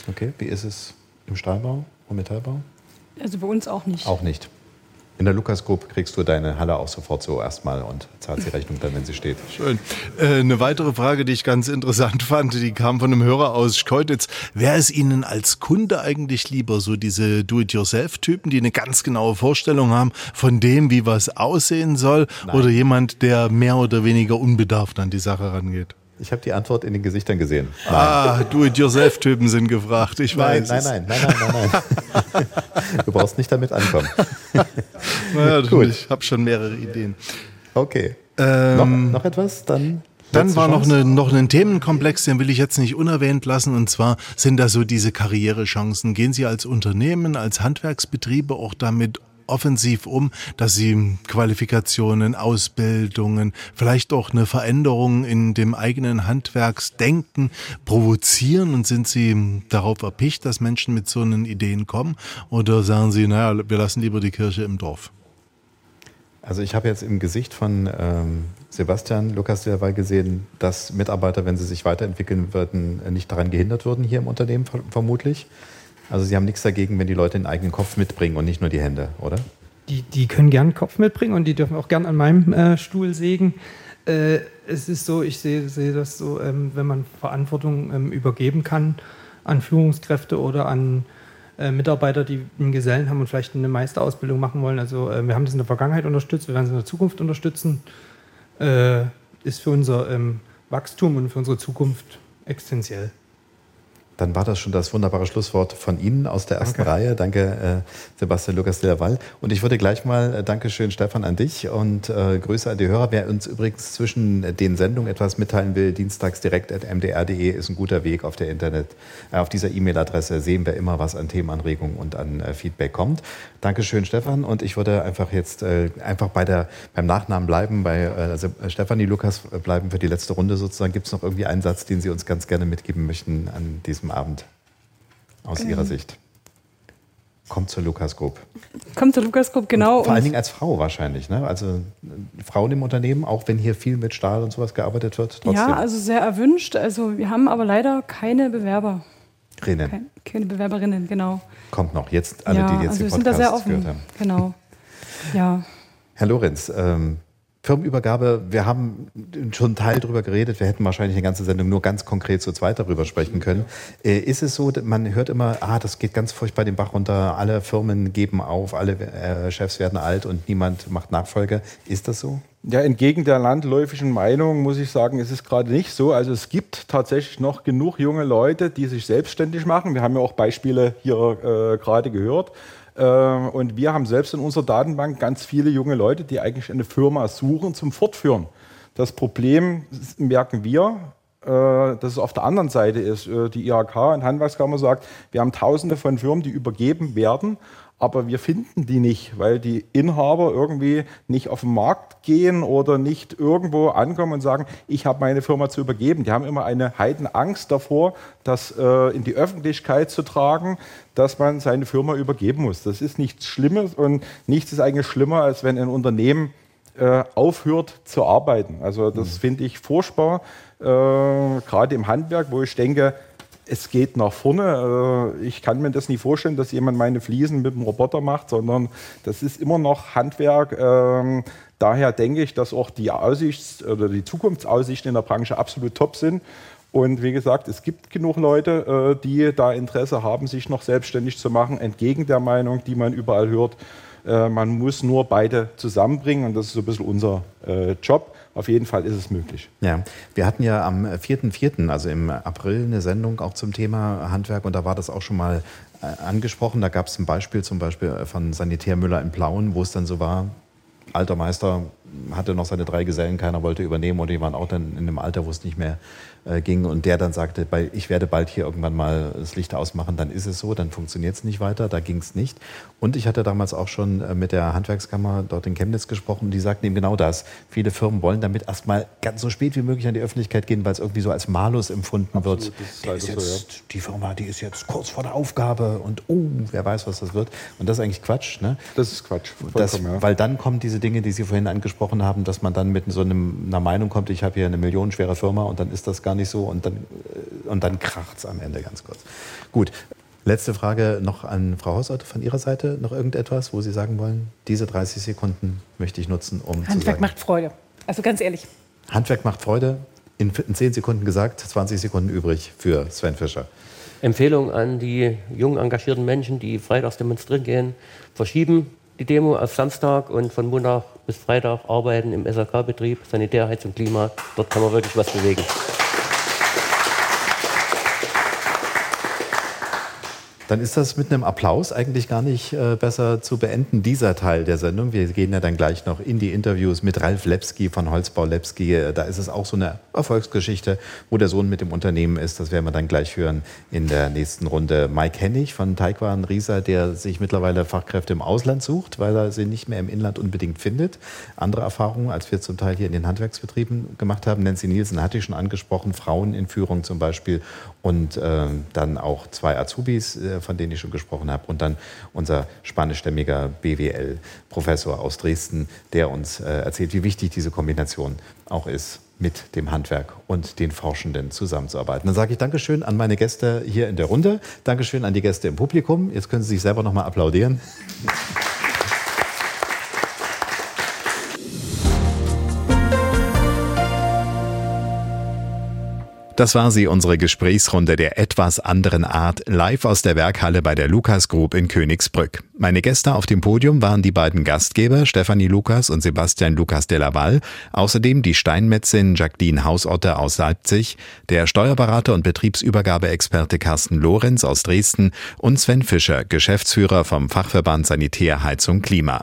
Okay, wie ist es im Stahlbau und Metallbau? Also bei uns auch nicht. Auch nicht. In der Lukas Group kriegst du deine Halle auch sofort so erstmal und zahlst die Rechnung dann, wenn sie steht. Schön. Äh, eine weitere Frage, die ich ganz interessant fand, die kam von einem Hörer aus Schkeuditz. Wer ist Ihnen als Kunde eigentlich lieber? So diese Do-it-yourself-Typen, die eine ganz genaue Vorstellung haben von dem, wie was aussehen soll? Nein. Oder jemand, der mehr oder weniger unbedarft an die Sache rangeht? Ich habe die Antwort in den Gesichtern gesehen. Nein. Ah, Do-it-yourself-Typen sind gefragt. Ich nein, weiß. Nein, nein, nein, nein, nein, nein. du brauchst nicht damit ankommen. naja, Gut. ich habe schon mehrere Ideen. Okay. Ähm, noch, noch etwas? Dann dann war noch, eine, noch ein Themenkomplex, den will ich jetzt nicht unerwähnt lassen. Und zwar sind da so diese Karrierechancen. Gehen Sie als Unternehmen, als Handwerksbetriebe auch damit offensiv um, dass sie Qualifikationen, Ausbildungen, vielleicht auch eine Veränderung in dem eigenen Handwerksdenken provozieren und sind sie darauf erpicht, dass Menschen mit so einen Ideen kommen oder sagen sie, naja, wir lassen lieber die Kirche im Dorf? Also ich habe jetzt im Gesicht von ähm, Sebastian Lukas derweil gesehen, dass Mitarbeiter, wenn sie sich weiterentwickeln würden, nicht daran gehindert würden hier im Unternehmen vermutlich. Also Sie haben nichts dagegen, wenn die Leute den eigenen Kopf mitbringen und nicht nur die Hände, oder? Die, die können gern einen Kopf mitbringen und die dürfen auch gern an meinem äh, Stuhl sägen. Äh, es ist so, ich sehe, sehe das so, ähm, wenn man Verantwortung ähm, übergeben kann an Führungskräfte oder an äh, Mitarbeiter, die einen Gesellen haben und vielleicht eine Meisterausbildung machen wollen. Also äh, wir haben das in der Vergangenheit unterstützt, wir werden es in der Zukunft unterstützen. Äh, ist für unser ähm, Wachstum und für unsere Zukunft existenziell. Dann war das schon das wunderbare Schlusswort von Ihnen aus der ersten Danke. Reihe. Danke, äh, Sebastian Lukas de la Valle. Und ich würde gleich mal, äh, Dankeschön, Stefan, an dich und äh, Grüße an die Hörer. Wer uns übrigens zwischen den Sendungen etwas mitteilen will, dienstags direkt at mdr.de ist ein guter Weg auf der Internet. Äh, auf dieser E-Mail-Adresse sehen wir immer, was an Themenanregungen und an äh, Feedback kommt. Dankeschön, Stefan. Und ich würde einfach jetzt äh, einfach bei der, beim Nachnamen bleiben, bei äh, Stefanie Lukas bleiben für die letzte Runde sozusagen. Gibt es noch irgendwie einen Satz, den Sie uns ganz gerne mitgeben möchten an diesem diesem Abend aus ähm. Ihrer Sicht? Kommt zur Lukas Group. Kommt zur Lukas Group, genau. Und vor allen Dingen als Frau wahrscheinlich. Ne? Also Frauen im Unternehmen, auch wenn hier viel mit Stahl und sowas gearbeitet wird. Trotzdem. Ja, also sehr erwünscht. Also wir haben aber leider keine Bewerberinnen. Keine, keine Bewerberinnen, genau. Kommt noch. Jetzt alle, ja, die jetzt also den Podcast gehört haben. Genau. Ja. Herr Lorenz, ähm, Firmenübergabe, wir haben schon einen Teil darüber geredet, wir hätten wahrscheinlich eine ganze Sendung nur ganz konkret zu zweit darüber sprechen können. Äh, ist es so, man hört immer, ah, das geht ganz furchtbar den Bach runter, alle Firmen geben auf, alle äh, Chefs werden alt und niemand macht Nachfolge. Ist das so? Ja, entgegen der landläufigen Meinung muss ich sagen, ist es gerade nicht so. Also es gibt tatsächlich noch genug junge Leute, die sich selbstständig machen. Wir haben ja auch Beispiele hier äh, gerade gehört. Äh, und wir haben selbst in unserer Datenbank ganz viele junge Leute, die eigentlich eine Firma suchen zum Fortführen. Das Problem merken wir, äh, dass es auf der anderen Seite ist. Äh, die IHK und Handwerkskammer sagt, wir haben tausende von Firmen, die übergeben werden aber wir finden die nicht, weil die Inhaber irgendwie nicht auf den Markt gehen oder nicht irgendwo ankommen und sagen, ich habe meine Firma zu übergeben. Die haben immer eine Heidenangst davor, das äh, in die Öffentlichkeit zu tragen, dass man seine Firma übergeben muss. Das ist nichts Schlimmes und nichts ist eigentlich schlimmer, als wenn ein Unternehmen äh, aufhört zu arbeiten. Also das mhm. finde ich furchtbar, äh, gerade im Handwerk, wo ich denke, es geht nach vorne. Äh, ich kann mir das nie vorstellen, dass jemand meine Fliesen mit dem Roboter macht, sondern das ist immer noch Handwerk. Ähm, daher denke ich, dass auch die Aussichts- oder die Zukunftsaussichten in der Branche absolut top sind. Und wie gesagt, es gibt genug Leute, äh, die da Interesse haben, sich noch selbstständig zu machen, entgegen der Meinung, die man überall hört. Äh, man muss nur beide zusammenbringen und das ist so ein bisschen unser Job. Auf jeden Fall ist es möglich. Ja, wir hatten ja am 4.4., also im April, eine Sendung auch zum Thema Handwerk und da war das auch schon mal äh, angesprochen. Da gab es ein Beispiel zum Beispiel von Sanitär Müller in Plauen, wo es dann so war, alter Meister hatte noch seine drei Gesellen, keiner wollte übernehmen und die waren auch dann in einem Alter, wo es nicht mehr äh, ging und der dann sagte, ich werde bald hier irgendwann mal das Licht ausmachen, dann ist es so, dann funktioniert es nicht weiter, da ging es nicht. Und ich hatte damals auch schon äh, mit der Handwerkskammer dort in Chemnitz gesprochen, die sagten eben genau das. Viele Firmen wollen damit erstmal ganz so spät wie möglich an die Öffentlichkeit gehen, weil es irgendwie so als Malus empfunden Absolut, wird. Das ist jetzt, so, ja. Die Firma, die ist jetzt kurz vor der Aufgabe und oh, wer weiß, was das wird. Und das ist eigentlich Quatsch. Ne? Das ist Quatsch. Das, ja. Weil dann kommen diese Dinge, die Sie vorhin angesprochen haben, dass man dann mit so einem, einer Meinung kommt, ich habe hier eine millionenschwere Firma und dann ist das gar nicht so und dann, äh, und dann kracht es am Ende ganz kurz. Gut. Letzte Frage noch an Frau Hausauto von Ihrer Seite. Noch irgendetwas, wo Sie sagen wollen, diese 30 Sekunden möchte ich nutzen, um Handwerk zu sagen. macht Freude. Also ganz ehrlich. Handwerk macht Freude. In, in 10 Sekunden gesagt, 20 Sekunden übrig für Sven Fischer. Empfehlung an die jungen, engagierten Menschen, die freitags demonstrieren gehen, verschieben die Demo auf Samstag und von Montag bis Freitag arbeiten im SAK-Betrieb, Sanitär, Heizung, Klima. Dort kann man wirklich was bewegen. Dann ist das mit einem Applaus eigentlich gar nicht äh, besser zu beenden, dieser Teil der Sendung. Wir gehen ja dann gleich noch in die Interviews mit Ralf Lepski von Holzbau Lepski. Äh, da ist es auch so eine Erfolgsgeschichte, wo der Sohn mit dem Unternehmen ist. Das werden wir dann gleich hören in der nächsten Runde. Mike Hennig von Taekwon Rieser, der sich mittlerweile Fachkräfte im Ausland sucht, weil er sie nicht mehr im Inland unbedingt findet. Andere Erfahrungen, als wir zum Teil hier in den Handwerksbetrieben gemacht haben. Nancy Nielsen hatte ich schon angesprochen, Frauen in Führung zum Beispiel und äh, dann auch zwei Azubis, äh, von denen ich schon gesprochen habe, und dann unser spanischstämmiger BWL-Professor aus Dresden, der uns äh, erzählt, wie wichtig diese Kombination auch ist mit dem Handwerk und den Forschenden zusammenzuarbeiten. Dann sage ich Dankeschön an meine Gäste hier in der Runde, Dankeschön an die Gäste im Publikum. Jetzt können Sie sich selber noch mal applaudieren. Das war sie, unsere Gesprächsrunde der etwas anderen Art, live aus der Werkhalle bei der Lukas Group in Königsbrück. Meine Gäste auf dem Podium waren die beiden Gastgeber, Stefanie Lukas und Sebastian Lukas de Laval, außerdem die Steinmetzin Jacqueline Hausotte aus Leipzig, der Steuerberater und Betriebsübergabeexperte Carsten Lorenz aus Dresden und Sven Fischer, Geschäftsführer vom Fachverband Sanitär, Heizung, Klima.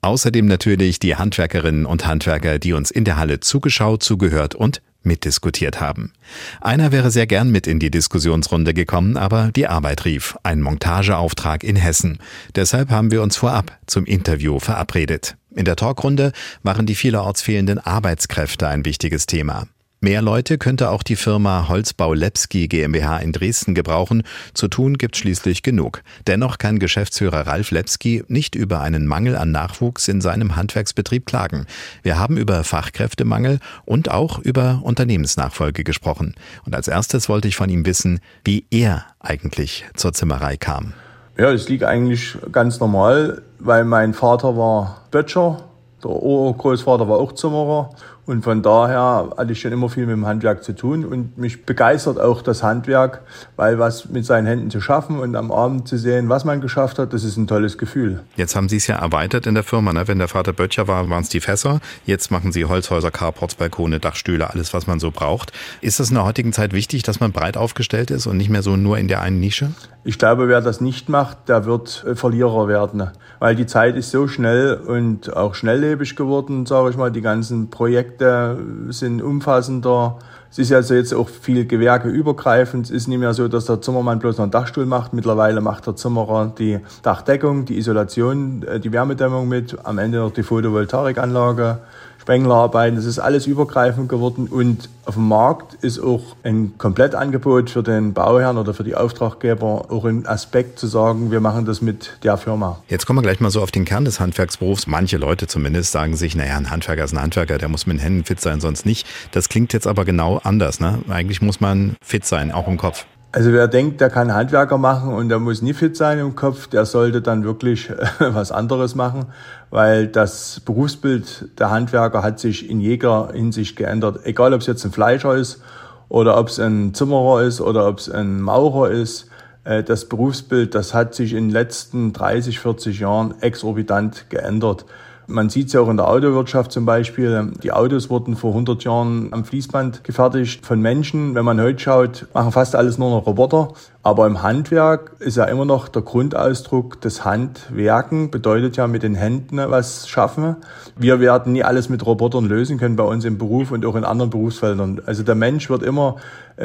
Außerdem natürlich die Handwerkerinnen und Handwerker, die uns in der Halle zugeschaut, zugehört und mitdiskutiert haben. Einer wäre sehr gern mit in die Diskussionsrunde gekommen, aber die Arbeit rief, ein Montageauftrag in Hessen. Deshalb haben wir uns vorab zum Interview verabredet. In der Talkrunde waren die vielerorts fehlenden Arbeitskräfte ein wichtiges Thema. Mehr Leute könnte auch die Firma Holzbau Lepski GmbH in Dresden gebrauchen. Zu tun gibt schließlich genug. Dennoch kann Geschäftsführer Ralf Lepski nicht über einen Mangel an Nachwuchs in seinem Handwerksbetrieb klagen. Wir haben über Fachkräftemangel und auch über Unternehmensnachfolge gesprochen. Und als erstes wollte ich von ihm wissen, wie er eigentlich zur Zimmerei kam. Ja, das liegt eigentlich ganz normal, weil mein Vater war Böttcher Der Urgroßvater war auch Zimmerer und von daher hatte ich schon immer viel mit dem Handwerk zu tun und mich begeistert auch das Handwerk, weil was mit seinen Händen zu schaffen und am Abend zu sehen, was man geschafft hat, das ist ein tolles Gefühl. Jetzt haben Sie es ja erweitert in der Firma. Ne? Wenn der Vater Böttcher war, waren es die Fässer. Jetzt machen Sie Holzhäuser, Carports, Balkone, Dachstühle, alles, was man so braucht. Ist das in der heutigen Zeit wichtig, dass man breit aufgestellt ist und nicht mehr so nur in der einen Nische? Ich glaube, wer das nicht macht, der wird Verlierer werden, weil die Zeit ist so schnell und auch schnelllebig geworden, sage ich mal. Die ganzen Projekte sind umfassender. Es ist also jetzt auch viel gewerkeübergreifend. Es ist nicht mehr so, dass der Zimmermann bloß noch einen Dachstuhl macht. Mittlerweile macht der Zimmerer die Dachdeckung, die Isolation, äh, die Wärmedämmung mit, am Ende noch die Photovoltaikanlage. Spenglerarbeiten, das ist alles übergreifend geworden und auf dem Markt ist auch ein Komplettangebot für den Bauherrn oder für die Auftraggeber auch ein Aspekt zu sagen, wir machen das mit der Firma. Jetzt kommen wir gleich mal so auf den Kern des Handwerksberufs. Manche Leute zumindest sagen sich, naja, ein Handwerker ist ein Handwerker, der muss mit den Händen fit sein, sonst nicht. Das klingt jetzt aber genau anders. Ne? Eigentlich muss man fit sein, auch im Kopf. Also wer denkt, der kann Handwerker machen und der muss nie fit sein im Kopf, der sollte dann wirklich was anderes machen, weil das Berufsbild der Handwerker hat sich in jeder Hinsicht geändert. Egal, ob es jetzt ein Fleischer ist oder ob es ein Zimmerer ist oder ob es ein Maurer ist. Äh, das Berufsbild, das hat sich in den letzten 30, 40 Jahren exorbitant geändert. Man sieht es ja auch in der Autowirtschaft zum Beispiel. Die Autos wurden vor 100 Jahren am Fließband gefertigt von Menschen. Wenn man heute schaut, machen fast alles nur noch Roboter. Aber im Handwerk ist ja immer noch der Grundausdruck des Handwerken, bedeutet ja mit den Händen was schaffen. Wir werden nie alles mit Robotern lösen können bei uns im Beruf und auch in anderen Berufsfeldern. Also der Mensch wird immer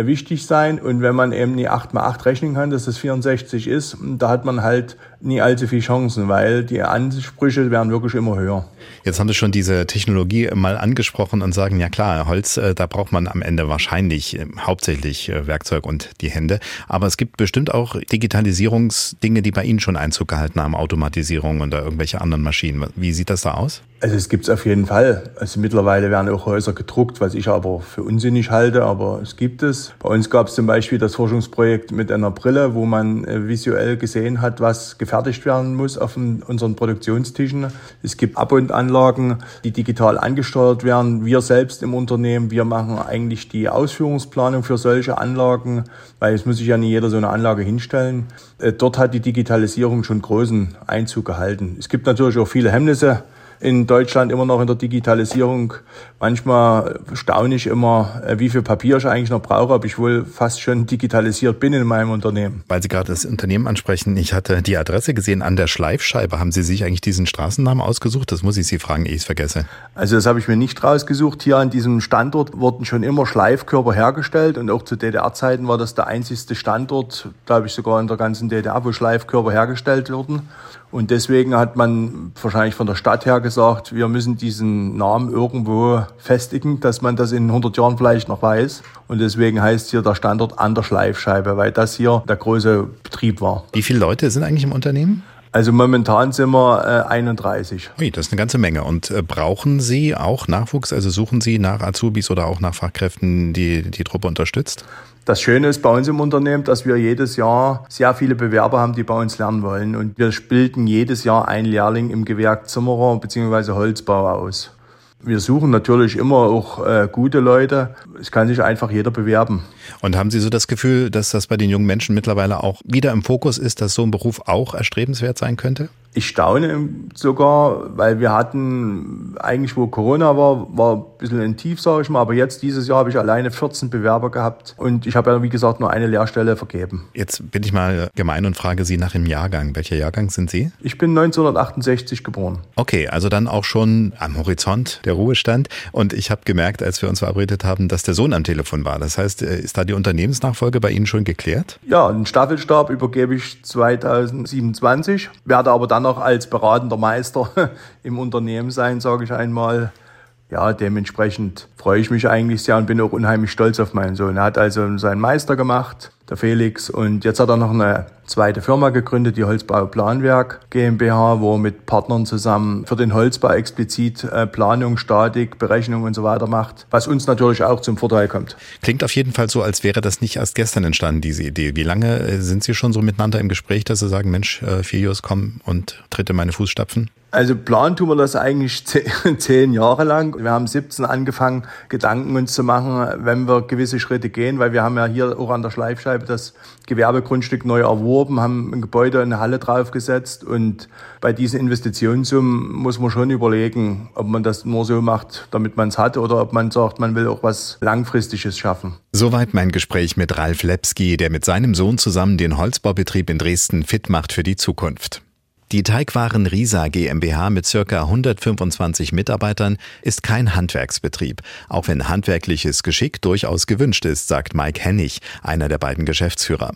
wichtig sein. Und wenn man eben nie 8 mal 8 rechnen kann, dass das 64 ist, da hat man halt nie allzu viele Chancen, weil die Ansprüche werden wirklich immer höher. Jetzt haben Sie schon diese Technologie mal angesprochen und sagen, ja klar, Holz, äh, da braucht man am Ende wahrscheinlich äh, hauptsächlich Werkzeug und die Hände. Aber es gibt bestimmt auch Digitalisierungsdinge, die bei Ihnen schon Einzug gehalten haben, Automatisierung oder irgendwelche anderen Maschinen. Wie sieht das da aus? Also es gibt es auf jeden Fall. Also mittlerweile werden auch Häuser gedruckt, was ich aber für unsinnig halte, aber es gibt es. Bei uns gab es zum Beispiel das Forschungsprojekt mit einer Brille, wo man äh, visuell gesehen hat, was gefertigt werden muss auf unseren Produktionstischen. Es gibt Ab- und Anlagen, die digital angesteuert werden. Wir selbst im Unternehmen, wir machen eigentlich die Ausführungsplanung für solche Anlagen, weil es muss sich ja nicht jeder so eine Anlage hinstellen. Äh, dort hat die Digitalisierung schon großen Einzug gehalten. Es gibt natürlich auch viele Hemmnisse in Deutschland immer noch in der Digitalisierung. Manchmal staune ich immer, äh, wie viel Papier ich eigentlich noch brauche, ob ich wohl fast schon digitalisiert bin in meinem Unternehmen. Weil Sie gerade das Unternehmen ansprechen, ich hatte die Adresse gesehen an der Schleifscheibe. Haben Sie sich eigentlich diesen Straßennamen ausgesucht? Das muss ich Sie fragen, ehe ich es vergesse. Also das habe ich mir nicht rausgesucht. Hier an diesem Standort wurden schon immer Schleifkörper hergestellt und auch zu DDR-Zeiten war das der einzigste Standort, glaube ich sogar in der ganzen DDR, wo Schleifkörper hergestellt wurden. Und deswegen hat man wahrscheinlich von der Stadt her gesagt, wir müssen diesen Namen irgendwo festigen, dass man das in 100 Jahren vielleicht noch weiß. Und deswegen heißt hier der Standort an der Schleifscheibe, weil das hier der große Betrieb war. Wie viele Leute sind eigentlich im Unternehmen? Also momentan sind wir äh, 31. Ui, das ist eine ganze Menge. Und äh, brauchen Sie auch Nachwuchs? Also suchen Sie nach Azubis oder auch nach Fachkräften, die die Truppe unterstützt? Das Schöne ist bei uns im Unternehmen, dass wir jedes Jahr sehr viele Bewerber haben, die bei uns lernen wollen. Und wir bilden jedes Jahr einen Lehrling im Gewerk Zimmerer bzw. Holzbauer aus. Wir suchen natürlich immer auch äh, gute Leute. Es kann sich einfach jeder bewerben. Und haben Sie so das Gefühl, dass das bei den jungen Menschen mittlerweile auch wieder im Fokus ist, dass so ein Beruf auch erstrebenswert sein könnte? Ich staune sogar, weil wir hatten eigentlich, wo Corona war, war ein bisschen ein Tief, sage ich mal. Aber jetzt, dieses Jahr, habe ich alleine 14 Bewerber gehabt. Und ich habe ja, wie gesagt, nur eine Lehrstelle vergeben. Jetzt bin ich mal gemein und frage Sie nach dem Jahrgang. Welcher Jahrgang sind Sie? Ich bin 1968 geboren. Okay, also dann auch schon am Horizont der Ruhestand. Und ich habe gemerkt, als wir uns verabredet haben, dass der Sohn am Telefon war. Das heißt, äh, ist da die Unternehmensnachfolge bei Ihnen schon geklärt? Ja, einen Staffelstab übergebe ich 2027, werde aber dann noch als beratender Meister im Unternehmen sein, sage ich einmal. Ja, dementsprechend freue ich mich eigentlich sehr und bin auch unheimlich stolz auf meinen Sohn. Er hat also seinen Meister gemacht der Felix. Und jetzt hat er noch eine zweite Firma gegründet, die Holzbau Planwerk GmbH, wo er mit Partnern zusammen für den Holzbau explizit äh, Planung, Statik, Berechnung und so weiter macht, was uns natürlich auch zum Vorteil kommt. Klingt auf jeden Fall so, als wäre das nicht erst gestern entstanden, diese Idee. Wie lange äh, sind Sie schon so miteinander im Gespräch, dass Sie sagen, Mensch, äh, Filius, komm und tritt in meine Fußstapfen? Also planen tun wir das eigentlich zehn Jahre lang. Wir haben 17 angefangen, Gedanken uns zu machen, wenn wir gewisse Schritte gehen, weil wir haben ja hier auch an der Schleifscheibe das Gewerbegrundstück neu erworben, haben ein Gebäude, eine Halle draufgesetzt und bei diesen Investitionssummen muss man schon überlegen, ob man das nur so macht, damit man es hat oder ob man sagt, man will auch was Langfristiges schaffen. Soweit mein Gespräch mit Ralf Lepski, der mit seinem Sohn zusammen den Holzbaubetrieb in Dresden fit macht für die Zukunft. Die Teigwaren Risa GmbH mit circa 125 Mitarbeitern ist kein Handwerksbetrieb, auch wenn handwerkliches Geschick durchaus gewünscht ist, sagt Mike Hennig, einer der beiden Geschäftsführer.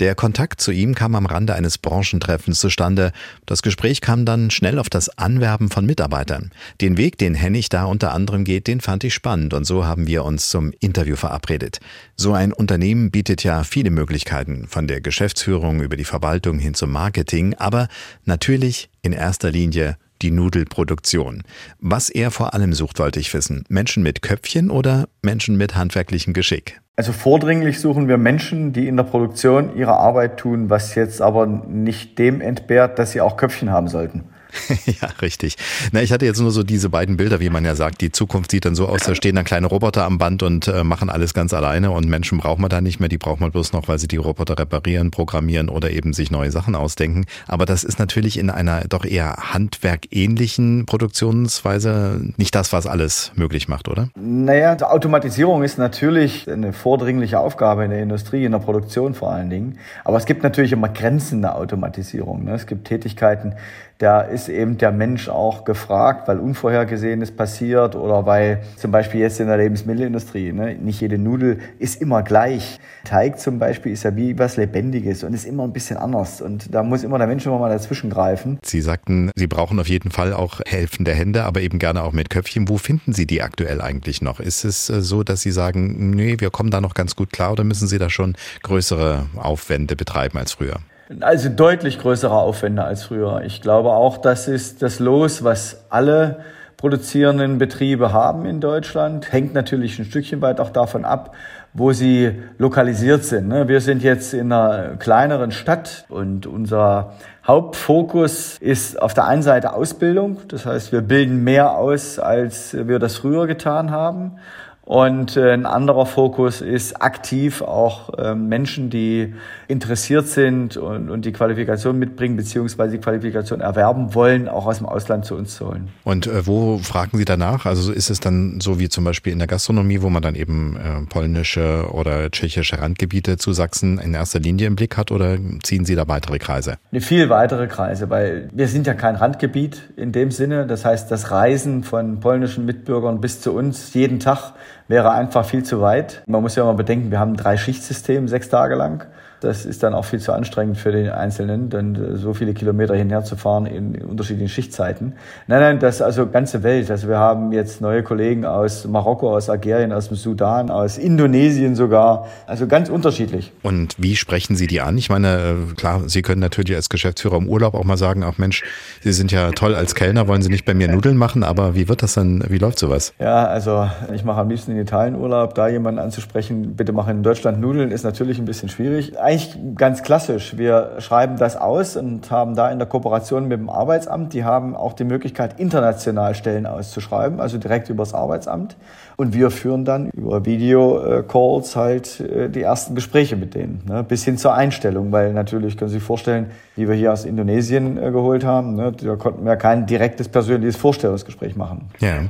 Der Kontakt zu ihm kam am Rande eines Branchentreffens zustande. Das Gespräch kam dann schnell auf das Anwerben von Mitarbeitern. Den Weg, den Hennig da unter anderem geht, den fand ich spannend und so haben wir uns zum Interview verabredet. So ein Unternehmen bietet ja viele Möglichkeiten, von der Geschäftsführung über die Verwaltung hin zum Marketing, aber natürlich in erster Linie die Nudelproduktion. Was er vor allem sucht, wollte ich wissen. Menschen mit Köpfchen oder Menschen mit handwerklichem Geschick? Also vordringlich suchen wir Menschen, die in der Produktion ihre Arbeit tun, was jetzt aber nicht dem entbehrt, dass sie auch Köpfchen haben sollten. ja, richtig. Na, ich hatte jetzt nur so diese beiden Bilder, wie man ja sagt. Die Zukunft sieht dann so aus, da stehen dann kleine Roboter am Band und äh, machen alles ganz alleine und Menschen braucht man da nicht mehr. Die braucht man bloß noch, weil sie die Roboter reparieren, programmieren oder eben sich neue Sachen ausdenken. Aber das ist natürlich in einer doch eher handwerkähnlichen Produktionsweise nicht das, was alles möglich macht, oder? Naja, Automatisierung ist natürlich eine vordringliche Aufgabe in der Industrie, in der Produktion vor allen Dingen. Aber es gibt natürlich immer Grenzen der Automatisierung. Ne? Es gibt Tätigkeiten, da ist eben der Mensch auch gefragt, weil Unvorhergesehenes passiert oder weil zum Beispiel jetzt in der Lebensmittelindustrie, ne, nicht jede Nudel ist immer gleich. Teig zum Beispiel ist ja wie was Lebendiges und ist immer ein bisschen anders und da muss immer der Mensch immer mal dazwischen greifen. Sie sagten, Sie brauchen auf jeden Fall auch helfende Hände, aber eben gerne auch mit Köpfchen. Wo finden Sie die aktuell eigentlich noch? Ist es äh, so, dass Sie sagen, nee, wir kommen da noch ganz gut klar oder müssen Sie da schon größere Aufwände betreiben als früher? Also deutlich größere Aufwände als früher. Ich glaube auch, das ist das Los, was alle produzierenden Betriebe haben in Deutschland. Hängt natürlich ein Stückchen weit auch davon ab, wo sie lokalisiert sind. Ne? Wir sind jetzt in einer kleineren Stadt und unser Hauptfokus ist auf der einen Seite Ausbildung. Das heißt, wir bilden mehr aus, als wir das früher getan haben. Und äh, ein anderer Fokus ist aktiv auch ähm, Menschen, die interessiert sind und, und die Qualifikation mitbringen, beziehungsweise die Qualifikation erwerben wollen, auch aus dem Ausland zu uns zu holen. Und äh, wo fragen Sie danach? Also ist es dann so wie zum Beispiel in der Gastronomie, wo man dann eben äh, polnische oder tschechische Randgebiete zu Sachsen in erster Linie im Blick hat oder ziehen Sie da weitere Kreise? Eine viel weitere Kreise, weil wir sind ja kein Randgebiet in dem Sinne. Das heißt, das Reisen von polnischen Mitbürgern bis zu uns jeden Tag wäre einfach viel zu weit. Man muss ja mal bedenken, wir haben ein Drei-Schicht-System sechs Tage lang. Das ist dann auch viel zu anstrengend für den Einzelnen, dann äh, so viele Kilometer hinher zu fahren in unterschiedlichen Schichtzeiten. Nein, nein, das ist also ganze Welt. Also wir haben jetzt neue Kollegen aus Marokko, aus Algerien, aus dem Sudan, aus Indonesien sogar. Also ganz unterschiedlich. Und wie sprechen Sie die an? Ich meine, äh, klar, Sie können natürlich als Geschäftsführer im Urlaub auch mal sagen, ach Mensch, Sie sind ja toll als Kellner, wollen Sie nicht bei mir Nudeln machen, aber wie wird das dann, wie läuft sowas? Ja, also ich mache am liebsten in Italien Urlaub, da jemanden anzusprechen, bitte machen in Deutschland Nudeln, ist natürlich ein bisschen schwierig eigentlich ganz klassisch. Wir schreiben das aus und haben da in der Kooperation mit dem Arbeitsamt, die haben auch die Möglichkeit, international Stellen auszuschreiben, also direkt übers Arbeitsamt. Und wir führen dann über Video-Calls halt äh, die ersten Gespräche mit denen, ne? bis hin zur Einstellung, weil natürlich können Sie sich vorstellen, die wir hier aus Indonesien äh, geholt haben, ne? da konnten wir kein direktes persönliches Vorstellungsgespräch machen. Ja,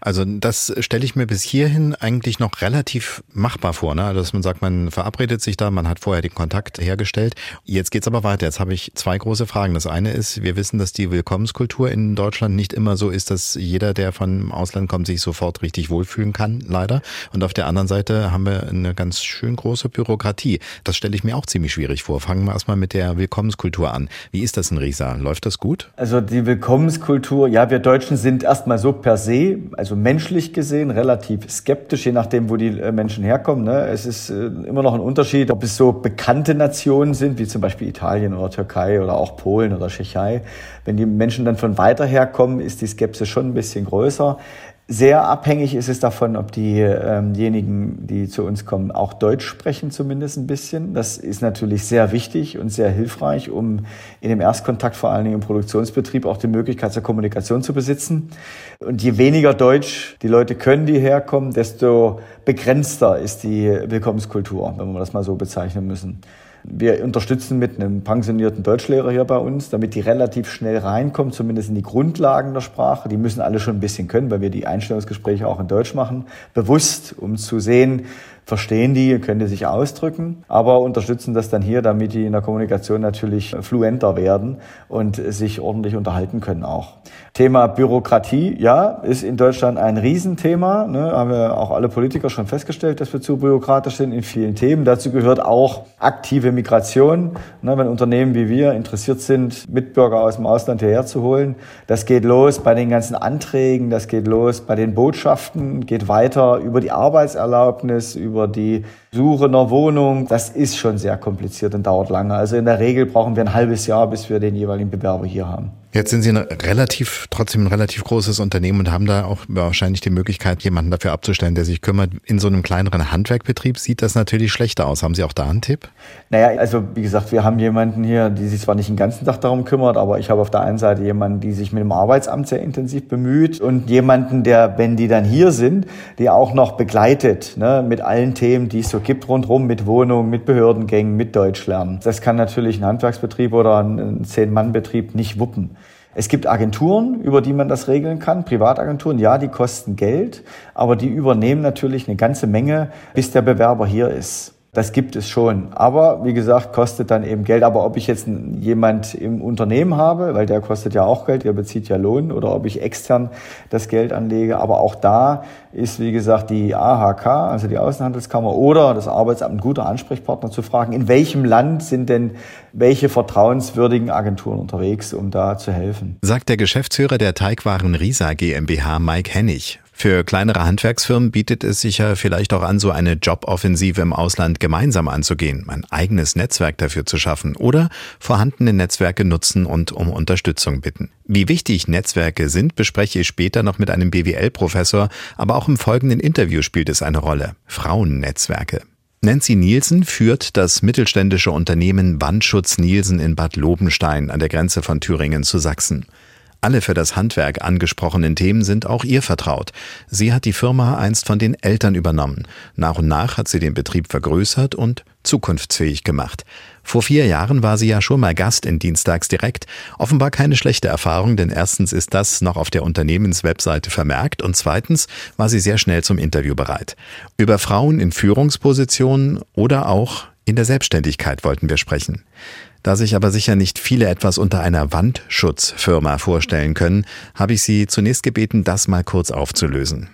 also das stelle ich mir bis hierhin eigentlich noch relativ machbar vor, ne? Also, dass man sagt, man verabredet sich da, man hat vorher den Kontakt hergestellt. Jetzt geht's aber weiter. Jetzt habe ich zwei große Fragen. Das eine ist, wir wissen, dass die Willkommenskultur in Deutschland nicht immer so ist, dass jeder, der von Ausland kommt, sich sofort richtig wohlfühlen kann, leider. Und auf der anderen Seite haben wir eine ganz schön große Bürokratie. Das stelle ich mir auch ziemlich schwierig vor. Fangen wir erstmal mit der Willkommenskultur an. Wie ist das in Riesa? Läuft das gut? Also die Willkommenskultur, ja, wir Deutschen sind erstmal so per se, also menschlich gesehen, relativ skeptisch, je nachdem, wo die äh, Menschen herkommen. Ne? Es ist äh, immer noch ein Unterschied, ob es so bekannte Nationen sind, wie zum Beispiel Italien oder Türkei oder auch Polen oder Tschechei. Wenn die Menschen dann von weiter herkommen, ist die Skepsis schon ein bisschen größer. Sehr abhängig ist es davon, ob diejenigen, die zu uns kommen, auch Deutsch sprechen, zumindest ein bisschen. Das ist natürlich sehr wichtig und sehr hilfreich, um in dem Erstkontakt, vor allen Dingen im Produktionsbetrieb, auch die Möglichkeit zur Kommunikation zu besitzen. Und je weniger Deutsch die Leute können, die herkommen, desto begrenzter ist die Willkommenskultur, wenn wir das mal so bezeichnen müssen. Wir unterstützen mit einem pensionierten Deutschlehrer hier bei uns, damit die relativ schnell reinkommen, zumindest in die Grundlagen der Sprache. Die müssen alle schon ein bisschen können, weil wir die Einstellungsgespräche auch in Deutsch machen. Bewusst, um zu sehen, verstehen die, können die sich ausdrücken, aber unterstützen das dann hier, damit die in der Kommunikation natürlich fluenter werden und sich ordentlich unterhalten können auch. Thema Bürokratie, ja, ist in Deutschland ein Riesenthema. Ne, haben wir auch alle Politiker schon festgestellt, dass wir zu bürokratisch sind in vielen Themen. Dazu gehört auch aktive Migration. Ne, wenn Unternehmen wie wir interessiert sind, Mitbürger aus dem Ausland hierher zu holen, das geht los bei den ganzen Anträgen, das geht los bei den Botschaften, geht weiter über die Arbeitserlaubnis, über die Suche einer Wohnung. Das ist schon sehr kompliziert und dauert lange. Also in der Regel brauchen wir ein halbes Jahr, bis wir den jeweiligen Bewerber hier haben. Jetzt sind Sie ein relativ, trotzdem ein relativ großes Unternehmen und haben da auch wahrscheinlich die Möglichkeit, jemanden dafür abzustellen, der sich kümmert. In so einem kleineren Handwerkbetrieb sieht das natürlich schlechter aus. Haben Sie auch da einen Tipp? Naja, also wie gesagt, wir haben jemanden hier, die sich zwar nicht den ganzen Tag darum kümmert, aber ich habe auf der einen Seite jemanden, die sich mit dem Arbeitsamt sehr intensiv bemüht und jemanden, der, wenn die dann hier sind, die auch noch begleitet ne, mit allen Themen, die es so gibt rundherum, mit Wohnung, mit Behördengängen, mit Deutschlernen. Das kann natürlich ein Handwerksbetrieb oder ein Zehn-Mann-Betrieb nicht wuppen. Es gibt Agenturen, über die man das regeln kann, Privatagenturen, ja, die kosten Geld, aber die übernehmen natürlich eine ganze Menge, bis der Bewerber hier ist. Das gibt es schon. Aber wie gesagt, kostet dann eben Geld. Aber ob ich jetzt jemand im Unternehmen habe, weil der kostet ja auch Geld, der bezieht ja Lohn, oder ob ich extern das Geld anlege. Aber auch da ist, wie gesagt, die AHK, also die Außenhandelskammer oder das Arbeitsamt ein guter Ansprechpartner zu fragen, in welchem Land sind denn welche vertrauenswürdigen Agenturen unterwegs, um da zu helfen. Sagt der Geschäftsführer der Teigwaren Risa GmbH, Mike Hennig. Für kleinere Handwerksfirmen bietet es sich ja vielleicht auch an, so eine Joboffensive im Ausland gemeinsam anzugehen, ein eigenes Netzwerk dafür zu schaffen oder vorhandene Netzwerke nutzen und um Unterstützung bitten. Wie wichtig Netzwerke sind, bespreche ich später noch mit einem BWL-Professor, aber auch im folgenden Interview spielt es eine Rolle. Frauennetzwerke. Nancy Nielsen führt das mittelständische Unternehmen Wandschutz Nielsen in Bad Lobenstein an der Grenze von Thüringen zu Sachsen. Alle für das Handwerk angesprochenen Themen sind auch ihr vertraut. Sie hat die Firma einst von den Eltern übernommen. Nach und nach hat sie den Betrieb vergrößert und zukunftsfähig gemacht. Vor vier Jahren war sie ja schon mal Gast in Dienstags direkt. Offenbar keine schlechte Erfahrung, denn erstens ist das noch auf der Unternehmenswebseite vermerkt und zweitens war sie sehr schnell zum Interview bereit. Über Frauen in Führungspositionen oder auch in der Selbstständigkeit wollten wir sprechen. Da sich aber sicher nicht viele etwas unter einer Wandschutzfirma vorstellen können, habe ich Sie zunächst gebeten, das mal kurz aufzulösen.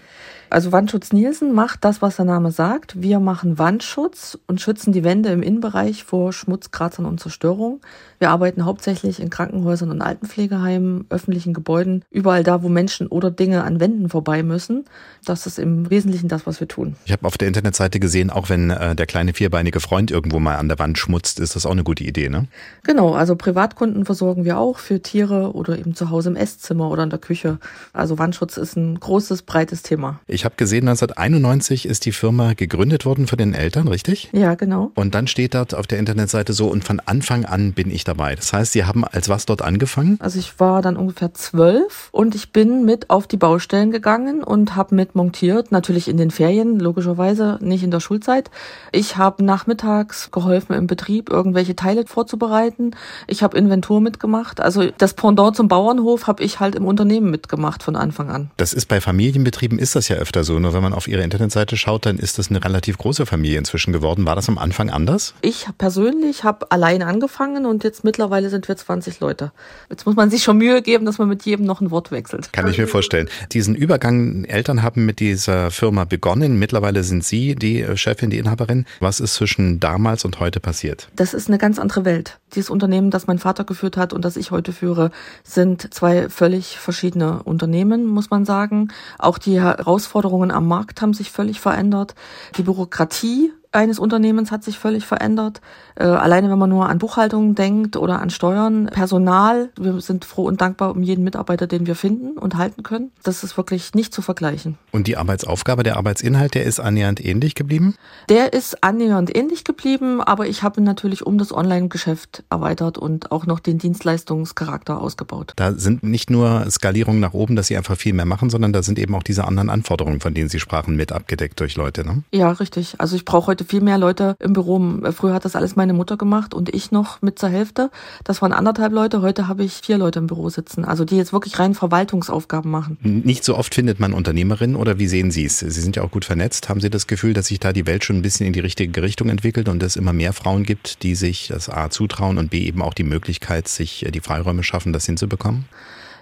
Also Wandschutz Nielsen macht das, was der Name sagt. Wir machen Wandschutz und schützen die Wände im Innenbereich vor Schmutzkratzern und Zerstörung. Wir arbeiten hauptsächlich in Krankenhäusern und Altenpflegeheimen, öffentlichen Gebäuden, überall da, wo Menschen oder Dinge an Wänden vorbei müssen. Das ist im Wesentlichen das, was wir tun. Ich habe auf der Internetseite gesehen, auch wenn äh, der kleine vierbeinige Freund irgendwo mal an der Wand schmutzt, ist das auch eine gute Idee, ne? Genau, also Privatkunden versorgen wir auch für Tiere oder eben zu Hause im Esszimmer oder in der Küche. Also Wandschutz ist ein großes, breites Thema. Ich habe gesehen, 1991 ist die Firma gegründet worden von den Eltern, richtig? Ja, genau. Und dann steht dort auf der Internetseite so, und von Anfang an bin ich dabei. Das heißt, Sie haben als was dort angefangen? Also ich war dann ungefähr zwölf und ich bin mit auf die Baustellen gegangen und habe mit montiert, natürlich in den Ferien, logischerweise nicht in der Schulzeit. Ich habe nachmittags geholfen im Betrieb, irgendwelche Teile vorzubereiten. Ich habe Inventur mitgemacht. Also das Pendant zum Bauernhof habe ich halt im Unternehmen mitgemacht von Anfang an. Das ist bei Familienbetrieben ist das ja öfter so. Nur wenn man auf Ihre Internetseite schaut, dann ist das eine relativ große Familie inzwischen geworden. War das am Anfang anders? Ich persönlich habe allein angefangen und jetzt mittlerweile sind wir 20 Leute. Jetzt muss man sich schon Mühe geben, dass man mit jedem noch ein Wort wechselt. Kann ich mir vorstellen. Diesen Übergang, Eltern haben mit dieser Firma begonnen. Mittlerweile sind Sie die Chefin, die Inhaberin. Was ist zwischen damals und heute passiert? Das ist eine ganz andere Welt. Dieses Unternehmen, das mein Vater geführt hat und das ich heute führe, sind zwei völlig verschiedene Unternehmen, muss man sagen. Auch die Herausforderungen am Markt haben sich völlig verändert. Die Bürokratie eines Unternehmens hat sich völlig verändert. Äh, alleine wenn man nur an Buchhaltung denkt oder an Steuern, Personal. Wir sind froh und dankbar um jeden Mitarbeiter, den wir finden und halten können. Das ist wirklich nicht zu vergleichen. Und die Arbeitsaufgabe, der Arbeitsinhalt, der ist annähernd ähnlich geblieben? Der ist annähernd ähnlich geblieben, aber ich habe natürlich um das Online-Geschäft erweitert und auch noch den Dienstleistungscharakter ausgebaut. Da sind nicht nur Skalierungen nach oben, dass sie einfach viel mehr machen, sondern da sind eben auch diese anderen Anforderungen, von denen Sie sprachen, mit abgedeckt durch Leute. Ne? Ja, richtig. Also ich brauche heute viel mehr Leute im Büro. Früher hat das alles meine Mutter gemacht und ich noch mit zur Hälfte. Das waren anderthalb Leute. Heute habe ich vier Leute im Büro sitzen. Also die jetzt wirklich rein Verwaltungsaufgaben machen. Nicht so oft findet man Unternehmerinnen oder wie sehen Sie es? Sie sind ja auch gut vernetzt. Haben Sie das Gefühl, dass sich da die Welt schon ein bisschen in die richtige Richtung entwickelt und es immer mehr Frauen gibt, die sich das A zutrauen und B eben auch die Möglichkeit, sich die Freiräume schaffen, das hinzubekommen?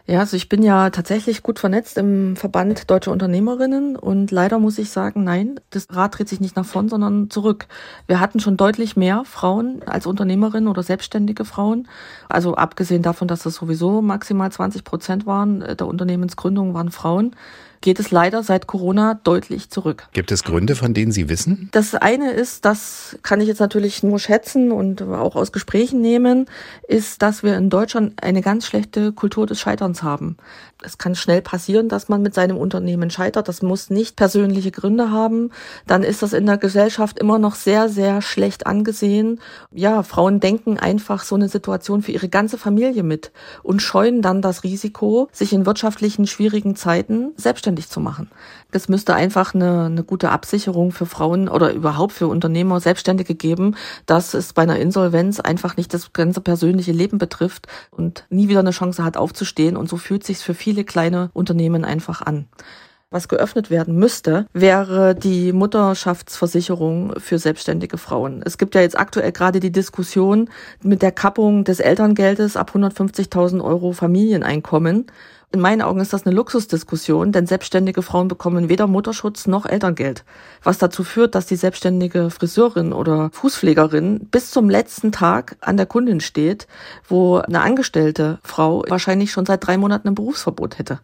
Ja, also ich bin ja tatsächlich gut vernetzt im Verband Deutsche Unternehmerinnen und leider muss ich sagen, nein, das Rad dreht sich nicht nach vorn, sondern zurück. Wir hatten schon deutlich mehr Frauen als Unternehmerinnen oder selbstständige Frauen. Also abgesehen davon, dass das sowieso maximal 20 Prozent waren der Unternehmensgründungen waren Frauen geht es leider seit Corona deutlich zurück. Gibt es Gründe, von denen Sie wissen? Das eine ist, das kann ich jetzt natürlich nur schätzen und auch aus Gesprächen nehmen, ist, dass wir in Deutschland eine ganz schlechte Kultur des Scheiterns haben. Es kann schnell passieren, dass man mit seinem Unternehmen scheitert. Das muss nicht persönliche Gründe haben. Dann ist das in der Gesellschaft immer noch sehr, sehr schlecht angesehen. Ja, Frauen denken einfach so eine Situation für ihre ganze Familie mit und scheuen dann das Risiko, sich in wirtschaftlichen schwierigen Zeiten selbstständig zu machen. Es müsste einfach eine, eine gute Absicherung für Frauen oder überhaupt für Unternehmer, Selbstständige geben, dass es bei einer Insolvenz einfach nicht das ganze persönliche Leben betrifft und nie wieder eine Chance hat aufzustehen. Und so fühlt sich für viele kleine Unternehmen einfach an was geöffnet werden müsste, wäre die Mutterschaftsversicherung für selbstständige Frauen. Es gibt ja jetzt aktuell gerade die Diskussion mit der Kappung des Elterngeldes ab 150.000 Euro Familieneinkommen. In meinen Augen ist das eine Luxusdiskussion, denn selbstständige Frauen bekommen weder Mutterschutz noch Elterngeld, was dazu führt, dass die selbstständige Friseurin oder Fußpflegerin bis zum letzten Tag an der Kundin steht, wo eine angestellte Frau wahrscheinlich schon seit drei Monaten ein Berufsverbot hätte.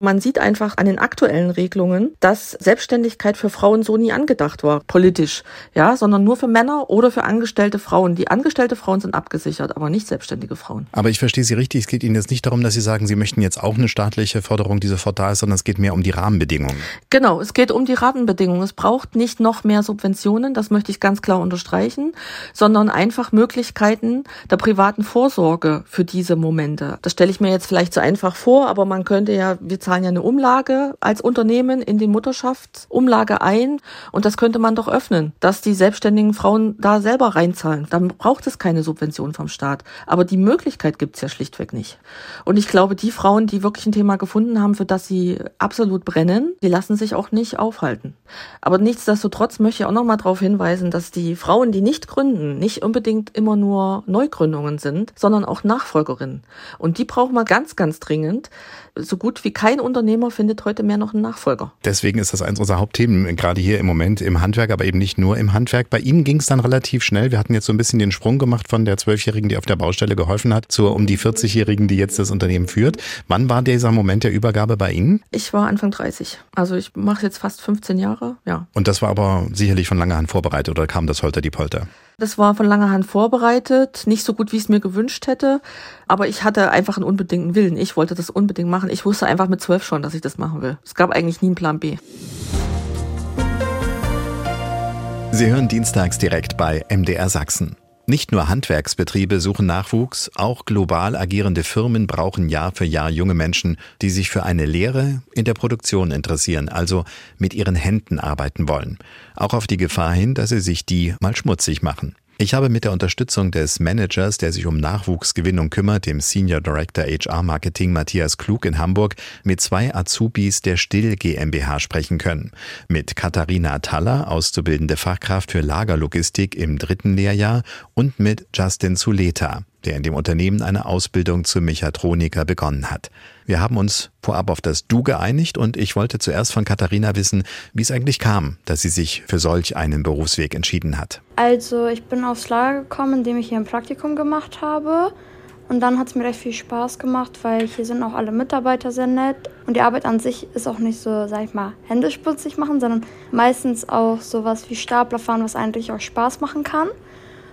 Man sieht einfach an den aktuellen Regelungen, dass Selbstständigkeit für Frauen so nie angedacht war, politisch, ja, sondern nur für Männer oder für angestellte Frauen. Die angestellte Frauen sind abgesichert, aber nicht selbstständige Frauen. Aber ich verstehe Sie richtig, es geht Ihnen jetzt nicht darum, dass Sie sagen, Sie möchten jetzt auch eine staatliche Förderung, die sofort da ist, sondern es geht mehr um die Rahmenbedingungen. Genau, es geht um die Rahmenbedingungen. Es braucht nicht noch mehr Subventionen, das möchte ich ganz klar unterstreichen, sondern einfach Möglichkeiten der privaten Vorsorge für diese Momente. Das stelle ich mir jetzt vielleicht zu einfach vor, aber man könnte ja, wir zahlen ja eine Umlage als Unternehmen in die Mutterschaftsumlage ein und das könnte man doch öffnen, dass die selbstständigen Frauen da selber reinzahlen. Dann braucht es keine Subvention vom Staat. Aber die Möglichkeit gibt es ja schlichtweg nicht. Und ich glaube, die Frauen, die wirklich ein Thema gefunden haben, für das sie absolut brennen, die lassen sich auch nicht aufhalten. Aber nichtsdestotrotz möchte ich auch noch mal darauf hinweisen, dass die Frauen, die nicht gründen, nicht unbedingt immer nur Neugründungen sind, sondern auch Nachfolgerinnen. Und die brauchen wir ganz, ganz dringend, so gut wie kein Unternehmer findet heute mehr noch einen Nachfolger. Deswegen ist das eins unserer Hauptthemen, gerade hier im Moment im Handwerk, aber eben nicht nur im Handwerk. Bei Ihnen ging es dann relativ schnell. Wir hatten jetzt so ein bisschen den Sprung gemacht von der Zwölfjährigen, die auf der Baustelle geholfen hat, zur um die 40-Jährigen, die jetzt das Unternehmen führt. Wann war dieser Moment der Übergabe bei Ihnen? Ich war Anfang 30. Also ich mache jetzt fast 15 Jahre, ja. Und das war aber sicherlich von langer Hand vorbereitet oder kam das Holter die Polter? Das war von langer Hand vorbereitet, nicht so gut, wie ich es mir gewünscht hätte, aber ich hatte einfach einen unbedingten Willen. Ich wollte das unbedingt machen. Ich wusste einfach mit zwölf schon, dass ich das machen will. Es gab eigentlich nie einen Plan B. Sie hören dienstags direkt bei MDR Sachsen. Nicht nur Handwerksbetriebe suchen Nachwuchs, auch global agierende Firmen brauchen Jahr für Jahr junge Menschen, die sich für eine Lehre in der Produktion interessieren, also mit ihren Händen arbeiten wollen. Auch auf die Gefahr hin, dass sie sich die mal schmutzig machen. Ich habe mit der Unterstützung des Managers, der sich um Nachwuchsgewinnung kümmert, dem Senior Director HR Marketing Matthias Klug in Hamburg, mit zwei Azubis der Still GmbH sprechen können. Mit Katharina Taller, auszubildende Fachkraft für Lagerlogistik im dritten Lehrjahr und mit Justin Zuleta, der in dem Unternehmen eine Ausbildung zum Mechatroniker begonnen hat. Wir haben uns vorab auf das Du geeinigt und ich wollte zuerst von Katharina wissen, wie es eigentlich kam, dass sie sich für solch einen Berufsweg entschieden hat. Also ich bin aufs Lager gekommen, indem ich hier ein Praktikum gemacht habe. Und dann hat es mir recht viel Spaß gemacht, weil hier sind auch alle Mitarbeiter sehr nett. Und die Arbeit an sich ist auch nicht so, sag ich mal, händischputzig machen, sondern meistens auch sowas wie Stapler fahren, was eigentlich auch Spaß machen kann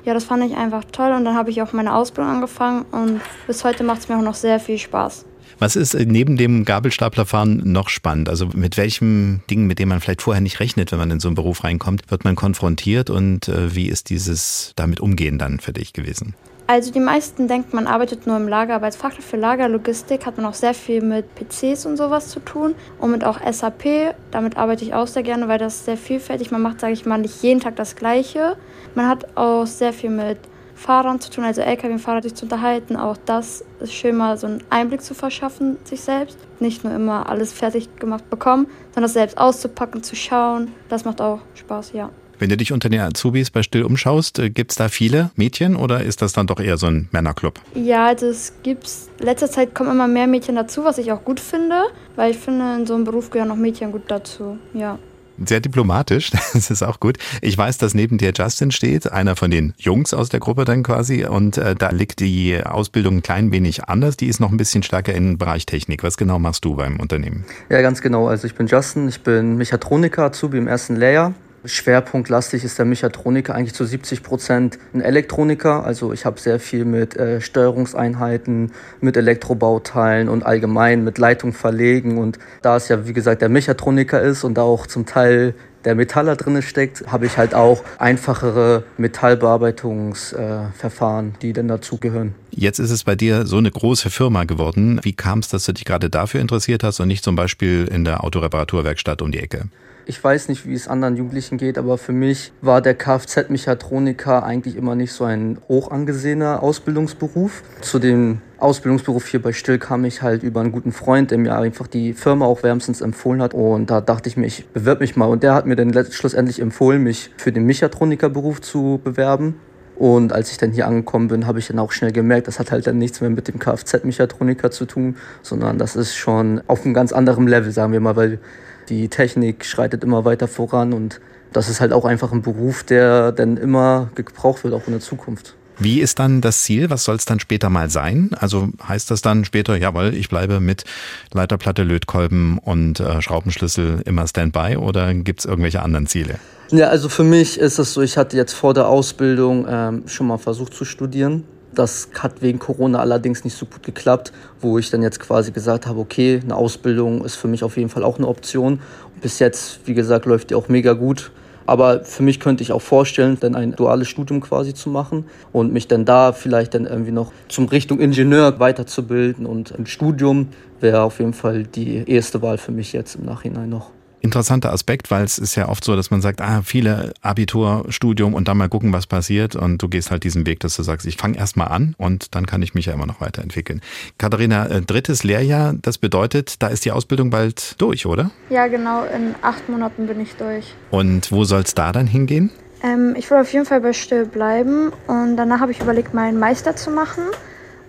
ja, das fand ich einfach toll und dann habe ich auch meine Ausbildung angefangen und bis heute macht es mir auch noch sehr viel Spaß. Was ist äh, neben dem Gabelstaplerfahren noch spannend? Also mit welchen Dingen, mit denen man vielleicht vorher nicht rechnet, wenn man in so einen Beruf reinkommt, wird man konfrontiert und äh, wie ist dieses damit umgehen dann für dich gewesen? Also die meisten denken, man arbeitet nur im Lager, aber als Fachkraft für Lagerlogistik hat man auch sehr viel mit PCs und sowas zu tun und mit auch SAP. Damit arbeite ich auch sehr gerne, weil das sehr vielfältig. Man macht, sage ich mal, nicht jeden Tag das Gleiche. Man hat auch sehr viel mit Fahrern zu tun, also LKW-Fahrer sich zu unterhalten. Auch das ist schön, mal so einen Einblick zu verschaffen, sich selbst. Nicht nur immer alles fertig gemacht bekommen, sondern das selbst auszupacken, zu schauen. Das macht auch Spaß, ja. Wenn du dich unter den Azubis bei Still umschaust, äh, gibt es da viele Mädchen oder ist das dann doch eher so ein Männerclub? Ja, also es gibt letzter Zeit kommen immer mehr Mädchen dazu, was ich auch gut finde, weil ich finde, in so einem Beruf gehören auch Mädchen gut dazu. Ja. Sehr diplomatisch, das ist auch gut. Ich weiß, dass neben dir Justin steht, einer von den Jungs aus der Gruppe dann quasi. Und äh, da liegt die Ausbildung ein klein wenig anders. Die ist noch ein bisschen stärker im Bereich Technik. Was genau machst du beim Unternehmen? Ja, ganz genau. Also ich bin Justin, ich bin Mechatroniker, Azubi im ersten Layer. Schwerpunktlastig ist der Mechatroniker eigentlich zu 70 Prozent ein Elektroniker. Also ich habe sehr viel mit äh, Steuerungseinheiten, mit Elektrobauteilen und allgemein mit Leitung verlegen. Und da es ja, wie gesagt, der Mechatroniker ist und da auch zum Teil der Metaller drin steckt, habe ich halt auch einfachere Metallbearbeitungsverfahren, äh, die dann dazugehören. Jetzt ist es bei dir so eine große Firma geworden. Wie kam es, dass du dich gerade dafür interessiert hast und nicht zum Beispiel in der Autoreparaturwerkstatt um die Ecke? Ich weiß nicht, wie es anderen Jugendlichen geht, aber für mich war der Kfz-Mechatroniker eigentlich immer nicht so ein hoch angesehener Ausbildungsberuf. Zu dem Ausbildungsberuf hier bei Still kam ich halt über einen guten Freund, der mir einfach die Firma auch wärmstens empfohlen hat. Und da dachte ich mir, ich bewerbe mich mal. Und der hat mir dann schlussendlich empfohlen, mich für den Mechatronikerberuf zu bewerben. Und als ich dann hier angekommen bin, habe ich dann auch schnell gemerkt, das hat halt dann nichts mehr mit dem Kfz-Mechatroniker zu tun, sondern das ist schon auf einem ganz anderen Level, sagen wir mal, weil die Technik schreitet immer weiter voran und das ist halt auch einfach ein Beruf, der dann immer gebraucht wird, auch in der Zukunft. Wie ist dann das Ziel? Was soll es dann später mal sein? Also heißt das dann später, jawohl, ich bleibe mit Leiterplatte, Lötkolben und äh, Schraubenschlüssel immer Standby oder gibt es irgendwelche anderen Ziele? Ja, also für mich ist es so, ich hatte jetzt vor der Ausbildung ähm, schon mal versucht zu studieren das hat wegen Corona allerdings nicht so gut geklappt, wo ich dann jetzt quasi gesagt habe, okay, eine Ausbildung ist für mich auf jeden Fall auch eine Option. bis jetzt, wie gesagt, läuft die auch mega gut. Aber für mich könnte ich auch vorstellen, dann ein duales Studium quasi zu machen und mich dann da vielleicht dann irgendwie noch zum Richtung Ingenieur weiterzubilden. Und ein Studium wäre auf jeden Fall die erste Wahl für mich jetzt im Nachhinein noch interessanter Aspekt, weil es ist ja oft so, dass man sagt, ah, viele Abitur, Studium und dann mal gucken, was passiert. Und du gehst halt diesen Weg, dass du sagst, ich fange erst mal an und dann kann ich mich ja immer noch weiterentwickeln. Katharina, äh, drittes Lehrjahr, das bedeutet, da ist die Ausbildung bald durch, oder? Ja, genau, in acht Monaten bin ich durch. Und wo soll es da dann hingehen? Ähm, ich will auf jeden Fall bei Still bleiben und danach habe ich überlegt, meinen Meister zu machen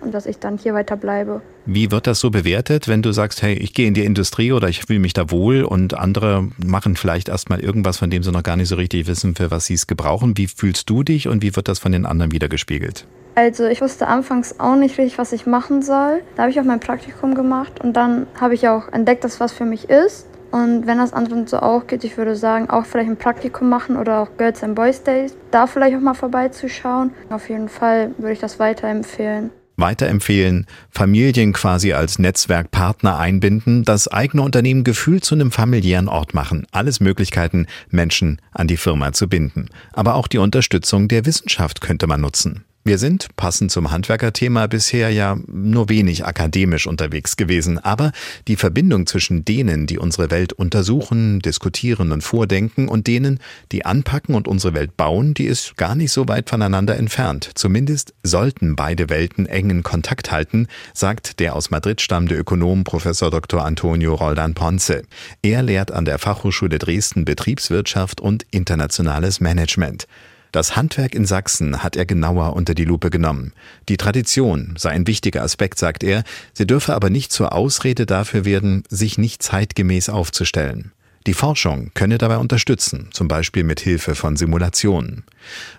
und dass ich dann hier weiter bleibe. Wie wird das so bewertet, wenn du sagst, hey, ich gehe in die Industrie oder ich fühle mich da wohl und andere machen vielleicht erstmal irgendwas, von dem sie noch gar nicht so richtig wissen, für was sie es gebrauchen. Wie fühlst du dich und wie wird das von den anderen wiedergespiegelt? Also ich wusste anfangs auch nicht richtig, was ich machen soll. Da habe ich auch mein Praktikum gemacht und dann habe ich auch entdeckt, dass was für mich ist. Und wenn das anderen so auch geht, ich würde sagen, auch vielleicht ein Praktikum machen oder auch Girls and Boys Days, da vielleicht auch mal vorbeizuschauen. Auf jeden Fall würde ich das weiterempfehlen weiterempfehlen, Familien quasi als Netzwerkpartner einbinden, das eigene Unternehmen gefühlt zu einem familiären Ort machen. Alles Möglichkeiten, Menschen an die Firma zu binden. Aber auch die Unterstützung der Wissenschaft könnte man nutzen. Wir sind, passend zum Handwerkerthema, bisher ja nur wenig akademisch unterwegs gewesen, aber die Verbindung zwischen denen, die unsere Welt untersuchen, diskutieren und vordenken, und denen, die anpacken und unsere Welt bauen, die ist gar nicht so weit voneinander entfernt. Zumindest sollten beide Welten engen Kontakt halten, sagt der aus Madrid stammende Ökonom Professor Dr. Antonio Roldan Ponce. Er lehrt an der Fachhochschule Dresden Betriebswirtschaft und internationales Management. Das Handwerk in Sachsen hat er genauer unter die Lupe genommen. Die Tradition sei ein wichtiger Aspekt, sagt er, sie dürfe aber nicht zur Ausrede dafür werden, sich nicht zeitgemäß aufzustellen. Die Forschung könne dabei unterstützen, zum Beispiel mit Hilfe von Simulationen.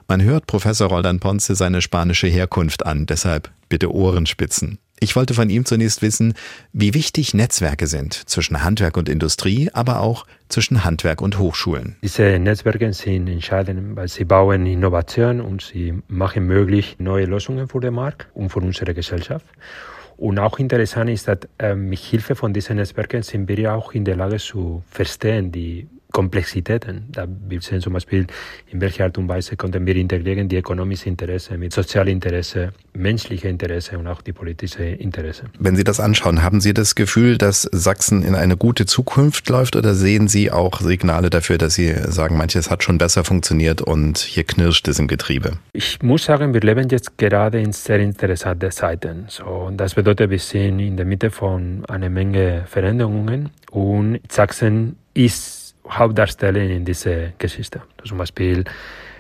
Man hört Professor Roldan Ponce seine spanische Herkunft an, deshalb bitte Ohrenspitzen. Ich wollte von ihm zunächst wissen, wie wichtig Netzwerke sind zwischen Handwerk und Industrie, aber auch zwischen Handwerk und Hochschulen. Diese Netzwerke sind entscheidend, weil sie bauen Innovation und sie machen möglich neue Lösungen für den Markt und für unsere Gesellschaft. Und auch interessant ist, dass äh, mit Hilfe von diesen Netzwerken sind wir auch in der Lage zu verstehen, die Komplexitäten. Da wir sehen zum Beispiel, in welcher Art und Weise konnten wir integrieren die ökonomische Interesse mit sozialen Interesse, menschliche Interesse und auch die politische Interesse. Wenn Sie das anschauen, haben Sie das Gefühl, dass Sachsen in eine gute Zukunft läuft oder sehen Sie auch Signale dafür, dass Sie sagen, manches hat schon besser funktioniert und hier knirscht es im Getriebe? Ich muss sagen, wir leben jetzt gerade in sehr interessanten Zeiten. So, das bedeutet, wir sind in der Mitte von einer Menge Veränderungen und Sachsen ist Hauptdarsteller in dieser Geschichte. Zum Beispiel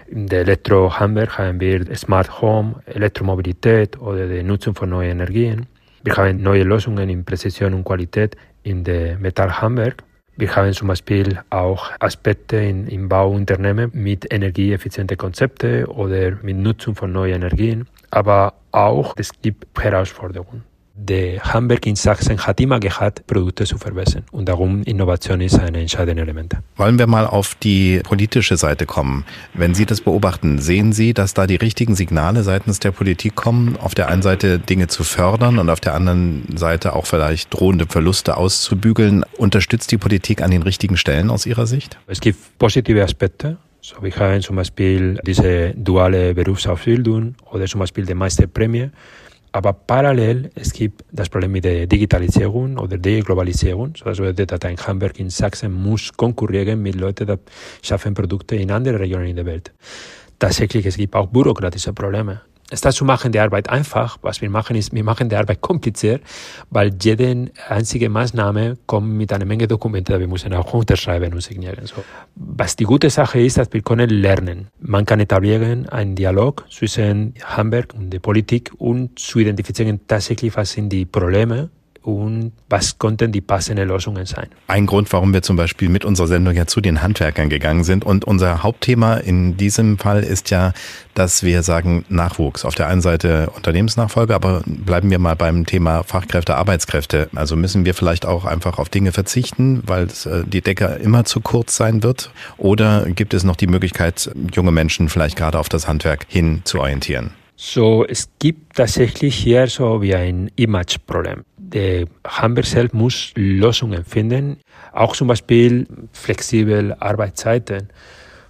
in der Elektro-Handwerk haben wir Smart Home, Elektromobilität oder die Nutzung von neuen Energien. Wir haben neue Lösungen in Präzision und Qualität in der Metallhandwerk. Wir haben zum Beispiel auch Aspekte in, im Bauunternehmen mit energieeffizienten Konzepten oder mit Nutzung von neuen Energien. Aber auch es gibt Herausforderungen der Handwerk in Sachsen hat immer gehabt, Produkte zu verbessern. Und darum Innovation ist ein entscheidendes Element. Wollen wir mal auf die politische Seite kommen. Wenn Sie das beobachten, sehen Sie, dass da die richtigen Signale seitens der Politik kommen, auf der einen Seite Dinge zu fördern und auf der anderen Seite auch vielleicht drohende Verluste auszubügeln? Unterstützt die Politik an den richtigen Stellen aus Ihrer Sicht? Es gibt positive Aspekte. So, wir haben zum Beispiel diese duale Berufsausbildung oder zum Beispiel die Meisterprämie aber parallel, es gibt das Problem mit der Digitalisierung oder der Globalisierung. So, das bedeutet, dass ein Handwerk in Sachsen muss konkurrieren mit Leuten, die schaffen Produkte in anderen Regionen in der Welt. Tatsächlich, es gibt auch bürokratische Probleme statt zu machen die Arbeit einfach, was wir machen, ist, wir machen die Arbeit kompliziert, weil jede einzige Maßnahme kommt mit einer Menge Dokumente, wir müssen auch unterschreiben und signieren. So. Was die gute Sache ist, dass wir können lernen. Man kann etablieren einen Dialog zwischen Hamburg und der Politik und zu identifizieren tatsächlich, was sind die Probleme und was konnten die passenden Lösungen sein. Ein Grund, warum wir zum Beispiel mit unserer Sendung ja zu den Handwerkern gegangen sind. Und unser Hauptthema in diesem Fall ist ja, dass wir sagen Nachwuchs. Auf der einen Seite Unternehmensnachfolge, aber bleiben wir mal beim Thema Fachkräfte, Arbeitskräfte. Also müssen wir vielleicht auch einfach auf Dinge verzichten, weil äh, die Decke immer zu kurz sein wird? Oder gibt es noch die Möglichkeit, junge Menschen vielleicht gerade auf das Handwerk hin zu orientieren? So, es gibt tatsächlich hier so wie ein Image-Problem. Der Hamburg selbst muss Lösungen finden, auch zum Beispiel flexible Arbeitszeiten.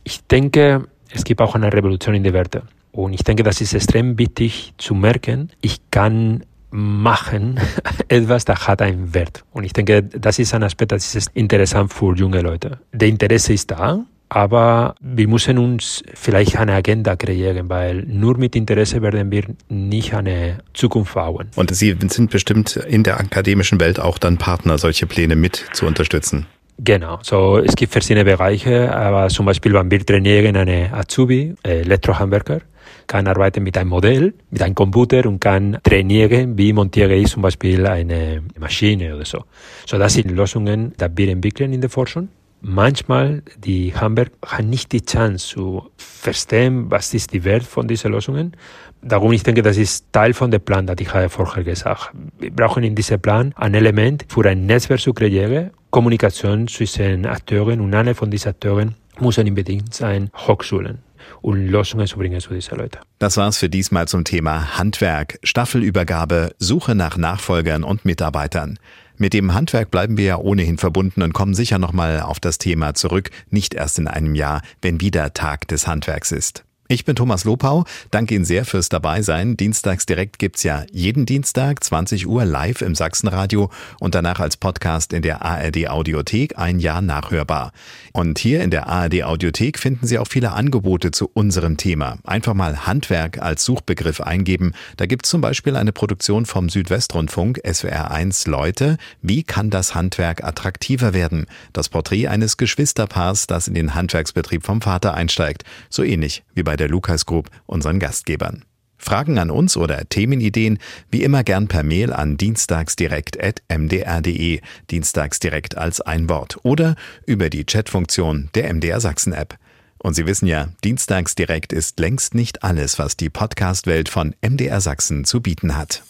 Ich denke, es gibt auch eine Revolution in der Werte. Und ich denke, das ist extrem wichtig zu merken. Ich kann machen etwas, das hat einen Wert. Und ich denke, das ist ein Aspekt, das ist interessant für junge Leute. Der Interesse ist da, aber wir müssen uns vielleicht eine Agenda kreieren, weil nur mit Interesse werden wir nicht eine Zukunft bauen. Und Sie sind bestimmt in der akademischen Welt auch dann Partner, solche Pläne mit zu unterstützen. Genau, so es gibt verschiedene Bereiche, aber zum Beispiel, wenn wir trainieren eine Azubi, Elektrohandwerker, kann arbeiten mit einem Modell, mit einem Computer und kann trainieren, wie montiere ich zum Beispiel eine Maschine oder so. So das sind Lösungen, die wir entwickeln in der Forschung manchmal die Hamburg haben nicht die Chance zu verstehen, was ist die Wert von diesen Lösungen. Darum ich denke, das ist Teil von dem Plan, das ich habe vorher gesagt. Wir brauchen in diesem Plan ein Element für ein Netzwerk zu kreieren, Kommunikation zwischen Akteuren und einer von diesen Akteuren muss unbedingt sein Hochschulen und Lösungen zu bringen zu diesen Leuten. Das war's für diesmal zum Thema Handwerk, Staffelübergabe, Suche nach Nachfolgern und Mitarbeitern. Mit dem Handwerk bleiben wir ja ohnehin verbunden und kommen sicher nochmal auf das Thema zurück, nicht erst in einem Jahr, wenn wieder Tag des Handwerks ist. Ich bin Thomas Lopau. Danke Ihnen sehr fürs Dabeisein. Dienstags direkt gibt's ja jeden Dienstag 20 Uhr live im Sachsenradio und danach als Podcast in der ARD Audiothek ein Jahr nachhörbar. Und hier in der ARD Audiothek finden Sie auch viele Angebote zu unserem Thema. Einfach mal Handwerk als Suchbegriff eingeben. Da gibt's zum Beispiel eine Produktion vom Südwestrundfunk SWR1 Leute. Wie kann das Handwerk attraktiver werden? Das Porträt eines Geschwisterpaars, das in den Handwerksbetrieb vom Vater einsteigt. So ähnlich wie bei der Lukas Group, unseren Gastgebern. Fragen an uns oder Themenideen wie immer gern per Mail an dienstagsdirekt.mdr.de, dienstagsdirekt als ein Wort oder über die Chatfunktion der MDR Sachsen App. Und Sie wissen ja, Dienstagsdirekt ist längst nicht alles, was die Podcast-Welt von MDR Sachsen zu bieten hat.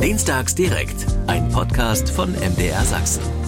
Dienstagsdirekt, ein Podcast von MDR Sachsen.